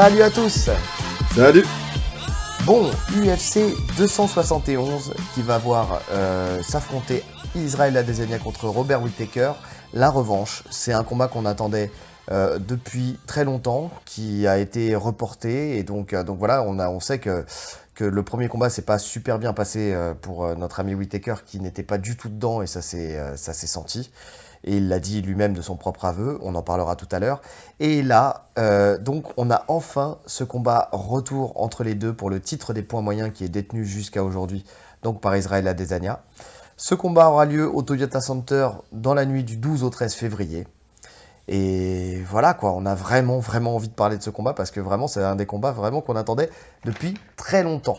Salut à tous Salut Bon, UFC 271 qui va voir euh, s'affronter Israël Adesanya contre Robert Whittaker. La revanche, c'est un combat qu'on attendait euh, depuis très longtemps, qui a été reporté. Et donc, euh, donc voilà, on, a, on sait que, que le premier combat s'est pas super bien passé pour notre ami Whittaker qui n'était pas du tout dedans et ça s'est senti. Et il l'a dit lui-même de son propre aveu, on en parlera tout à l'heure. Et là, euh, donc, on a enfin ce combat retour entre les deux pour le titre des points moyens qui est détenu jusqu'à aujourd'hui, donc par Israël Adesanya. Ce combat aura lieu au Toyota Center dans la nuit du 12 au 13 février. Et voilà quoi, on a vraiment vraiment envie de parler de ce combat parce que vraiment c'est un des combats vraiment qu'on attendait depuis très longtemps.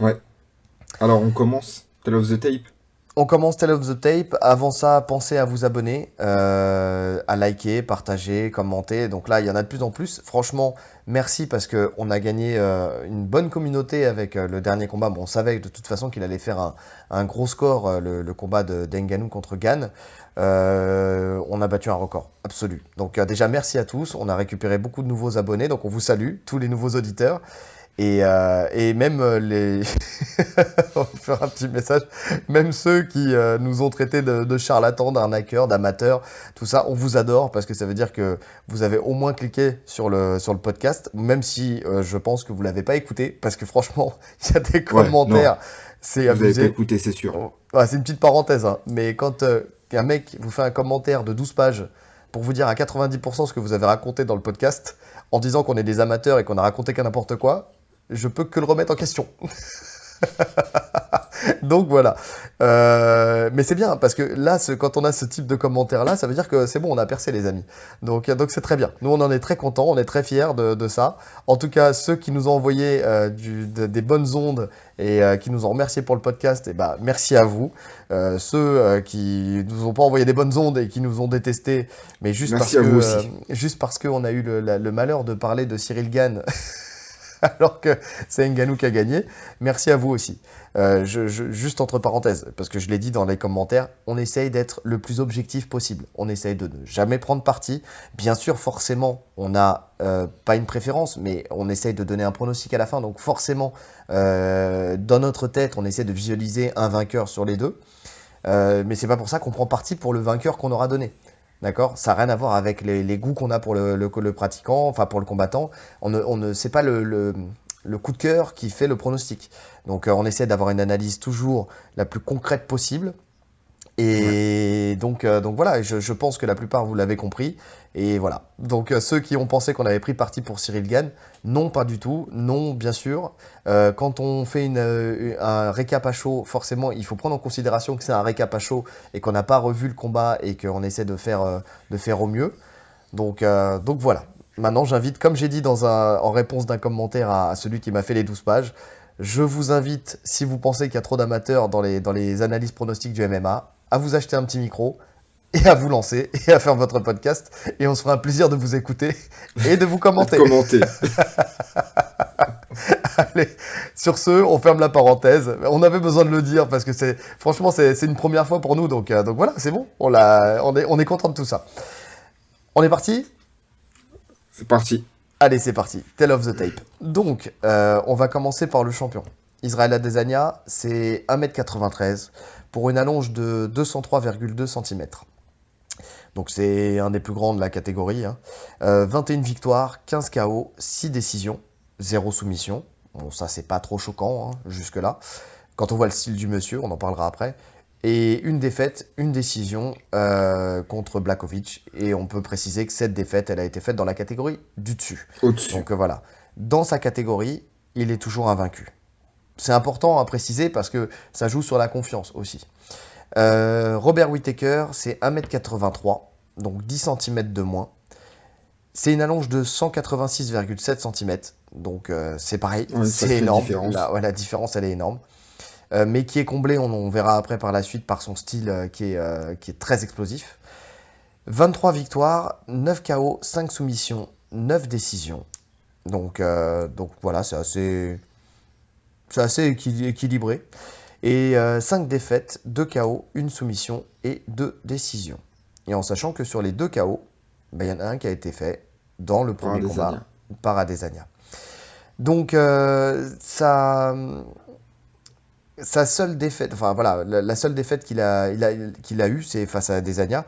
Ouais. Alors on commence. Tell of the tape. On commence Tell of the Tape. Avant ça, pensez à vous abonner, euh, à liker, partager, commenter. Donc là, il y en a de plus en plus. Franchement, merci parce qu'on a gagné euh, une bonne communauté avec euh, le dernier combat. Bon, on savait de toute façon qu'il allait faire un, gros score, le, combat de d'Enganou contre. Euh, on a battu un record absolu. Donc déjà, merci à tous. On a récupéré beaucoup de nouveaux abonnés. Donc on vous salue, tous les nouveaux auditeurs. Et, euh, et même euh, les. on va faire un petit message. Même ceux qui euh, nous ont traités de, de charlatans, d'arnaqueurs, d'amateurs, tout ça, on vous adore parce que ça veut dire que vous avez au moins cliqué sur le, sur le podcast, même si euh, je pense que vous l'avez pas écouté parce que franchement, il y a des commentaires. c'est Vous avez pas abusé. écouté, c'est sûr. Ouais, c'est une petite parenthèse, hein. mais quand un mec vous fait un commentaire de 12 pages pour vous dire à 90% ce que vous avez raconté dans le podcast, en disant qu'on est des amateurs et qu'on a raconté qu'à n'importe quoi, je peux que le remettre en question. Donc voilà. Euh, mais c'est bien, parce que là, ce- quand on a ce type de commentaire-là, ça veut dire que c'est bon, on a percé les amis. Donc donc c'est très bien. Nous, on en est très contents, on est très fiers de, de ça. En tout cas, ceux qui nous ont envoyé euh, du- de- des bonnes ondes et euh, qui nous ont remercié pour le podcast, et ben merci à vous. Ceux qui nous ont pas envoyé des bonnes ondes et qui nous ont détestés, mais juste Merci parce que juste parce a eu le, la- le malheur de parler de Cyril Gann alors que c'est Ngannou qui a gagné. Merci à vous aussi. Euh, juste entre parenthèses, parce que je l'ai dit dans les commentaires, on essaye d'être le plus objectif possible. On essaye de ne jamais prendre parti. Bien sûr, forcément, on n'a euh, pas une préférence, mais on essaye de donner un pronostic à la fin. Donc forcément, euh, dans notre tête, on essaie de visualiser un vainqueur sur les deux. Mais c'est pas pour ça qu'on prend parti pour le vainqueur qu'on aura donné. D'accord? Ça n'a rien à voir avec les, goûts qu'on a pour le, pratiquant, enfin pour le combattant. On ne, on ne c'est pas le, le, le coup de cœur qui fait le pronostic. Donc euh, on essaie d'avoir une analyse toujours la plus concrète possible. Et donc, euh, donc voilà, je, je pense que la plupart vous l'avez compris. Et voilà. Donc euh, ceux qui ont pensé qu'on avait pris parti pour Cyril Gann, non, pas du tout. Non, bien sûr. Euh, quand on fait une, un récap à chaud, forcément, il faut prendre en considération que c'est un récap à chaud et qu'on n'a pas revu le combat et qu'on essaie de faire, de faire au mieux. Donc, donc voilà. Maintenant, j'invite, comme j'ai dit dans un, en réponse d'un commentaire à, à celui qui m'a fait les 12 pages, je vous invite, si vous pensez qu'il y a trop d'amateurs dans les, dans les analyses pronostiques du MMA, à vous acheter un petit micro et à vous lancer et à faire votre podcast. Et on se fera un plaisir de vous écouter et de vous commenter. Commenter. Allez, sur ce, on ferme la parenthèse. On avait besoin de le dire parce que c'est, franchement, c'est une première fois pour nous. Donc, euh, donc voilà, c'est bon. On, on, est, on est content de tout ça. On est parti? C'est parti. Allez, c'est parti. Tell of the tape. Donc, euh, on va commencer par le champion. Israël Adesanya, c'est 1m93 pour une allonge de 203,2 cm. Donc, c'est un des plus grands de la catégorie. hein. Euh, 21 victoires, 15 KO, 6 décisions, 0 soumission. Bon, ça, c'est pas trop choquant hein, jusque-là. Quand on voit le style du monsieur, on en parlera après. Et une défaite, une décision euh, contre Blakovic. Et on peut préciser que cette défaite, elle a été faite dans la catégorie du dessus. Au-dessus. Donc euh, voilà, dans sa catégorie, il est toujours invaincu. C'est important à préciser parce que ça joue sur la confiance aussi. Euh, Robert Whittaker, c'est 1m83, donc 10 cm de moins. C'est une allonge de 186,7 cm, donc euh, c'est pareil, Ouais, c'est énorme. différence. La, ouais, la différence, elle est énorme. Euh, mais qui est comblé, on, on verra après par la suite, par son style qui, est, qui est très explosif. 23 victoires, 9 KO, 5 soumissions, 9 décisions. Donc, donc voilà, c'est assez, c'est assez équil- équilibré. Et 5 défaites, 2 KO, 1 soumission et 2 décisions. Et en sachant que sur les 2 KO, ben, il y en a un qui a été fait dans le premier combat par Adesanya. Donc, euh, ça, sa seule défaite, enfin voilà, la, seule défaite qu'il a, il a, qu'il a eue, c'est face à Adesanya.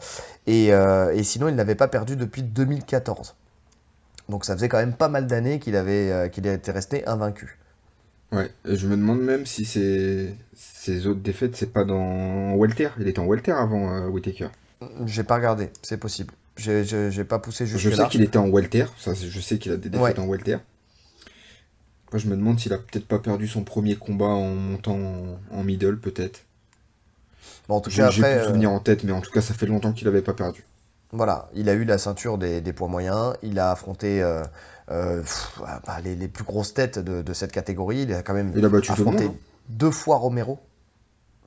Et, euh, et sinon, il n'avait pas perdu depuis 2014. Donc ça faisait quand même pas mal d'années qu'il avait, euh, qu'il était resté invaincu. Ouais, je me demande même si ces, ces autres défaites, c'est pas dans Welter. Il était en Welter avant euh, Whitaker. J'ai pas regardé, c'est possible. J'ai, j'ai, pas poussé jusque Je sais qu'il était en Welter, ça, je sais qu'il a des défaites en Welter. Moi, je me demande s'il a peut-être pas perdu son premier combat en montant en, middle, peut-être. Bon, en tout cas, J'ai plus de souvenir en tête, mais en tout cas, ça fait longtemps qu'il avait pas perdu. Voilà, il a eu la ceinture des, poids moyens, il a affronté euh, euh, bah, les, plus grosses têtes de, cette catégorie. Il a quand même affronté hein. deux fois Romero.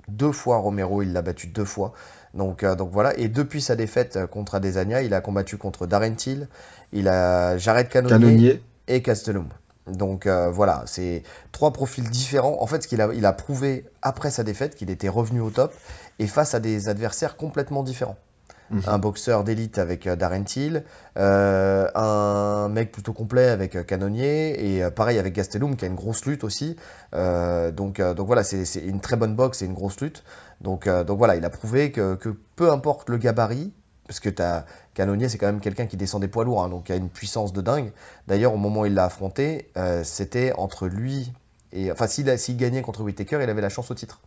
Deux fois Romero, il l'a battu deux fois. Donc, euh, donc voilà, et depuis sa défaite contre Adesanya, il a combattu contre Darren Till, il a Jared Cannonier, et Castellum. Donc voilà, c'est trois profils différents. En fait, ce qu'il a, il a prouvé après sa défaite, qu'il était revenu au top et face à des adversaires complètement différents. Mhm. un boxeur d'élite avec euh, Darren Till, euh, un mec plutôt complet avec euh, Canonnier, et pareil avec Gastelum qui a une grosse lutte aussi. donc, donc voilà, c'est une très bonne boxe et une grosse lutte. Donc, donc voilà, il a prouvé que, peu importe le gabarit, parce que as, Canonnier, c'est quand même quelqu'un qui descend des poids lourds, hein, donc il a une puissance de dingue. D'ailleurs, au moment où il l'a affronté, c'était entre lui et. Enfin, s'il gagnait contre Whitaker, il avait la chance au titre.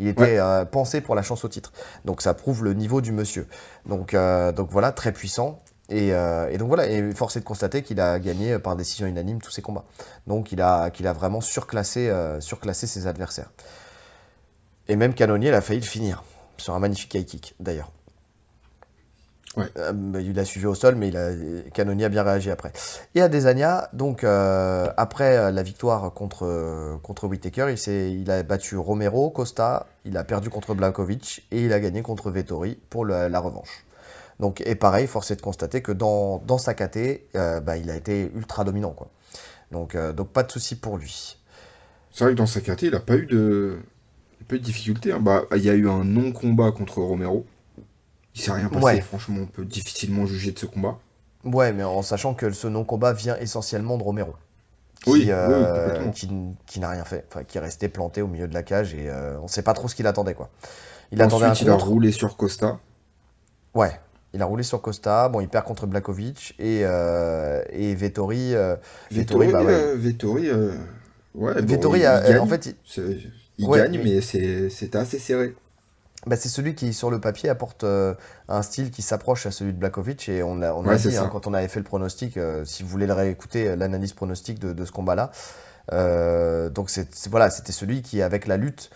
Il était euh, pensé pour la chance au titre. Donc ça prouve le niveau du monsieur. Donc, euh, donc voilà, très puissant. Euh, et, donc voilà, et force est de constater qu'il a gagné par décision unanime tous ses combats. Donc il a, qu'il a vraiment surclassé, surclassé ses adversaires. Et même Canonier, il a failli le finir. Sur un magnifique high kick, d'ailleurs. Euh, il a suivi au sol, mais il a, Canoni a bien réagi après. Et Adesanya, donc euh, après euh, la victoire contre, contre Whitaker, il, il a battu Romero, Costa, il a perdu contre Blakovic et il a gagné contre Vettori pour la revanche. Donc, et pareil, force est de constater que dans, dans sa KT, bah, il a été ultra dominant. Quoi. Donc, donc pas de souci pour lui. C'est vrai que dans sa KT, il n'a pas eu de, pas eu de difficulté. Hein. Bah, il y a eu un non-combat contre Romero. Il s'est rien passé, franchement, on peut difficilement juger de ce combat. Ouais, mais en sachant que ce non-combat vient essentiellement de Romero. Qui, oui, euh, qui, n'a rien fait, enfin, qui est resté planté au milieu de la cage et euh, on sait pas trop ce qu'il attendait quoi. Il Ensuite, attendait il a roulé sur Costa. Ouais, il a roulé sur Costa. Bon, il perd contre Blakovic et, euh, et Vettori. Vettori, Vettori, bah, ouais. Vettori, ouais, Vettori en fait, il, il gagne, mais c'est assez serré. Bah, c'est celui qui, sur le papier, apporte euh, un style qui s'approche à celui de Blakovic. Et on a, on a dit, hein, quand on avait fait le pronostic, euh, si vous voulez le réécouter, euh, l'analyse pronostique de, ce combat-là. donc, c'est, voilà, c'était celui qui, avec la lutte,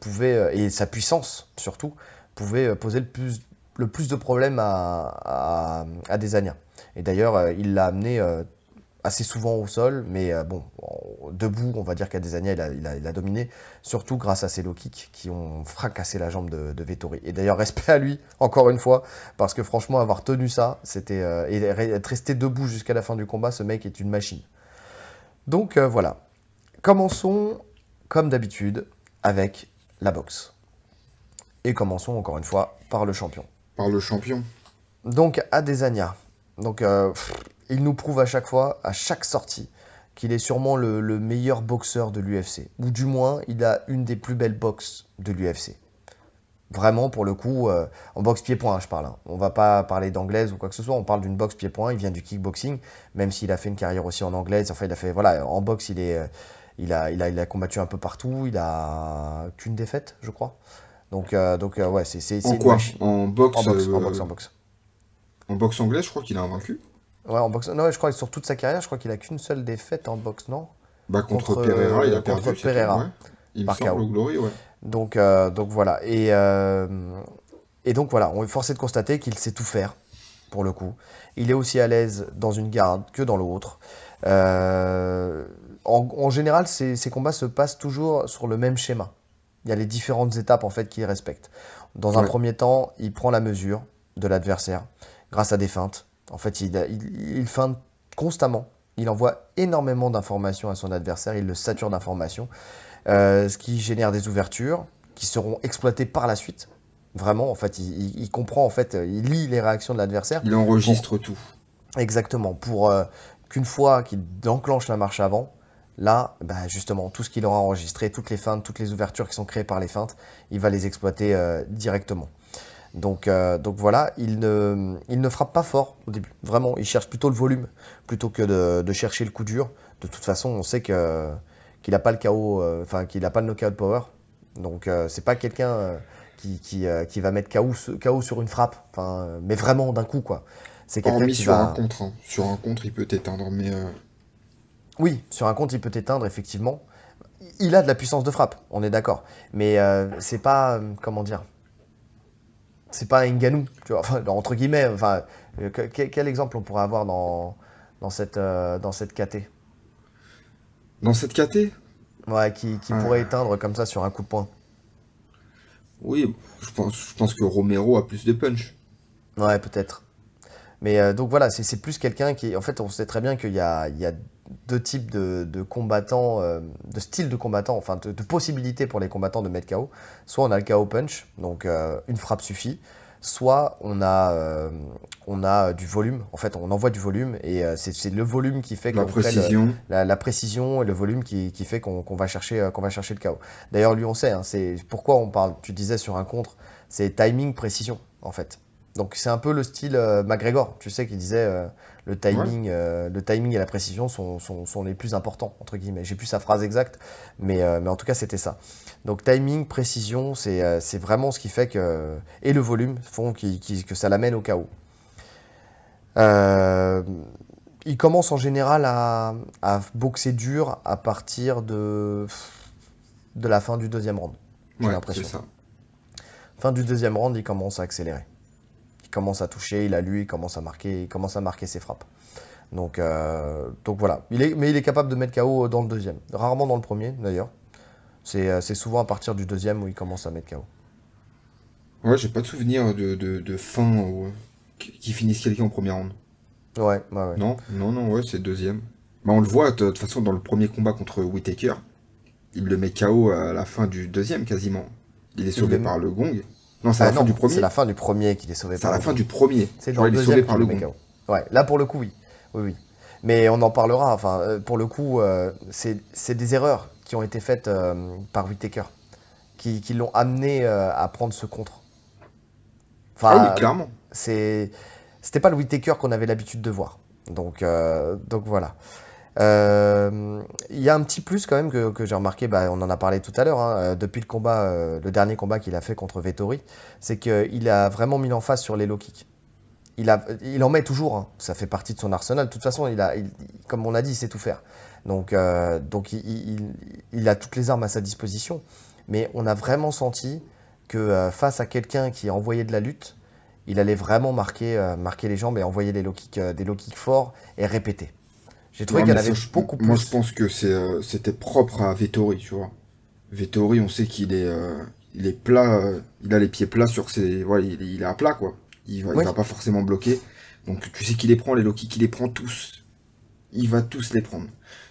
pouvait, et sa puissance surtout, pouvait poser le plus, le plus de problèmes à, à, à Desania. Et d'ailleurs, il l'a amené assez souvent au sol, mais euh, bon, debout, on va dire qu'à des années, il a, il, a, dominé, surtout grâce à ses low kicks qui ont fracassé la jambe de, de Vettori. Et d'ailleurs, respect à lui, encore une fois, parce que franchement, avoir tenu ça, c'était euh, et être resté debout jusqu'à la fin du combat, ce mec est une machine. Donc euh, voilà. Commençons, comme d'habitude, avec la boxe. Et commençons encore une fois par le champion. Par le champion. Donc Adesanya. Donc il nous prouve à chaque fois, à chaque sortie, qu'il est sûrement le, meilleur boxeur de l'UFC. Ou du moins, il a une des plus belles boxes de l'UFC. Vraiment, pour le coup, euh, en boxe pied-point, je parle. Hein. On va pas parler d'anglaise ou quoi que ce soit. On parle d'une boxe pied-point. Il vient du kickboxing, même s'il a fait une carrière aussi en anglaise. Enfin, il a fait, voilà, en boxe, il est, euh, il a, il a, il a combattu un peu partout. Il a qu'une défaite, je crois. Donc, euh, donc ouais, c'est. En quoi? En boxe. En boxe, en boxe, en boxe. En boxe anglaise, je crois qu'il a vaincu. Ouais, en boxe. Non, je crois que sur toute sa carrière, je crois qu'il a qu'une seule défaite en boxe, non? Bah contre, Pereira, il a perdu. Contre Pereira. Il par me Glory, ouais. Donc, euh, donc voilà. Et, euh, et donc voilà, on est forcé de constater qu'il sait tout faire, pour le coup. Il est aussi à l'aise dans une garde que dans l'autre. Euh, en, général, ces, ces, combats se passent toujours sur le même schéma. Il y a les différentes étapes en fait qu'il respecte. Dans un premier temps, il prend la mesure de l'adversaire grâce à des feintes. En fait, il, il, feinte constamment. Il envoie énormément d'informations à son adversaire. Il le sature d'informations. Euh, ce qui génère des ouvertures qui seront exploitées par la suite. Vraiment, en fait, il, comprend, en fait, il lit les réactions de l'adversaire. Il enregistre tout. Exactement. Pour euh, qu'une fois qu'il enclenche la marche avant, là, bah, justement, tout ce qu'il aura enregistré, toutes les feintes, toutes les ouvertures qui sont créées par les feintes, il va les exploiter euh, directement. Donc, euh, donc voilà, il ne, il ne frappe pas fort au début. Vraiment, il cherche plutôt le volume plutôt que de, chercher le coup dur. De toute façon, on sait que qu'il n'a pas le KO, enfin qu'il n'a pas le knockout power. Donc c'est pas quelqu'un qui, qui, va mettre KO, KO sur une frappe, enfin, mais vraiment d'un coup quoi. C'est quelqu'un qui sur un contre. Hein. Sur un contre, il peut t'éteindre, mais. Euh, oui, sur un contre, il peut t'éteindre, effectivement. Il a de la puissance de frappe, on est d'accord. Mais euh, c'est pas. Euh, comment dire C'est pas un Nganou, tu vois, entre guillemets. Enfin, quel, exemple on pourrait avoir dans, dans, cette, dans cette KT Dans cette KT Ouais, qui, pourrait éteindre comme ça sur un coup de poing. Oui, je pense, je pense que Romero a plus de punch. Ouais, peut-être. Mais euh, donc voilà, c'est plus quelqu'un qui. En fait, on sait très bien qu'il y, y a, deux types de, combattants, euh, de styles de combattants, enfin de, possibilités pour les combattants de mettre KO. Soit on a le KO punch, donc euh, une frappe suffit. Soit on a, on a du volume. En fait, on envoie du volume et c'est le volume qui fait la précision, la, précision et le volume qui, qui fait qu'on va chercher, qu'on va chercher le KO. D'ailleurs, lui, on sait. Hein, c'est pourquoi on parle. Tu disais sur un contre, c'est timing, précision, en fait. Donc c'est un peu le style euh, McGregor, tu sais, qui disait euh, le, timing, euh, le timing et la précision sont, sont, les plus importants, entre guillemets. J'ai plus sa phrase exacte, mais, mais en tout cas c'était ça. Donc timing, précision, c'est vraiment ce qui fait que... Et le volume font que ça l'amène au chaos. il commence en général à, à, boxer dur à partir de, de la fin du deuxième round. J'ai l'impression. Fin du deuxième round, il commence à accélérer commence à toucher, il a lu, il commence à marquer, il commence à marquer ses frappes. Donc, euh, donc voilà. Il est, mais il est capable de mettre KO dans le deuxième. Rarement dans le premier, d'ailleurs. C'est, euh, souvent à partir du deuxième où il commence à mettre KO. Ouais, j'ai pas de souvenir de, de, fin où, qui finisse quelqu'un en premier round. Ouais, ouais, Non, non, non, ouais, c'est le deuxième. Bah, on le voit, de toute façon, dans le premier combat contre Whitaker, il le met KO à la fin du deuxième, quasiment. Il est sauvé par le gong. Non, c'est la ah fin du premier. C'est la fin du premier qu'il est sauvé par. C'est la fin du premier. C'est dans le deuxième par le Ouais, là pour le coup, oui. Oui, oui. Mais on en parlera. Enfin, euh, pour le coup, euh, c'est des erreurs qui ont été faites euh, par Whitaker, qui, qui l'ont amené à prendre ce contre. Enfin, ah oui, clairement. C'était pas le Whitaker qu'on avait l'habitude de voir. Donc, donc voilà. Euh, il y a un petit plus quand même que, j'ai remarqué, bah, on en a parlé tout à l'heure, hein, euh, depuis le combat, euh, le dernier combat qu'il a fait contre Vettori, c'est qu'il a vraiment mis l'emphase sur les low kicks. Il, en met toujours, hein. ça fait partie de son arsenal. De toute façon, il a, comme on a dit, il sait tout faire. Donc, il, a toutes les armes à sa disposition. Mais on a vraiment senti que face à quelqu'un qui a envoyé de la lutte, il allait vraiment marquer, marquer les jambes et envoyer des low kicks, des low kicks forts et répéter. J'ai trouvé qu'elle avait beaucoup plus. Moi, je pense que euh, c'était propre à Vettori, tu vois. Vettori, on sait qu'il est, euh, il est plat, euh, il a les pieds plats sur ses. Voilà, il, est à plat, quoi. Il va, va pas forcément bloquer. Donc, tu sais qu'il les prend, les Loki, qu'il les prend tous. Il va tous les prendre.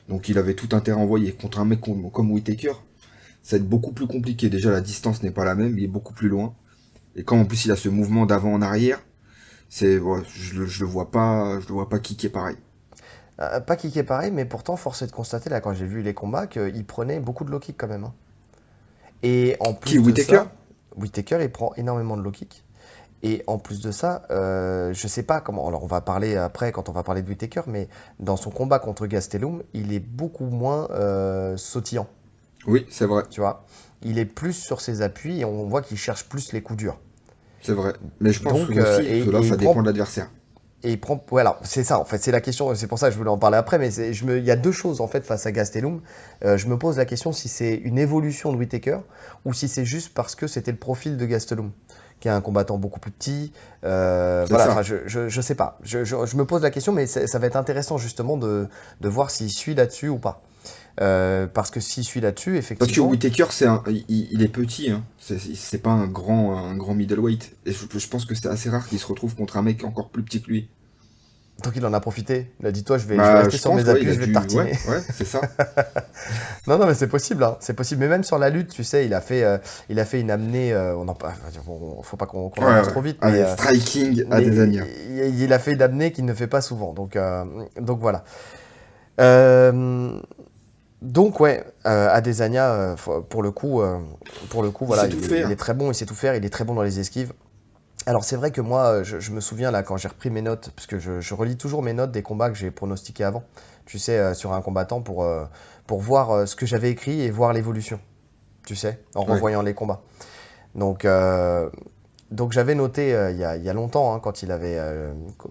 Donc, il avait tout intérêt à envoyer. Contre un mec comme, comme Whitaker, ça va être beaucoup plus compliqué. Déjà, la distance n'est pas la même, il est beaucoup plus loin. Et quand en plus il a ce mouvement d'avant en arrière, c'est, je, je le vois pas, je le vois pas kicker pareil. Euh, pas kické pareil, mais pourtant, force est de constater, là, quand j'ai vu les combats, qu'il prenait beaucoup de low kick quand même. Hein. Et en plus. Qui, Whitaker Whitaker, il prend énormément de low kick. Et en plus de ça, euh, je sais pas comment. Alors, on va parler après quand on va parler de Whitaker, mais dans son combat contre Gastelum, il est beaucoup moins euh, sautillant. Oui, c'est vrai. Tu vois, il est plus sur ses appuis et on voit qu'il cherche plus les coups durs. C'est vrai. Mais je pense que, aussi, là, ça dépend de l'adversaire et il prend. Voilà, c'est ça en fait, c'est la question. C'est pour ça que je voulais en parler après. Mais je me, il y a deux choses en fait face à Gastelum. Euh, je me pose la question si c'est une évolution de Whitaker ou si c'est juste parce que c'était le profil de Gastelum, qui est un combattant beaucoup plus petit. Euh, voilà, je, je, je, sais pas. Je, je, me pose la question, mais ça va être intéressant justement de, de voir s'il suit là-dessus ou pas. Euh, parce que s'il suit là-dessus, effectivement. Parce que Whitaker, c'est il, est petit, hein. c'est pas un grand, un grand middleweight. Et je, pense que c'est assez rare qu'il se retrouve contre un mec encore plus petit que lui. Donc il en a profité. Il a dit toi je vais, bah, rester sur mes appuis, je vais tartiner. Ouais, c'est ça. non non mais c'est possible, hein. c'est possible. Mais même sur la lutte, tu sais, il a fait, euh, il a fait une amenée. Euh, on en faut pas qu'on qu trop vite. Mais, euh, striking à des années. Il, il, a fait une amenée qu'il ne fait pas souvent. Donc donc voilà. Donc ouais, Adesanya pour le coup, pour le coup voilà, il, il, est très bon, il sait tout faire, il est très bon dans les esquives. Alors c'est vrai que moi, je, me souviens là quand j'ai repris mes notes, parce que je, relis toujours mes notes des combats que j'ai pronostiqués avant, tu sais, euh, sur un combattant pour, euh, pour voir euh, ce que j'avais écrit et voir l'évolution, tu sais, en revoyant les combats. Donc, donc j'avais noté il y, a, longtemps, hein, quand il avait,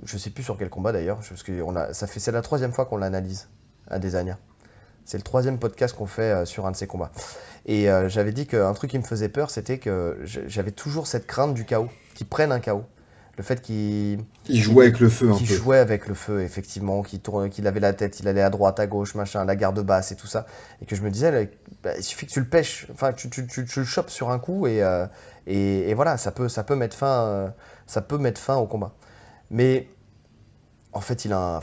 je sais plus sur quel combat d'ailleurs, parce que on a, ça fait, c'est la troisième fois qu'on l'analyse à. C'est le troisième podcast qu'on fait sur un de ces combats. Et j'avais dit qu'un truc qui me faisait peur, c'était que j'avais toujours cette crainte du chaos qui prennent un chaos. Le fait qu'il jouait avec le feu un peu. jouait avec le feu, effectivement, qu'il avait la tête, il allait à droite, à gauche, machin, la garde basse et tout ça. Et que je me disais, bah, il suffit que tu le pêches, enfin, tu, tu, tu, le chopes sur un coup et, euh, et, et, voilà, ça peut, ça peut mettre fin, euh, ça peut mettre fin au combat. Mais en fait, il a un,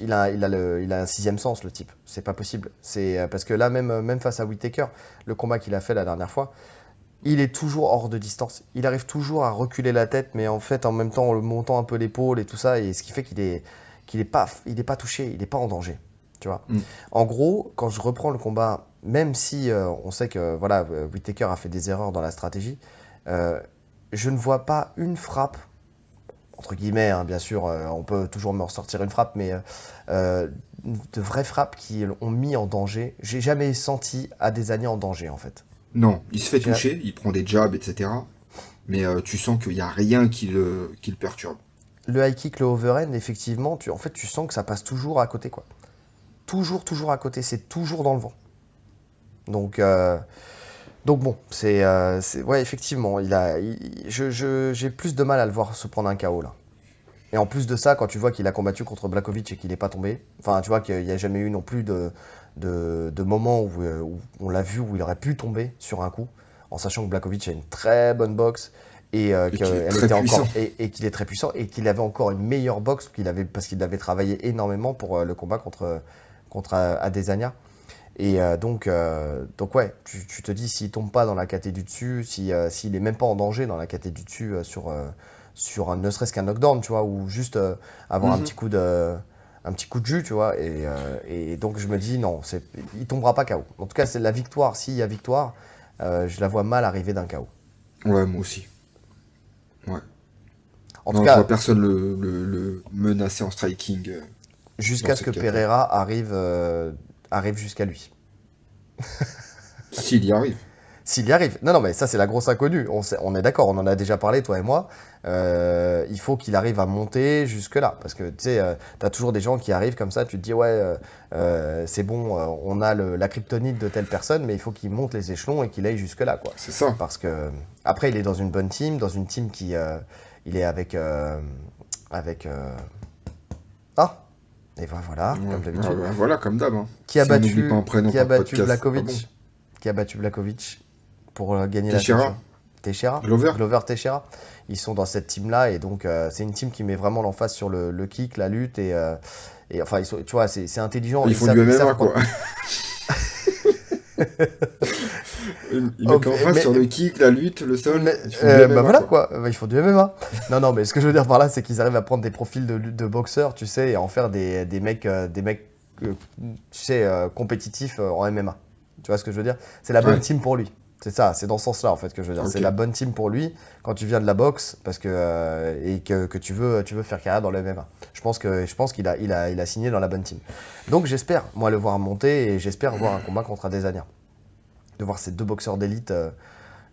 il a, il a, le, il a un sixième sens, le type. C'est pas possible. C'est euh, parce que là, même, même face à Whittaker, le combat qu'il a fait la dernière fois, il est toujours hors de distance. Il arrive toujours à reculer la tête, mais en fait, en même temps, en le montant un peu l'épaule et tout ça, et ce qui fait qu'il est, qu'il est pas, il est pas touché, il n'est pas en danger. Tu vois? Mm. En gros, quand je reprends le combat, même si euh, on sait que voilà, Whittaker a fait des erreurs dans la stratégie, euh, je ne vois pas une frappe entre guillemets, hein, bien sûr, euh, on peut toujours me ressortir une frappe, mais de vraies frappes qui ont mis en danger. J'ai jamais senti à des années en danger, en fait. Non, il se fait toucher, il prend des jabs, etc. Mais euh, tu sens qu'il n'y a rien qui le, qui le perturbe. Le high kick, le overhand, effectivement, tu, en fait, tu sens que ça passe toujours à côté, quoi. Toujours, toujours à côté, c'est toujours dans le vent. Donc, euh, donc bon, c'est, euh, ouais, effectivement, il a, j'ai plus de mal à le voir se prendre un KO là. Et en plus de ça, quand tu vois qu'il a combattu contre Blakovic et qu'il n'est pas tombé, enfin, tu vois qu'il n'y a jamais eu non plus de, de, moments euh, où, on l'a vu où il aurait pu tomber sur un coup, en sachant que Blakovic a une très bonne boxe et euh, qu'il encore et, est très puissant et qu'il avait encore une meilleure boxe qu'il avait parce qu'il avait travaillé énormément pour euh, le combat contre contre Adesanya. Et donc, donc ouais, tu, te dis s'il tombe pas dans la caté du dessus, s'il si, est même pas en danger dans la caté du dessus sur, sur un, ne serait-ce qu'un knockdown, tu vois, ou juste avoir un mhm. petit coup de un petit coup de jus, tu vois. Et, euh, et donc je me dis non, il tombera pas KO. En tout cas, c'est la victoire. S'il y a victoire, euh, je la vois mal arriver d'un KO. Ouais, moi aussi. Ouais. En tout cas, je vois personne le, le, menacer en striking. Euh, jusqu'à ce que Pereira arrive, arrive jusqu'à lui. S'il y arrive s'il y arrive. Non, non, mais ça, c'est la grosse inconnue. On, on est d'accord, on en a déjà parlé, toi et moi. Euh, il faut qu'il arrive à monter jusque-là. Parce que, tu sais, euh, tu as toujours des gens qui arrivent comme ça, tu te dis, ouais, euh, c'est bon, on a la kryptonite de telle personne, mais il faut qu'il monte les échelons et qu'il aille jusque-là, quoi. C'est ça. Parce que, après, il est dans une bonne team, dans une team qui. il est avec. avec ah! Et ben voilà, comme d'habitude. voilà, comme d'hab. Hein. Qui a battu, qui a battu Blakovic Qui a battu Blakovic pour euh, gagner la la Teixeira. Glover. Glover Teixeira. Ils sont dans cette team-là et donc euh, c'est une team qui met vraiment l'emphase sur le, le, kick, la lutte et, euh, et enfin, ils sont, tu vois, c'est intelligent. Ils, font du MMA quoi. ils mettent l'emphase sur le kick, la lutte, le sol. bah voilà quoi, bah, ils font du MMA. non, non, mais ce que je veux dire par là, c'est qu'ils arrivent à prendre des profils de, de boxeurs, tu sais, et en faire des, des mecs, des mecs tu sais, compétitifs en MMA. Tu vois ce que je veux dire? C'est la bonne team pour lui. C'est ça, c'est dans ce sens-là en fait que je veux dire. C'est la bonne team pour lui quand tu viens de la boxe parce que euh, et que, que, tu veux tu veux faire carrière dans le MMA. Je pense que je pense qu'il a il a il a signé dans la bonne team. Donc j'espère moi le voir monter et j'espère voir un combat contre Adesanya. De voir ces deux boxeurs d'élite euh,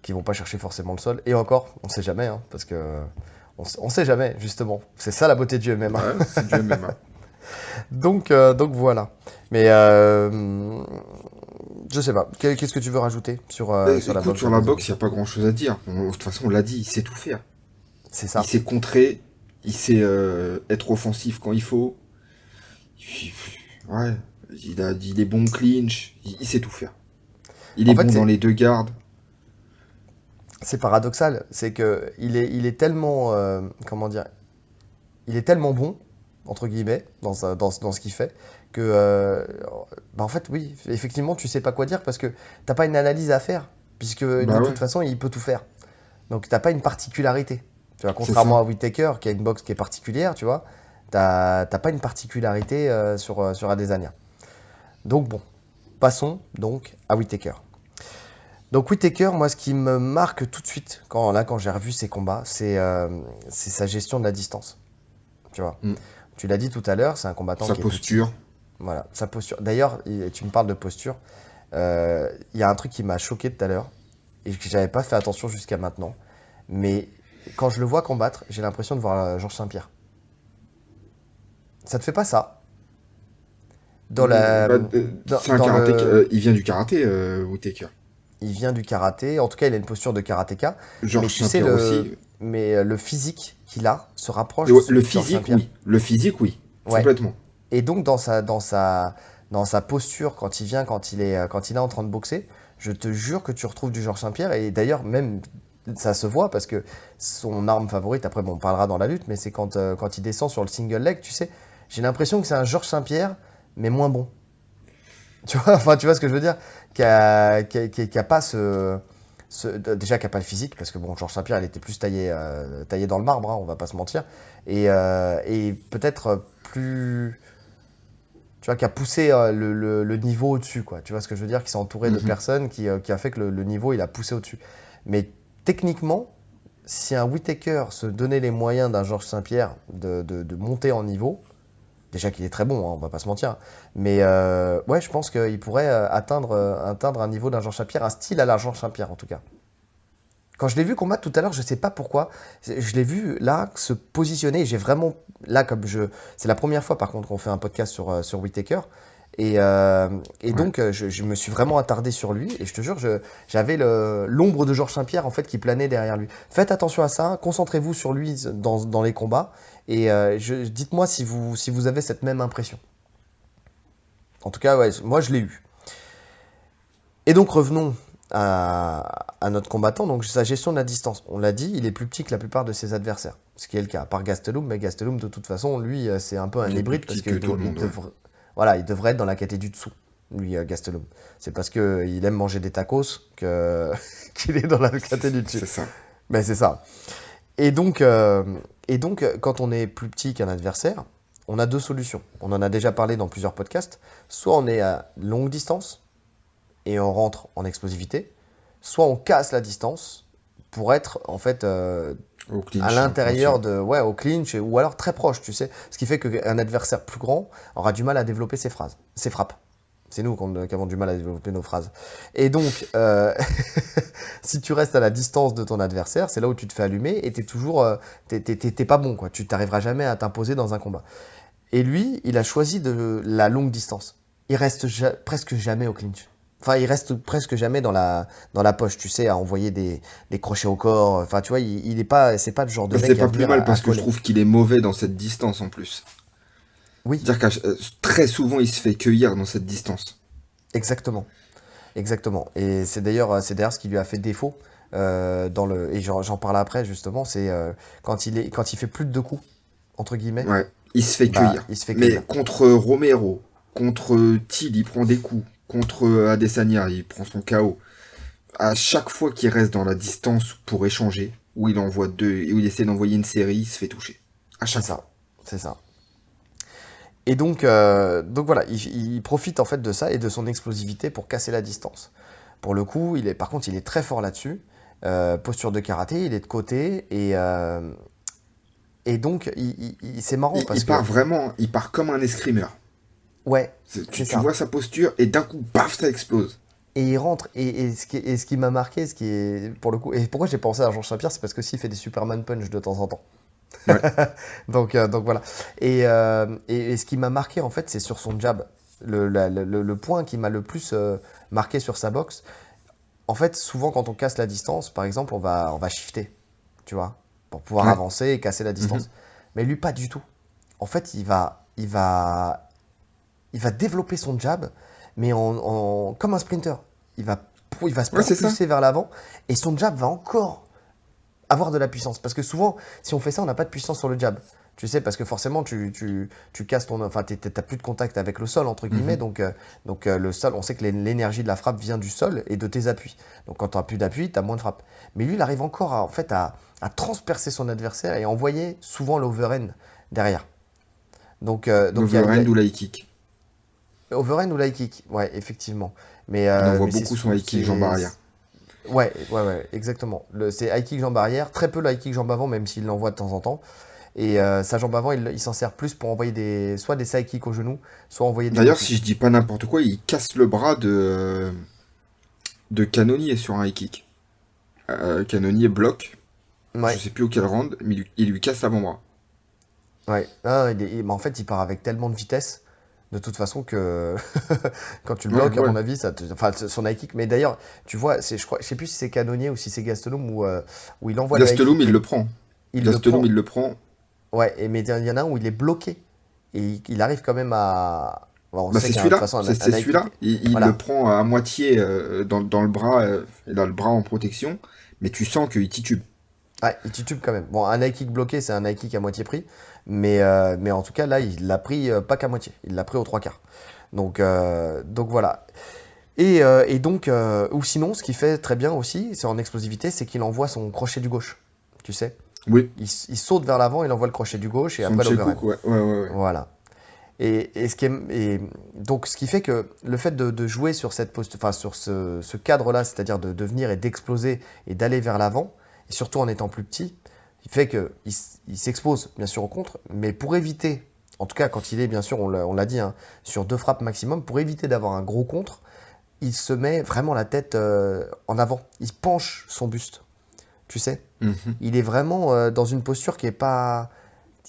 qui vont pas chercher forcément le sol et encore, on sait jamais hein, parce que on, on, sait jamais justement. C'est ça la beauté du MMA. c'est du MMA. donc euh, donc voilà. Mais je sais pas. Qu'est-ce que tu veux rajouter sur, euh, sur la boxe Sur la boxe, il n'y a pas grand chose à dire. de toute façon, on l'a dit, il sait tout faire. C'est ça. Il sait contrer, il sait euh, être offensif quand il faut. Ouais, il a dit des bons clinch, il, sait tout faire. Il est bon dans les deux gardes. C'est paradoxal, c'est que il est, il est tellement, euh, comment dire, il est tellement bon, entre guillemets, dans, dans, dans ce qu'il fait, que, euh, bah en fait, oui, effectivement, tu sais pas quoi dire parce que t'as pas une analyse à faire, puisque bah de toute façon, il peut tout faire. Donc, t'as pas une particularité. Tu vois, contrairement à Whitaker, qui a une box qui est particulière, tu vois, t'as pas une particularité euh, sur, sur Adesanya. Donc, bon, passons donc à Whitaker. Donc Whitaker, moi, ce qui me marque tout de suite quand là, quand j'ai revu ses combats, c'est sa gestion de la distance. Tu vois. Mm. Tu l'as dit tout à l'heure, c'est un combattant sa posture. Voilà, sa posture. D'ailleurs, tu me parles de posture. Euh, il y a un truc qui m'a choqué tout à l'heure et que j'avais pas fait attention jusqu'à maintenant. Mais quand je le vois combattre, j'ai l'impression de voir euh, Georges Saint-Pierre. Ça te fait pas ça? Dans la. Bah, euh, c'est un karaté. il vient du karaté, Whitaker. Il vient du karaté. En tout cas, il a une posture de karatéka. Georges Saint-Pierre aussi. Mais le physique qu'il a se rapproche. Le, le physique, oui. Le physique, oui. Complètement. Et donc, dans sa, dans sa, dans sa posture, quand il vient, quand il, est, euh, quand il est en train de boxer, je te jure que tu retrouves du Georges Saint-Pierre. Et d'ailleurs, même ça se voit parce que son arme favorite, après, bon, on parlera dans la lutte, mais c'est quand, euh, quand il descend sur le single leg, tu sais, j'ai l'impression que c'est un Georges Saint-Pierre, mais moins bon. Tu vois, enfin, tu vois ce que je veux dire? Qui a, qui a, pas ce, ce déjà qui a pas le physique, parce que bon, Georges Saint-Pierre, il était plus taillé, euh, taillé dans le marbre, hein, on va pas se mentir, et, et peut-être plus tu vois, qui a poussé euh, le, niveau au-dessus, quoi. Tu vois ce que je veux dire? Qui s'est entouré de mhm. personnes, qui, euh, qui, a fait que le, niveau, il a poussé au-dessus. Mais techniquement, si un Whitaker se donnait les moyens d'un Georges Saint-Pierre de, de, monter en niveau, déjà qu'il est très bon, hein, on va pas se mentir, mais euh, ouais, je pense qu'il pourrait atteindre, atteindre un niveau d'un Georges Saint-Pierre, un style à la Georges Saint-Pierre en tout cas. Quand je l'ai vu combattre tout à l'heure, je ne sais pas pourquoi, je l'ai vu là se positionner. J'ai vraiment là comme je, c'est la première fois par contre qu'on fait un podcast sur euh, sur Whitaker. Et, euh, et donc, euh, je, me suis vraiment attardé sur lui. Et je te jure, j'avais l'ombre de Georges Saint-Pierre en fait qui planait derrière lui. Faites attention à ça. Concentrez-vous sur lui dans, dans, les combats. Et dites-moi si vous, si vous avez cette même impression. En tout cas, ouais, moi je l'ai eu. Et donc revenons à, notre combattant, donc sa gestion de la distance. On l'a dit, il est plus petit que la plupart de ses adversaires, ce qui est le cas, par Gastelum, mais Gastelum, de toute façon, lui, euh, c'est un peu un hybride parce que, voilà, il devrait être dans la catégorie du dessous, lui, euh, Gastelum. C'est parce qu'il aime manger des tacos qu'il est dans la catégorie du dessus. C'est ça. Mais c'est ça. Et donc, euh, et donc, quand on est plus petit qu'un adversaire, on a deux solutions. On en a déjà parlé dans plusieurs podcasts. Soit on est à longue distance, et on rentre en explosivité, soit on casse la distance pour être en fait euh, à l'intérieur de ouais au clinch ou alors très proche, tu sais, ce qui fait qu'un adversaire plus grand aura du mal à développer ses phrases, ses frappes. C'est nous qui avons du mal à développer nos phrases. Et donc, euh, si tu restes à la distance de ton adversaire, c'est là où tu te fais allumer et t'es toujours, euh, t'es pas bon quoi. Tu t'arriveras jamais à t'imposer dans un combat. Et lui, il a choisi de la longue distance. Il reste presque jamais au clinch. Enfin, il reste presque jamais dans la, dans la poche, tu sais, à envoyer des, des crochets au corps. Enfin, tu vois, il, il est pas, c'est pas le genre de. C'est pas plus mal parce que je trouve qu'il est mauvais dans cette distance en plus. Oui. C'est-à-dire que euh, très souvent, il se fait cueillir dans cette distance. Exactement. Exactement. Et c'est d'ailleurs, c'est d'ailleurs ce qui lui a fait défaut euh, dans le. Et j'en parle après justement. C'est euh, quand il est, quand il fait plus de deux coups entre guillemets. Ouais. Il se fait bah, cueillir. Il se fait cueillir. Mais contre Romero, contre Thiel, il prend des coups contre Adesanya, il prend son KO. À chaque fois qu'il reste dans la distance pour échanger, où il envoie deux, où il essaie d'envoyer une série, il se fait toucher. À chaque fois. C'est ça. Et donc, euh, donc voilà, il, profite en fait de ça et de son explosivité pour casser la distance. Pour le coup, il est, par contre, il est très fort là-dessus. Euh, posture de karaté, il est de côté et euh, et donc il, c'est marrant parce il part vraiment, il part comme un escrimeur. Ouais. Tu, vois sa posture et d'un coup, paf, ça explose. Et il rentre. Et, ce qui, et ce qui m'a marqué, ce qui est pour le coup, et pourquoi j'ai pensé à Georges Saint-Pierre, c'est parce que s'il fait des Superman punch de temps en temps. donc, euh, donc voilà. Euh, et, et, ce qui m'a marqué en fait, c'est sur son jab. Le, le, point qui m'a le plus euh, marqué sur sa boxe. En fait, souvent quand on casse la distance, par exemple, on va, on va shifter, tu vois, pour pouvoir avancer et casser la distance. Mhm. Mais lui, pas du tout. En fait, il va, il va, il va développer son jab, mais en, comme un sprinter. Il va, il va se pousser vers l'avant et son jab va encore avoir de la puissance. Parce que souvent, si on fait ça, on n'a pas de puissance sur le jab. Tu sais, parce que forcément, tu, tu, tu casses ton. Enfin, tu n'as plus de contact avec le sol, entre guillemets. Mhm. Donc, euh, donc euh, le sol, on sait que l'énergie de la frappe vient du sol et de tes appuis. Donc, quand tu n'as plus d'appui, tu as moins de frappe. Mais lui, il arrive encore à, en fait, à, à transpercer son adversaire et envoyer souvent l'overhand derrière. Donc, euh, donc ou l'high kick Overhand ou kick, ouais, effectivement. Mais, on voit beaucoup son high kick jambe arrière. Ouais, ouais, ouais, exactement. C'est high kick jambe arrière, très peu le high kick jambe avant, même s'il l'envoie de temps en temps. Et euh, sa jambe avant, il, s'en sert plus pour envoyer des, soit des side kicks au genou, soit envoyer des. D'ailleurs, si je dis pas n'importe quoi, il casse le bras de, de Canonier sur un high kick. Euh, Canonier bloque. Ouais. Je sais plus auquel round, mais il, lui casse l'avant-bras. Ouais, ah, en fait, il part avec tellement de vitesse de toute façon que quand tu le bloques, à mon avis, ça enfin, son high kick. Mais d'ailleurs, tu vois, je crois, je sais plus si c'est Canonier ou si c'est Gastelum ou euh, où il envoie Gastelum, il le prend. Il Gastelum, le il le prend. Ouais, et, mais il y en a un où il est bloqué. Et il, arrive quand même à. Bah, c'est celui-là. C'est celui-là. Il, le prend à moitié euh, dans, dans, le bras, euh, dans le bras en protection, mais tu sens qu'il titube. Ouais, il titube quand même. Bon, un high kick bloqué, c'est un high kick à moitié prix. Mais, euh, mais en tout cas, là, il l'a pris pas qu'à moitié. Il l'a pris aux trois quarts. Donc, donc voilà. Et, et donc, ou sinon, ce qu'il fait très bien aussi, c'est en explosivité, c'est qu'il envoie son crochet du gauche. Tu sais? Oui. Il, saute vers l'avant, il envoie le crochet du gauche et après l'overhead. Ouais, ouais, ouais, Voilà. Et, ce qui et donc ce qui fait que le fait de, jouer sur cette poste, enfin sur ce, cadre-là, c'est-à-dire de, de, venir et d'exploser et d'aller vers l'avant, et surtout en étant plus petit, il fait qu'il il, s'expose bien sûr au contre, mais pour éviter, en tout cas quand il est bien sûr, on l'a dit, hein, sur deux frappes maximum, pour éviter d'avoir un gros contre, il se met vraiment la tête euh, en avant, il penche son buste tu sais? Mhm. Il est vraiment euh, dans une posture qui est pas.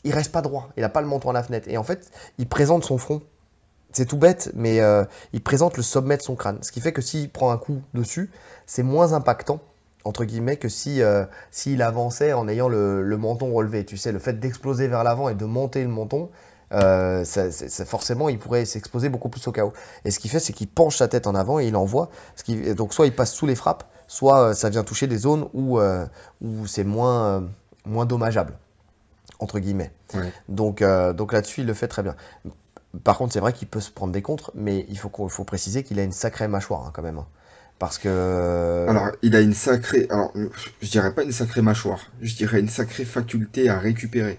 Il reste pas droit, il a pas le menton à la fenêtre. Et en fait, il présente son front. C'est tout bête, mais euh, il présente le sommet de son crâne. Ce qui fait que s'il prend un coup dessus, c'est moins impactant, entre guillemets, que si euh, s'il avançait en ayant le, menton relevé. Tu sais, le fait d'exploser vers l'avant et de monter le menton, ça, forcément, il pourrait s'exposer beaucoup plus au chaos. Et ce qu'il fait, c'est qu'il penche sa tête en avant et il envoie. Ce qui, donc, soit il passe sous les frappes, soit euh, ça vient toucher des zones où, euh, où c'est moins, euh, moins dommageable, entre guillemets. Donc, donc là-dessus, il le fait très bien. Par contre, c'est vrai qu'il peut se prendre des contres, mais il faut, faut préciser qu'il a une sacrée mâchoire hein, quand même. Hein. Parce que. Alors, il a une sacrée. Alors, je dirais pas une sacrée mâchoire. Je dirais une sacrée faculté à récupérer.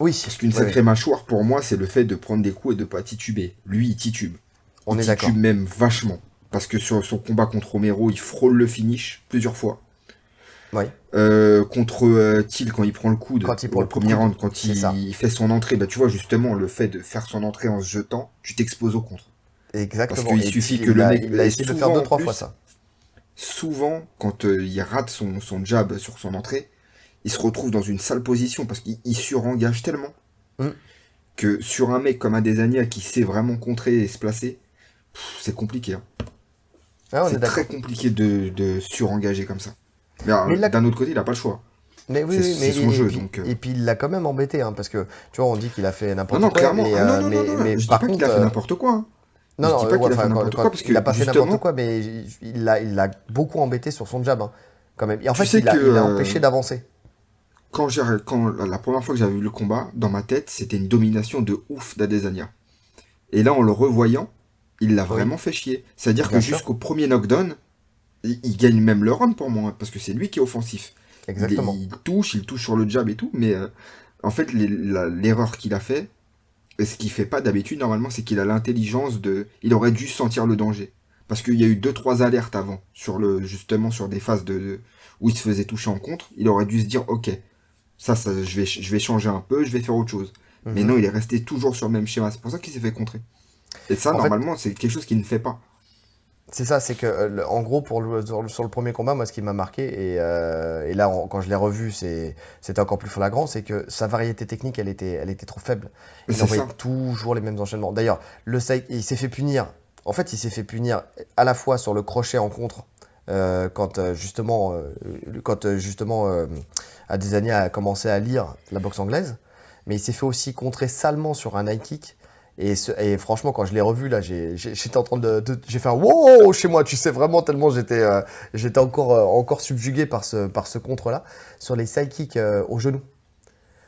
Oui. Parce qu'une sacrée mâchoire, pour moi, c'est le fait de prendre des coups et de pas tituber. Lui, il titube. On est d'accord. Il titube même vachement. Parce que sur son combat contre Romero, il frôle le finish plusieurs fois. Ouais. Euh, contre euh, Thiel, quand il prend le coup quand il prend le premier round, quand il, fait son entrée, bah tu vois justement le fait de faire son entrée en se jetant, tu t'exposes au contre. Exactement. Parce qu'il suffit que le mec. Il a essayé de faire deux trois fois ça. Souvent, quand euh, il rate son, son jab sur son entrée, il se retrouve dans une sale position parce qu'il surengage tellement mm. que sur un mec comme Adesanya qui sait vraiment contrer et se placer, c'est compliqué. Hein. Ah, c'est très compliqué de, de, surengager comme ça. Mais, euh, d'un autre côté, il n'a pas le choix. Mais oui, mais son jeu, donc... Euh. et puis il l'a quand même embêté, hein, parce que tu vois, on dit qu'il a fait n'importe quoi. Non, clairement. Mais, ah, non, non, non, mais, je par dis pas qu'il a fait n'importe quoi. Hein. Non, non, pas qu'il a fait n'importe quoi, parce qu'il a pas fait n'importe quoi, mais il l'a, il l'a beaucoup embêté sur son jab, hein, quand même. Et en fait, il, a, il a empêché d'avancer. Quand, quand la première fois que j'avais vu le combat, dans ma tête, c'était une domination de ouf d'Adesanya. Et là, en le revoyant, il l'a vraiment fait chier. C'est-à-dire que jusqu'au premier knockdown, il, gagne même le round pour moi, parce que c'est lui qui est offensif. Exactement. Il, touche, il touche sur le jab et tout, mais euh, en fait, l'erreur qu'il a fait, ce qu'il fait pas d'habitude normalement, c'est qu'il a l'intelligence de. Il aurait dû sentir le danger. Parce qu'il y a eu deux trois alertes avant, sur le justement sur des phases de, où il se faisait toucher en contre. Il aurait dû se dire, ok, ça, ça je, vais, je vais changer un peu, je vais faire autre chose. Mais mhm. non, il est resté toujours sur le même schéma. C'est pour ça qu'il s'est fait contrer. Et ça, normalement, c'est quelque chose qu'il ne fait pas. C'est ça, c'est que, euh, en gros, pour sur le premier combat, moi, ce qui m'a marqué, et, euh, là, quand je l'ai revu, c'était encore plus flagrant, c'est que sa variété technique, elle était, elle était trop faible. Il envoyait toujours les mêmes enchaînements. D'ailleurs, le il s'est fait punir. En fait, il s'est fait punir à la fois sur le crochet en contre, euh, quand justement, quand justement Adesanya a commencé à lire la boxe anglaise, mais il s'est fait aussi contrer salement sur un high kick Et, franchement, quand je l'ai revu, là, j'étais en train de. j'ai fait un wow chez moi, tu sais, vraiment, tellement j'étais j'étais encore, encore subjugué par ce, par ce contre-là. Sur les side kicks au genou.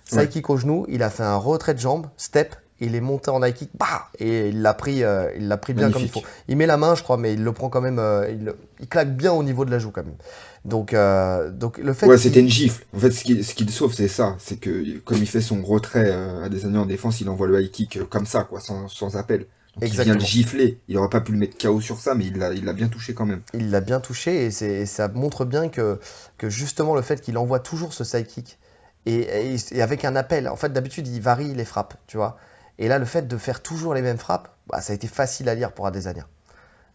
Side kick au genou, il a fait un retrait de jambe, step, il est monté en high kick, bah, et il l'a pris, euh, il l'a pris bien comme il faut. Il met la main, je crois, mais il le prend quand même, euh, il, claque bien au niveau de la joue quand même. Donc, euh, donc le fait. Ouais, c'était une gifle. En fait, ce qui, ce qui le sauve, c'est ça, c'est que comme il fait son retrait à des années en défense, il envoie le high kick comme ça, quoi, sans, sans appel. Donc il vient le gifler. Il aurait pas pu le mettre KO sur ça, mais il l'a, il l'a bien touché quand même. Il l'a bien touché et, c'est, ça montre bien que, que justement le fait qu'il envoie toujours ce side kick et, et, avec un appel. En fait, d'habitude, il varie les frappes, tu vois. Et là, le fait de faire toujours les mêmes frappes, bah, ça a été facile à lire pour Adesanya.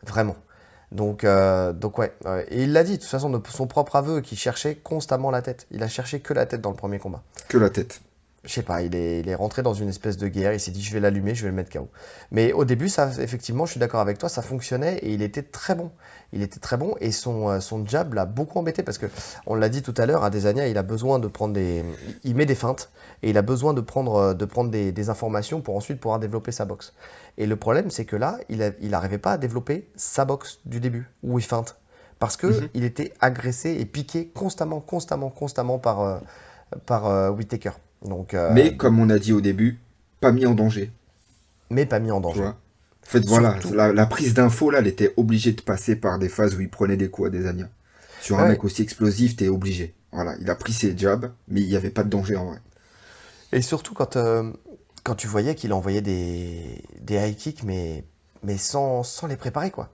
Vraiment. Donc, euh, donc ouais. Et il l'a dit, de toute façon, de son propre aveu, qu'il cherchait constamment la tête. Il a cherché que la tête dans le premier combat. Que la tête je sais pas, il est, il est, rentré dans une espèce de guerre, il s'est dit je vais l'allumer, je vais le mettre KO. Mais au début, ça, effectivement, je suis d'accord avec toi, ça fonctionnait et il était très bon. Il était très bon et son, euh, son jab l'a beaucoup embêté parce que, on l'a dit tout à l'heure, à Desania, il a besoin de prendre des. Il met des feintes et il a besoin de prendre, euh, de prendre des, informations pour ensuite pouvoir développer sa boxe. Et le problème, c'est que là, il n'arrivait pas à développer sa boxe du début, où il feinte. Parce qu'il mhm. il était agressé et piqué constamment, constamment, constamment par, euh, par Euh, mais comme on a dit au début, pas mis en danger. Mais pas mis en danger. en fait, voilà, la, prise d'info, là, elle était obligée de passer par des phases où il prenait des coups à des Ania. Sur un mec aussi explosif, t'es obligé. Voilà, il a pris ses jobs, mais il n'y avait pas de danger en vrai. Et surtout quand, euh, quand tu voyais qu'il envoyait des, des high kicks, mais, mais sans, sans les préparer, quoi.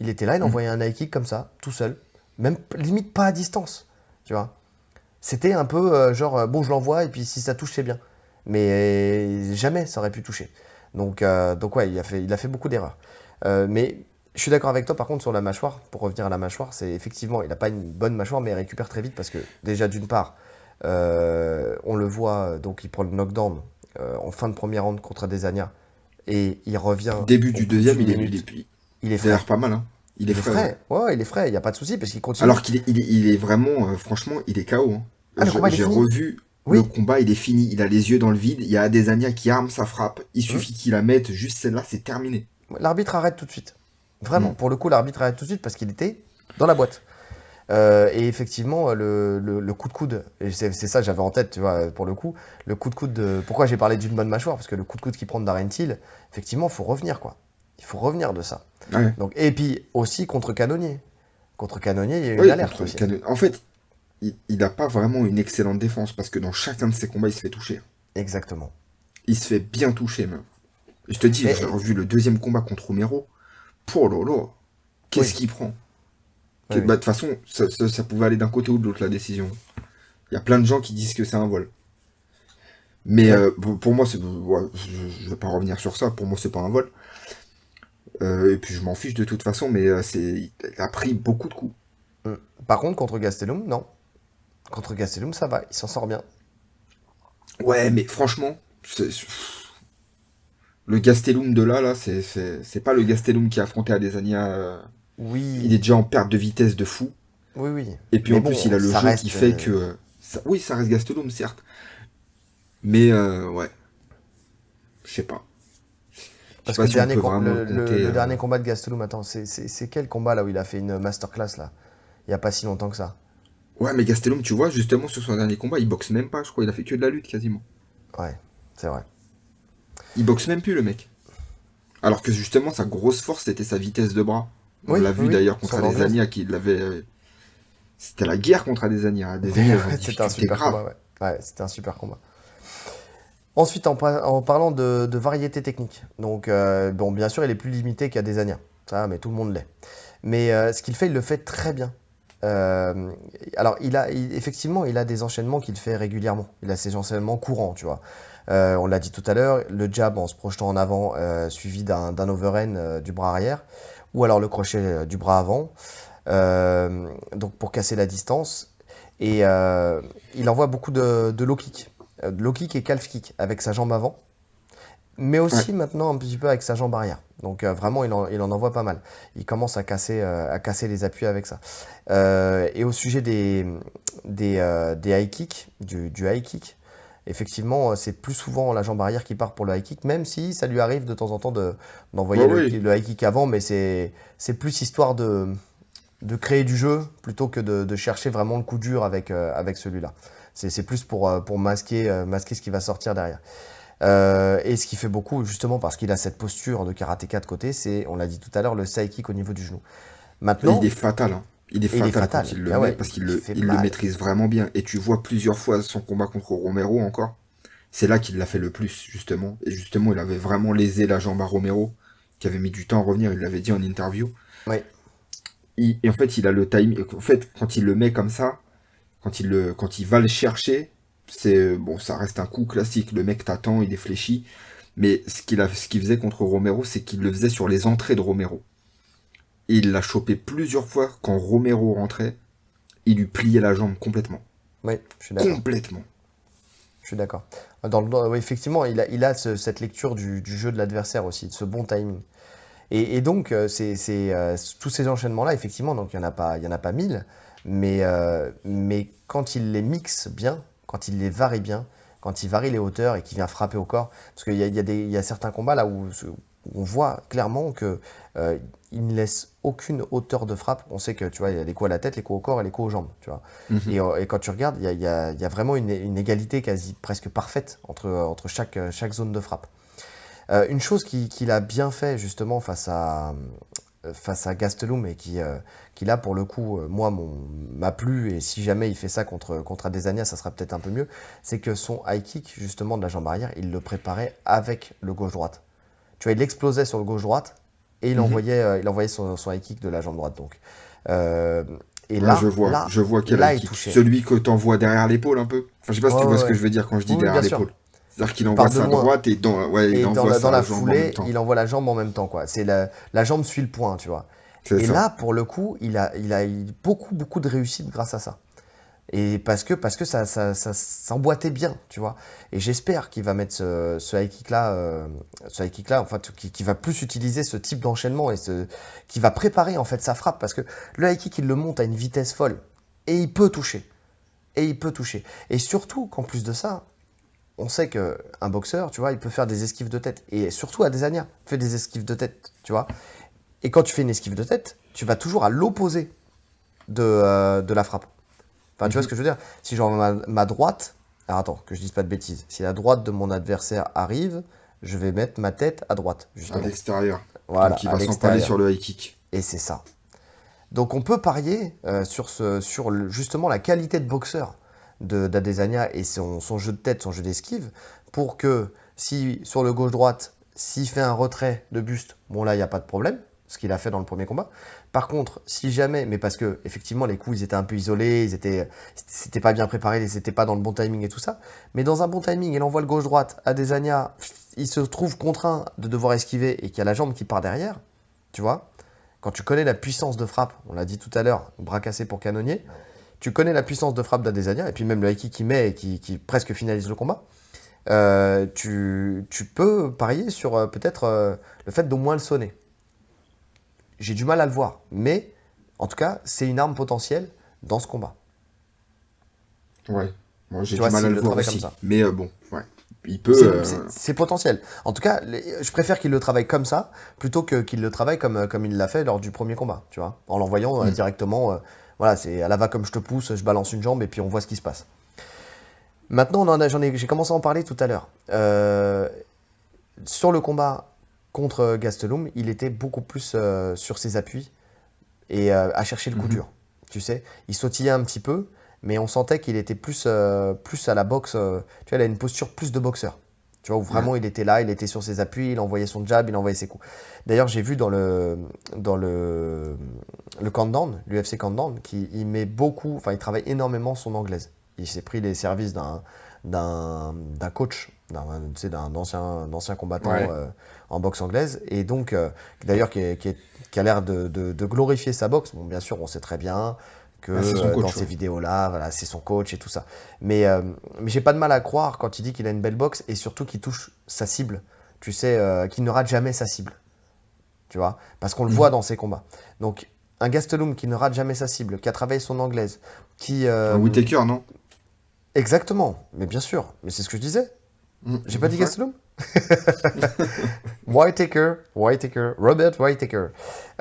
Il était là, il mm. envoyait un high kick comme ça, tout seul. Même limite pas à distance, tu vois. C'était un peu euh, genre, euh, bon, je l'envoie et puis si ça touche, c'est bien. Mais jamais ça aurait pu toucher. Donc, euh, donc ouais, il a fait, il a fait beaucoup d'erreurs. mais je suis d'accord avec toi par contre sur la mâchoire. Pour revenir à la mâchoire, c'est effectivement, il n'a pas une bonne mâchoire, mais il récupère très vite parce que déjà d'une part, on le voit, donc il prend le knockdown en fin de première ronde contre Desania et il revient. Début du deuxième, il est, depuis. il est frais. pas mal. Hein. Il est, frais. Ouais, il est frais, il n'y a pas de souci parce qu'il continue. Alors qu'il est, il est, vraiment, franchement, il est KO. Hein. Ah, j'ai revu le combat, il est fini. Il a les yeux dans le vide. Il y a Adesanya qui arme sa frappe. Il mmh. suffit qu'il la mette juste celle-là, c'est terminé. L'arbitre arrête tout de suite. Vraiment, mmh. pour le coup, l'arbitre arrête tout de suite parce qu'il était dans la boîte. Euh, et effectivement, le, le, coup de coude, c'est ça que j'avais en tête, tu vois, pour le coup, le coup de coude de... Pourquoi j'ai parlé d'une bonne mâchoire? Parce que le coup de coude qui prend de Darren Till, effectivement, il faut revenir, quoi. Il faut revenir de ça. Donc, et puis aussi contre Canonnier. Contre Canonnier, il y a eu une alerte aussi. En fait, il n'a pas vraiment une excellente défense parce que dans chacun de ses combats, il se fait toucher. Exactement. Il se fait bien toucher, même. Je te dis, j'ai revu le deuxième combat contre Romero. Pour lolo, qu'est-ce qu'il prend? Bah, De toute façon, ça, pouvait aller d'un côté ou de l'autre, la décision. Il y a plein de gens qui disent que c'est un vol. Mais euh, pour moi, je ne vais pas revenir sur ça. Pour moi, c'est pas un vol. Euh, et puis je m'en fiche de toute façon, mais euh, c'est, il a pris beaucoup de coups. Hum. Par contre, contre Gastelum, non. Contre Gastelum, ça va, il s'en sort bien. Ouais, mais franchement, le Gastelum de là, là, c'est pas le Gastelum qui a affronté Adesanya. Euh... Oui. Il est déjà en perte de vitesse de fou. Oui, oui. Et puis en plus, il a le jeu qui fait euh, que. Oui, ça reste Gastelum, certes. Mais euh, ouais. Je sais pas. Parce que le, dernier, le, euh, dernier combat de Gastelum, attends, c'est quel combat là où il a fait une masterclass là? Il n'y a pas si longtemps que ça. Ouais, mais Gastelum, tu vois, justement, sur son dernier combat, il boxe même pas, je crois. Il a fait que de la lutte quasiment. Ouais, c'est vrai. Il boxe même plus, le mec. Alors que justement, sa grosse force, c'était sa vitesse de bras. On l'a vu d'ailleurs contre Adesanya qui l'avait. Euh, c'était la guerre contre Adesanya. Adesanya c'était un super combat, ouais. ouais c'était un super combat. Ensuite, en, parlant de, variété technique, donc euh, bon, bien sûr, il est plus limité qu'Adesanya, ça, mais tout le monde l'est. Mais euh, ce qu'il fait, il le fait très bien. Euh, alors, il a, effectivement, il a des enchaînements qu'il fait régulièrement. Il a ses enchaînements courants, tu vois. Euh, on l'a dit tout à l'heure, le jab en se projetant en avant, euh, suivi d'un overhand du bras arrière, ou alors le crochet du bras avant, donc pour casser la distance. Et il envoie beaucoup de, de low kick, low kick et calf kick avec sa jambe avant mais aussi maintenant un petit peu avec sa jambe arrière. Donc euh, vraiment, il en, il en, envoie pas mal. Il commence à casser, euh, à casser les appuis avec ça. Euh, et au sujet des, des, des high kicks, du, du, high kick, effectivement, c'est plus souvent la jambe arrière qui part pour le high kick, même si ça lui arrive de temps en temps d'envoyer le, high kick avant, mais c'est plus histoire de, de créer du jeu plutôt que de, chercher vraiment le coup dur avec, avec celui-là. C'est plus pour, pour masquer, masquer ce qui va sortir derrière. Et ce qui fait beaucoup, justement parce qu'il a cette posture de karatéka de côté, c'est, on l'a dit tout à l'heure, le side kick au niveau du genou. Maintenant, il est fatal. Hein. Il est fatal, quand il le ah met parce qu'il le, il le maîtrise vraiment bien. Et tu vois plusieurs fois son combat contre Romero encore. C'est là qu'il l'a fait le plus, justement. Et justement, il avait vraiment lésé la jambe à Romero, qui avait mis du temps à revenir, il l'avait dit en interview. Ouais. et en fait, il a le time. En fait, quand il le met comme ça, quand il, le, quand il va le chercher, c'est bon, ça reste un coup classique. Le mec t'attend, il est fléchi. Mais ce qu'il ce qu'il faisait contre Romero, c'est qu'il le faisait sur les entrées de Romero. Et il l'a chopé plusieurs fois quand Romero rentrait. Il lui pliait la jambe complètement. Oui, je suis d'accord. Complètement. Je suis d'accord. Dans, effectivement, il a, il a cette lecture du, jeu de l'adversaire aussi, de ce bon timing. Et, donc, euh, c'est, euh, tous ces enchaînements-là, effectivement, donc il n'y en, a pas, y en a pas mille, mais, euh, mais quand il les mixe bien, quand il les varie bien, quand il varie les hauteurs et qu'il vient frapper au corps, parce qu'il y a, y, y a certains combats là où on voit clairement que euh, il ne laisse aucune hauteur de frappe. On sait que tu vois, il y a les coups à la tête, les coups au corps et les coups aux jambes. Tu vois. Mhm. Euh, et, quand tu regardes, il y a, vraiment une, égalité quasi presque parfaite entre, entre chaque, chaque zone de frappe. Euh, une chose qu'il a bien fait justement face à, face à Gastelum et qui, qui là pour le coup, moi, m'a plu et si jamais il fait ça contre, contre Adesanya, ça sera peut-être un peu mieux, c'est que son high kick justement de la jambe arrière, il le préparait avec le gauche-droite tu vois, il explosait sur le gauche-droite et il, mhm. envoyait, euh, il envoyait son, son high kick de la jambe droite. Donc. Euh, et là, je vois, là, je vois quel là, il Celui que tu envoies derrière l'épaule un peu. Enfin, je sais pas si tu vois ce que je veux dire quand je dis derrière l'épaule. C'est-à-dire qu'il envoie sa droite et dans, ouais, il envoie dans, dans la foulée, il envoie la jambe en même temps. Quoi. C'est la, la jambe suit le point, tu vois. Et là, pour le coup, il a, il a eu beaucoup, beaucoup de réussite grâce à ça. Et parce que, parce que ça, ça, ça s'emboîtait bien, tu vois. Et j'espère qu'il va mettre ce, ce high kick là, euh, ce high kick là, en fait, qui, va plus utiliser ce type d'enchaînement et ce, qui va préparer en fait sa frappe parce que le high kick il le monte à une vitesse folle et il peut toucher. Et il peut toucher. Et surtout qu'en plus de ça, on sait que un boxeur, tu vois, il peut faire des esquives de tête. Et surtout à Desania, fait des esquives de tête, tu vois. Et quand tu fais une esquive de tête, tu vas toujours à l'opposé de, euh, de la frappe. Enfin, tu vois ce que je veux dire? Si genre ma, droite, alors attends, que je dise pas de bêtises, si la droite de mon adversaire arrive, je vais mettre ma tête à droite. À l'extérieur. Voilà. Donc il va s'empaler sur le high kick. Et c'est ça. Donc on peut parier euh, sur, ce, sur justement la qualité de boxeur d'Adesanya et son, jeu de tête, son jeu d'esquive, pour que si sur le gauche-droite, s'il fait un retrait de buste, bon là il n'y a pas de problème, ce qu'il a fait dans le premier combat. Par contre, si jamais, mais parce que effectivement les coups ils étaient un peu isolés, ils étaient, c'était pas bien préparé, ils étaient pas dans le bon timing et tout ça. Mais dans un bon timing, il envoie le gauche-droite à Desania, il se trouve contraint de devoir esquiver et qu'il y a la jambe qui part derrière, tu vois. Quand tu connais la puissance de frappe, on l'a dit tout à l'heure, bras cassé pour canonnier, tu connais la puissance de frappe d'Adesanya et puis même le high qui met et qui, presque finalise le combat. Euh, tu, peux parier sur euh, peut-être euh, le fait d'au moins le sonner j'ai du mal à le voir. Mais, en tout cas, c'est une arme potentielle dans ce combat. Ouais, moi j'ai du mal à le, voir aussi. Mais euh, bon, ouais. Il peut. C'est potentiel. En tout cas, je préfère qu'il le travaille comme ça plutôt que qu'il le travaille comme, comme il l'a fait lors du premier combat, tu vois, en l'envoyant euh, mm. directement. Voilà, c'est à la va comme je te pousse, je balance une jambe et puis on voit ce qui se passe. Maintenant, j'ai commencé à en parler tout à l'heure. sur le combat contre Gastelum, il était beaucoup plus euh, sur ses appuis et euh, à chercher le coup mhm. dur. Tu sais, il sautillait un petit peu, mais on sentait qu'il était plus, euh, plus à la boxe. tu vois, il a une posture plus de boxeur. Tu vois, où vraiment il était là, il était sur ses appuis, il envoyait son jab, il envoyait ses coups. D'ailleurs, j'ai vu dans le dans le le countdown, l'UFC countdown, qu'il met beaucoup, enfin, il travaille énormément son anglaise. Il s'est pris les services d'un d'un coach, d'un ancien, ancien combattant euh, en boxe anglaise, et donc euh, d'ailleurs qui, qui, a l'air de, de, glorifier sa boxe. Bon, bien sûr, on sait très bien que ah, euh, dans ces vidéos-là, voilà, c'est son coach et tout ça. Mais, mais j'ai pas de mal à croire quand il dit qu'il a une belle boxe et surtout qu'il touche sa cible. Tu sais, qu'il ne rate jamais sa cible. Tu vois Parce qu'on le mhm. voit dans ses combats. Donc, un Gastelum qui ne rate jamais sa cible, qui a travaillé son anglaise, qui. Un Whitaker, non? Exactement, mais bien sûr. Mais c'est ce que je disais. Mm. J'ai pas dit Gastelum? Whitaker, Whitaker, Robert Whitaker.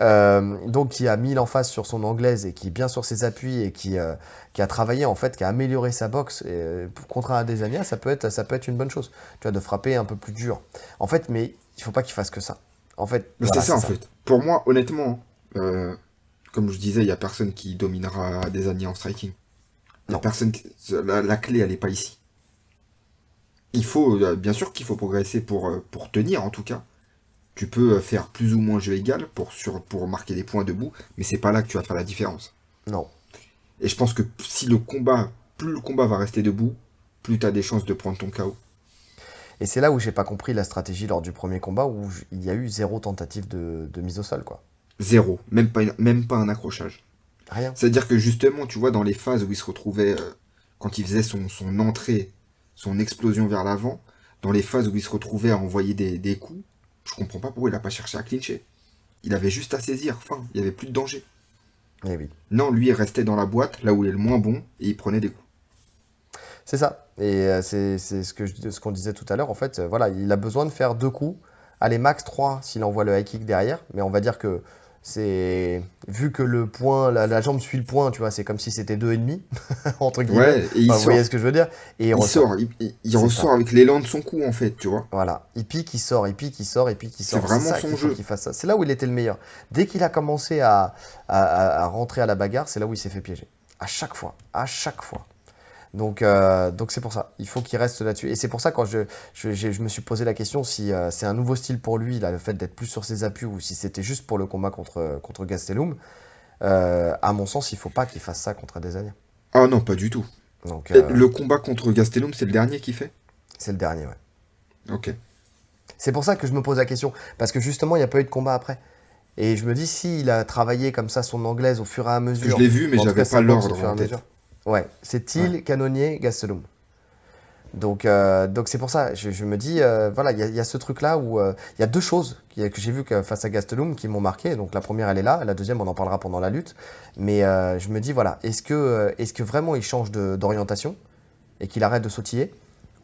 Euh, donc qui a mis l'emphase sur son anglaise et qui est bien sur ses appuis et qui, euh, qui a travaillé en fait, qui a amélioré sa boxe et, euh, contre un Adesanya, ça peut être ça peut être une bonne chose. Tu vois, de frapper un peu plus dur. En fait, mais il faut pas qu'il fasse que ça. En fait, c'est ça en fait. Pour moi, honnêtement, comme je disais, il y a personne qui dominera Adesanya en striking. La personne, la, la clé, elle est pas ici il faut, euh, bien sûr qu'il faut progresser pour, euh, pour tenir en tout cas. Tu peux euh, faire plus ou moins jeu égal pour, sur, pour marquer des points debout, mais c'est pas là que tu vas faire la différence. Non. Et je pense que si le combat, plus le combat va rester debout, plus tu as des chances de prendre ton KO. Et c'est là où j'ai pas compris la stratégie lors du premier combat où il y a eu zéro tentative de, mise au sol, quoi. Zéro, même pas, même pas un accrochage. Rien. C'est-à-dire que justement, tu vois, dans les phases où il se retrouvait, quand il faisait son, son entrée son explosion vers l'avant, dans les phases où il se retrouvait à envoyer des, coups, je comprends pas pourquoi il n'a pas cherché à clincher. Il avait juste à saisir, enfin, il n'y avait plus de danger. Eh oui. Non, lui, il restait dans la boîte, là où il est le moins bon, et il prenait des coups. C'est ça. Et euh, c'est ce qu'on ce disait tout à l'heure. En fait, euh, voilà, il a besoin de faire deux coups. Allez, max 3 s'il envoie le high kick derrière. Mais on va dire que c'est vu que le point, la, jambe suit le point, tu vois, c'est comme si c'était deux et demi entre guillemets. Ouais, et il vous voyez ce que je veux dire Et il, ressort, il, ressort avec l'élan de son coup en fait, tu vois. Voilà, il pique, il sort, il pique, il sort, et puis il sort. C'est vraiment son jeu. C'est là où il était le meilleur. Dès qu'il a commencé à, à rentrer à la bagarre, c'est là où il s'est fait piéger. À chaque fois, à chaque fois. Donc, euh, donc c'est pour ça. Il faut qu'il reste là-dessus. Et c'est pour ça quand je, je, me suis posé la question si euh, c'est un nouveau style pour lui, là, le fait d'être plus sur ses appuis, ou si c'était juste pour le combat contre, contre Gastelum. Euh, à mon sens, il faut pas qu'il fasse ça contre Adesanya. Ah non, pas du tout. Donc, le combat contre Gastelum, c'est le dernier qu'il fait? C'est le dernier, ouais. Ok. C'est pour ça que je me pose la question. Parce que justement, il n'y a pas eu de combat après. Et je me dis, s'il a travaillé comme ça son anglaise au fur et à mesure. Je l'ai vu, mais j'avais pas l'ordre en tête. Ouais, c'est Thiel, Canonnier, Gastelum. Donc, euh, donc c'est pour ça, je, me dis, euh, voilà, il y, a ce truc-là où euh, il y a deux choses que j'ai vues face à Gastelum qui m'ont marqué. Donc la première, elle est là, la deuxième, on en parlera pendant la lutte. Mais je me dis, voilà, est-ce que, est que vraiment il change d'orientation et qu'il arrête de sautiller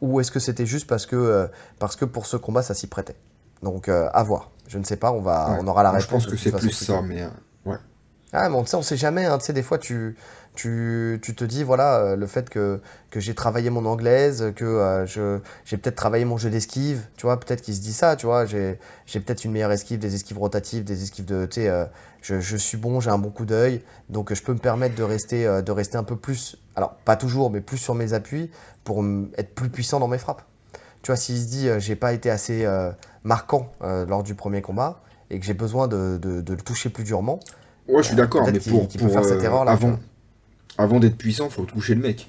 Ou est-ce que c'était juste parce que, parce que pour ce combat, ça s'y prêtait? Donc à voir. Je ne sais pas, on, va, on aura la réponse. Je pense que c'est plus ça, mais ouais. Ah, mais on, on sait jamais, hein, tu sais, des fois, tu, tu, te dis, voilà, euh, le fait que, j'ai travaillé mon anglaise, que euh, j'ai peut-être travaillé mon jeu d'esquive, tu vois, peut-être qu'il se dit ça, tu vois, j'ai peut-être une meilleure esquive, des esquives rotatives, des esquives de, tu sais, euh, je, suis bon, j'ai un bon coup d'œil, donc je peux me permettre de rester, de rester un peu plus, alors pas toujours, mais plus sur mes appuis pour être plus puissant dans mes frappes. Tu vois, s'il se dit, j'ai pas été assez marquant lors du premier combat et que j'ai besoin de, le toucher plus durement, Ouais, je suis d'accord, mais pour, faire cette erreur là, avant, avant d'être puissant, faut toucher le mec.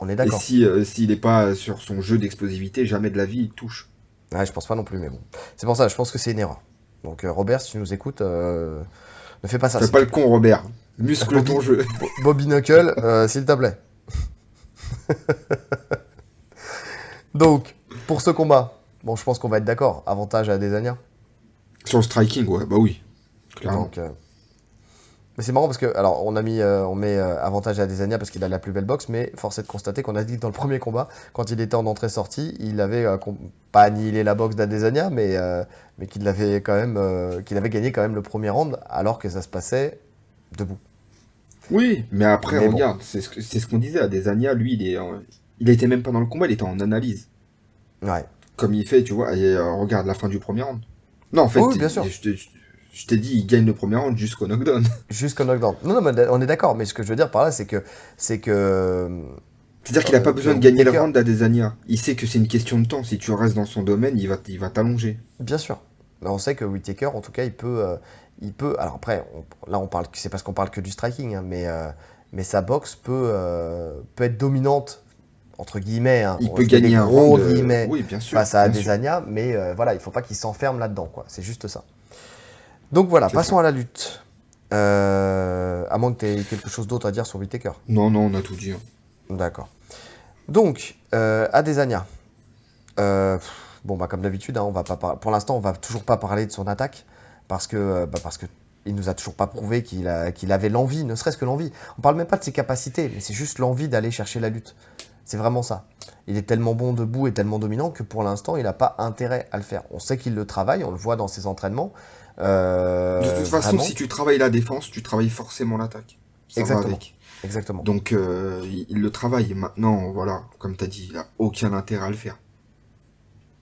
On est d'accord. Et si euh, s'il n'est pas sur son jeu d'explosivité, jamais de la vie il touche. Ouais, je pense pas non plus, mais bon. C'est pour ça, je pense que c'est une erreur. Donc euh, Robert, si tu nous écoutes, euh, ne fais pas ça. Fais pas le con, Robert. Muscle ton jeu. Bobby Knuckle, s'il te plaît. Donc, pour ce combat, bon, je pense qu'on va être d'accord. Avantage à Desania. Sur le striking, ouais, bah oui. Clairement. Donc, mais c'est marrant parce que, alors, on a mis, euh, on met euh, avantage à Desania parce qu'il a la plus belle boxe, mais force est de constater qu'on a dit que dans le premier combat, quand il était en entrée-sortie, il avait euh, pas annihilé la boxe d'Adesanya, mais, mais qu'il avait quand même, qu'il avait gagné quand même le premier round, alors que ça se passait debout. Oui, mais après, regarde, c'est ce qu'on disait, Adesanya, lui, il, est, il était même pas dans le combat, il était en analyse. Ouais. Comme il fait, tu vois, et regarde la fin du premier round. Non, en fait, oui, bien sûr. Je t'ai dit, il gagne le premier round jusqu'au knockdown. Jusqu'au knockdown. Non, non, mais on est d'accord, mais ce que je veux dire par là, c'est que. C'est que. C'est-à-dire qu'il n'a pas euh, besoin de gagner le round d'Adesanya. Il sait que c'est une question de temps. Si tu restes dans son domaine, il va, il va t'allonger. Bien sûr. On sait que Whitaker, en tout cas, il peut. Euh, il peut alors après, là, on parle, c'est parce qu'on parle que du striking, hein, mais, euh, mais sa boxe peut, peut être dominante entre guillemets, hein, il peut gagner un gros guillemets oui, bien sûr, face à Adesanya, mais voilà, il faut pas qu'il s'enferme là-dedans, quoi. C'est juste ça. Donc voilà, passons à la lutte. Euh, à moins que tu aies quelque chose d'autre à dire sur Whitaker? Non, non, on a tout dit. Hein. D'accord. Donc, euh, Adesanya. Euh, bon, bah, comme d'habitude, hein, on va pas pour l'instant, on va toujours pas parler de son attaque parce que, euh, bah, parce que Il nous a toujours pas prouvé qu'il avait l'envie, ne serait-ce que l'envie. On parle même pas de ses capacités, mais c'est juste l'envie d'aller chercher la lutte. C'est vraiment ça. Il est tellement bon debout et tellement dominant que pour l'instant, il n'a pas intérêt à le faire. On sait qu'il le travaille, on le voit dans ses entraînements. Euh, de toute façon, si tu travailles la défense, tu travailles forcément l'attaque. Exactement. Exactement. Donc, euh, il, le travaille. Maintenant, voilà, comme tu as dit, il n'a aucun intérêt à le faire.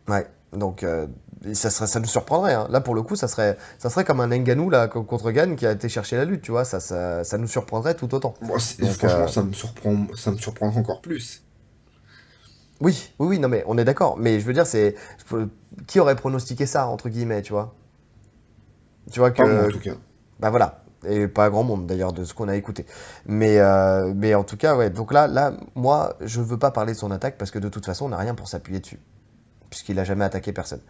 Ouais. Donc, euh, ça, serait, ça nous surprendrait. Hein. Là, pour le coup, ça serait, ça serait comme un Nganou là, contre Gann qui a été chercher la lutte, tu vois. Ça, ça, ça nous surprendrait tout autant. franchement, ça, me surprend, ça me surprend encore plus. Oui, oui, oui, non, mais on est d'accord. Mais je veux dire, c'est. Qui aurait pronostiqué ça, entre guillemets, tu vois? Tu vois que. Pas en tout cas. Bah voilà. Et pas grand monde d'ailleurs de ce qu'on a écouté. Mais, euh, mais en tout cas, ouais. Donc là, là, moi, je veux pas parler de son attaque parce que de toute façon, on n'a rien pour s'appuyer dessus. Puisqu'il a jamais attaqué personne.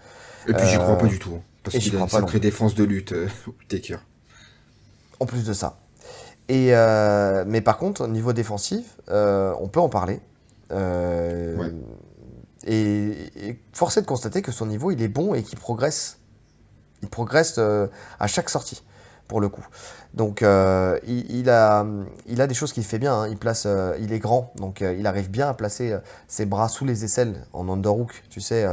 Et puis j'y crois pas euh, du tout. Hein, parce qu'il a une sacrée défense de lutte, euh, Taker. En plus de ça. Et mais par contre, au niveau défensif, on peut en parler. Euh, et, force est de constater que son niveau, il est bon et qu'il progresse. Il progresse euh, à chaque sortie, pour le coup. Donc, euh, il, a, il a des choses qu'il fait bien. Hein. Il, place, il est grand, donc il arrive bien à placer ses bras sous les aisselles en underhook, tu sais,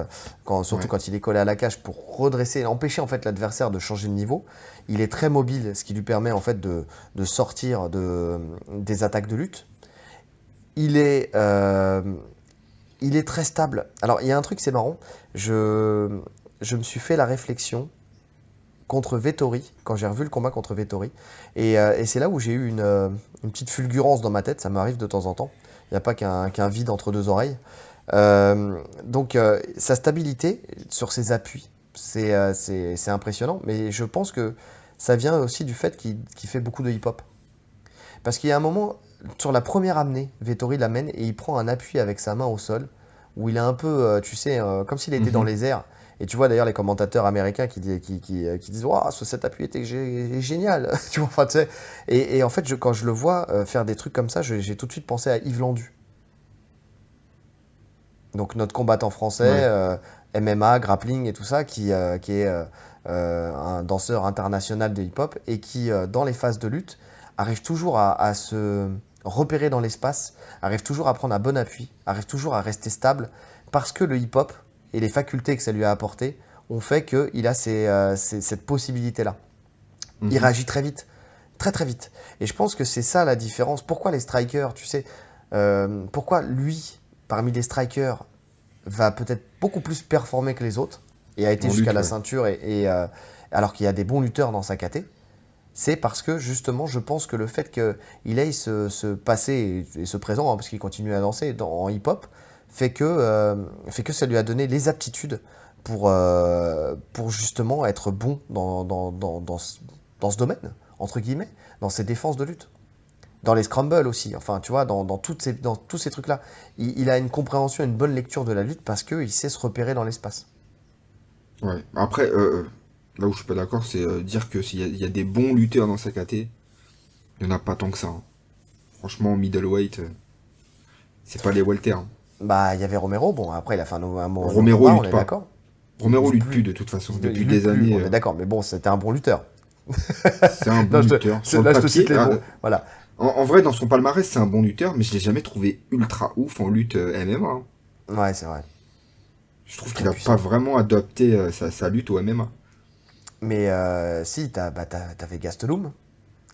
quand, surtout quand il est collé à la cage pour redresser, empêcher en fait l'adversaire de changer de niveau. Il est très mobile, ce qui lui permet en fait de, de sortir de, des attaques de lutte il est, euh, il est très stable. Alors, il y a un truc, c'est marrant. Je, je me suis fait la réflexion contre Vettori, quand j'ai revu le combat contre Vettori. Et, euh, c'est là où j'ai eu euh, une, petite fulgurance dans ma tête, ça m'arrive de temps en temps. Il n'y a pas qu'un vide entre deux oreilles. donc sa stabilité sur ses appuis, c'est impressionnant. Mais je pense que ça vient aussi du fait qu'il fait beaucoup de hip-hop. Parce qu'il y a un moment, sur la première amenée, Vettori l'amène et il prend un appui avec sa main au sol, où il est un peu, euh, tu sais, euh, comme s'il était dans mhm. les airs. Et tu vois d'ailleurs les commentateurs américains qui, qui, qui, euh, qui disent Waouh, cet appui était génial. Tu vois, enfin, tu sais, et, et, en fait, je, quand je le vois faire des trucs comme ça, j'ai tout de suite pensé à Yves Landu. Donc notre combattant français, MMA, grappling et tout ça, qui, qui est un danseur international de hip-hop et qui, dans les phases de lutte, arrive toujours à, à se repérer dans l'espace, arrive toujours à prendre un bon appui, arrive toujours à rester stable, parce que le hip-hop et les facultés que ça lui a apporté ont fait qu'il a euh, cette possibilité-là. Il mhm. réagit très vite, très très vite. Et je pense que c'est ça la différence. Pourquoi les strikers, tu sais, euh, pourquoi lui, parmi les strikers, va peut-être beaucoup plus performer que les autres, et a été jusqu'à la ceinture, et, euh, alors qu'il y a des bons lutteurs dans sa caté c'est parce que justement, je pense que le fait qu'il aille se, passer et, se présent, hein, parce qu'il continue à danser en hip-hop, fait que, euh, fait que ça lui a donné les aptitudes pour, euh, pour justement être bon dans, dans, dans, dans, ce domaine, entre guillemets, dans ses défenses de lutte. Dans les scrambles aussi, enfin, tu vois, dans, toutes ces, dans tous ces trucs-là. Il, a une compréhension, une bonne lecture de la lutte parce qu'il sait se repérer dans l'espace. Ouais, après, euh, Là où je suis pas d'accord, c'est dire que s'il y, a des bons lutteurs dans sa KT, il n'y en a pas tant que ça. Hein. Franchement, middleweight, c'est pas les welter. Hein. Bah, il y avait Romero, bon, après il a fait un, un Romero lutte pas. d'accord. Romero lutte plus. de toute façon, depuis des années. On est euh. d'accord, mais bon, c'était un bon lutteur. c'est un bon lutteur. Sur là, je cite les ah, voilà. En, vrai, dans son palmarès, c'est un bon lutteur, mais je l'ai jamais trouvé ultra ouf en lutte MMA. Hein. Ouais, c'est vrai. Je trouve qu'il a pas vraiment adopté sa, sa lutte au MMA. Mais euh, si, bah, t'avais Gastelum,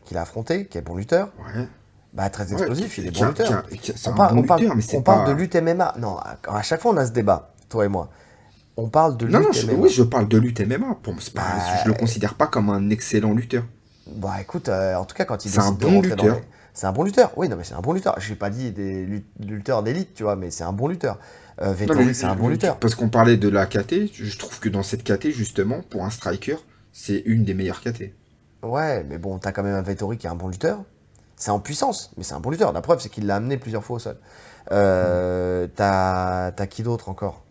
qui l'a affronté, qui est bon lutteur. Ouais. Bah, très explosif, il est bon lutteur. on, parle, on, parle, on parle, de lutte MMA. Non, à, chaque fois, on a ce débat, toi et moi. On parle de lutte non, non, oui, je parle de lutte MMA. Pour, pas, bah, je le considère pas comme un excellent lutteur. Bah, écoute, euh, en tout cas, quand il C'est un bon lutteur. C'est un bon lutteur. Oui, non, mais c'est un bon lutteur. J'ai pas dit des lutteurs d'élite, tu vois, mais c'est un bon lutteur. Euh, c'est un bon lutteur. Parce qu'on parlait de la KT, je trouve que dans cette KT, justement, pour un striker, c'est une des meilleures KT. Ouais, mais bon, t'as quand même un Vettori qui est un bon lutteur. C'est en puissance, mais c'est un bon lutteur. La preuve, c'est qu'il l'a amené plusieurs fois au sol. Euh, t'as, qui d'autre encore?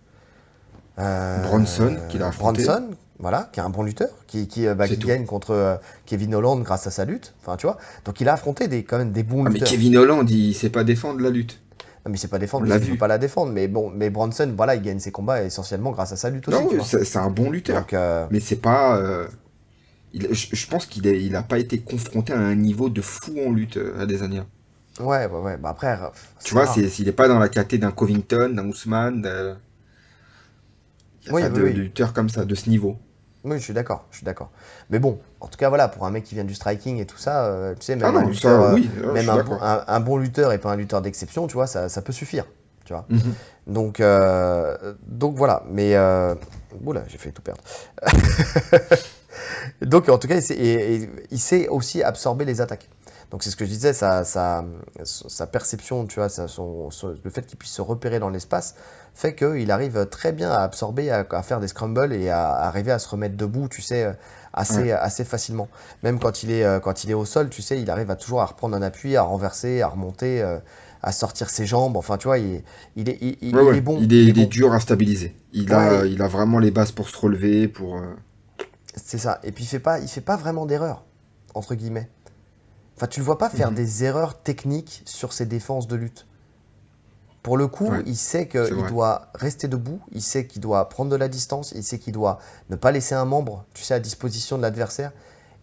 Euh, Bronson, qui l'a affronté. Bronson, voilà, qui est un bon lutteur, qui, qui, euh, bah, gagne contre euh, Kevin Holland grâce à sa lutte. Enfin, tu vois. Donc il a affronté des, quand même des bons ah, lutteurs. Mais Kevin Holland, il sait pas défendre la lutte. Non, mais c'est pas défendre, il ne peut pas la défendre. Mais bon, mais Bronson, voilà, il gagne ses combats essentiellement grâce à sa lutte aussi. Non, c'est un bon lutteur. Donc, Mais c'est pas. Euh, je, pense qu'il n'a il pas été confronté à un niveau de fou en lutte à des années. Ouais, ouais, ouais. Bah après, tu vois, s'il n'est pas dans la caté d'un Covington, d'un Ousmane, il n'y a pas de, lutteur comme ça, de ce niveau. Oui, je suis d'accord, je suis d'accord. Mais bon, en tout cas, voilà, pour un mec qui vient du striking et tout ça, euh, tu sais, même, un, lutteur, oui, même un, bon lutteur et pas un lutteur d'exception, tu vois, ça, ça, peut suffire, tu vois. Mhm. Donc, euh, donc voilà, mais... Euh... Oula, j'ai fait tout perdre. donc, en tout cas, il sait, il sait aussi absorber les attaques. Donc c'est ce que je disais, sa, sa, sa perception, tu vois, son, le fait qu'il puisse se repérer dans l'espace fait qu'il arrive très bien à absorber, à, faire des scrambles et à, arriver à se remettre debout, tu sais, assez, assez facilement. Même quand il, est, euh, quand il est au sol, tu sais, il arrive à toujours à reprendre un appui, à renverser, à remonter, euh, à sortir ses jambes. Enfin, tu vois, il, il, est, il, il est, bon. Il est, dur à stabiliser. Il, a, il a vraiment les bases pour se relever, pour... C'est ça. Et puis il fait pas, il fait pas vraiment d'erreur, entre guillemets. Enfin, tu le vois pas faire mhm. des erreurs techniques sur ses défenses de lutte. Pour le coup, il sait qu'il doit rester debout, il sait qu'il doit prendre de la distance, il sait qu'il doit ne pas laisser un membre, tu sais, à disposition de l'adversaire.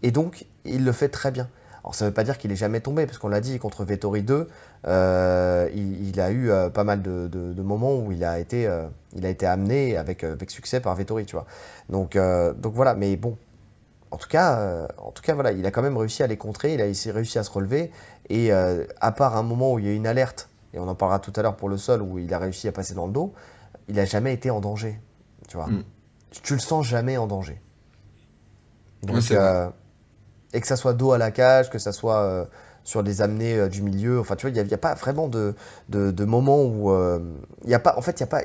Et donc, il le fait très bien. Alors, ça ne veut pas dire qu'il est jamais tombé, parce qu'on l'a dit, contre Vettori 2, euh, il, a eu euh, pas mal de, moments où il a été, euh, il a été amené avec, avec succès par Vettori, tu vois. Donc, donc voilà, mais bon, en tout cas, en tout cas, voilà, il a quand même réussi à les contrer, il a réussi à se relever. Et à part un moment où il y a une alerte, et on en parlera tout à l'heure pour le sol, où il a réussi à passer dans le dos, il n'a jamais été en danger. Tu vois, mm. tu le sens jamais en danger. Donc, et que ça soit dos à la cage, que ça soit sur des amenées du milieu, enfin, tu vois, il n'y a, pas vraiment de, de, de moment où il y a pas, en fait, il n'y a pas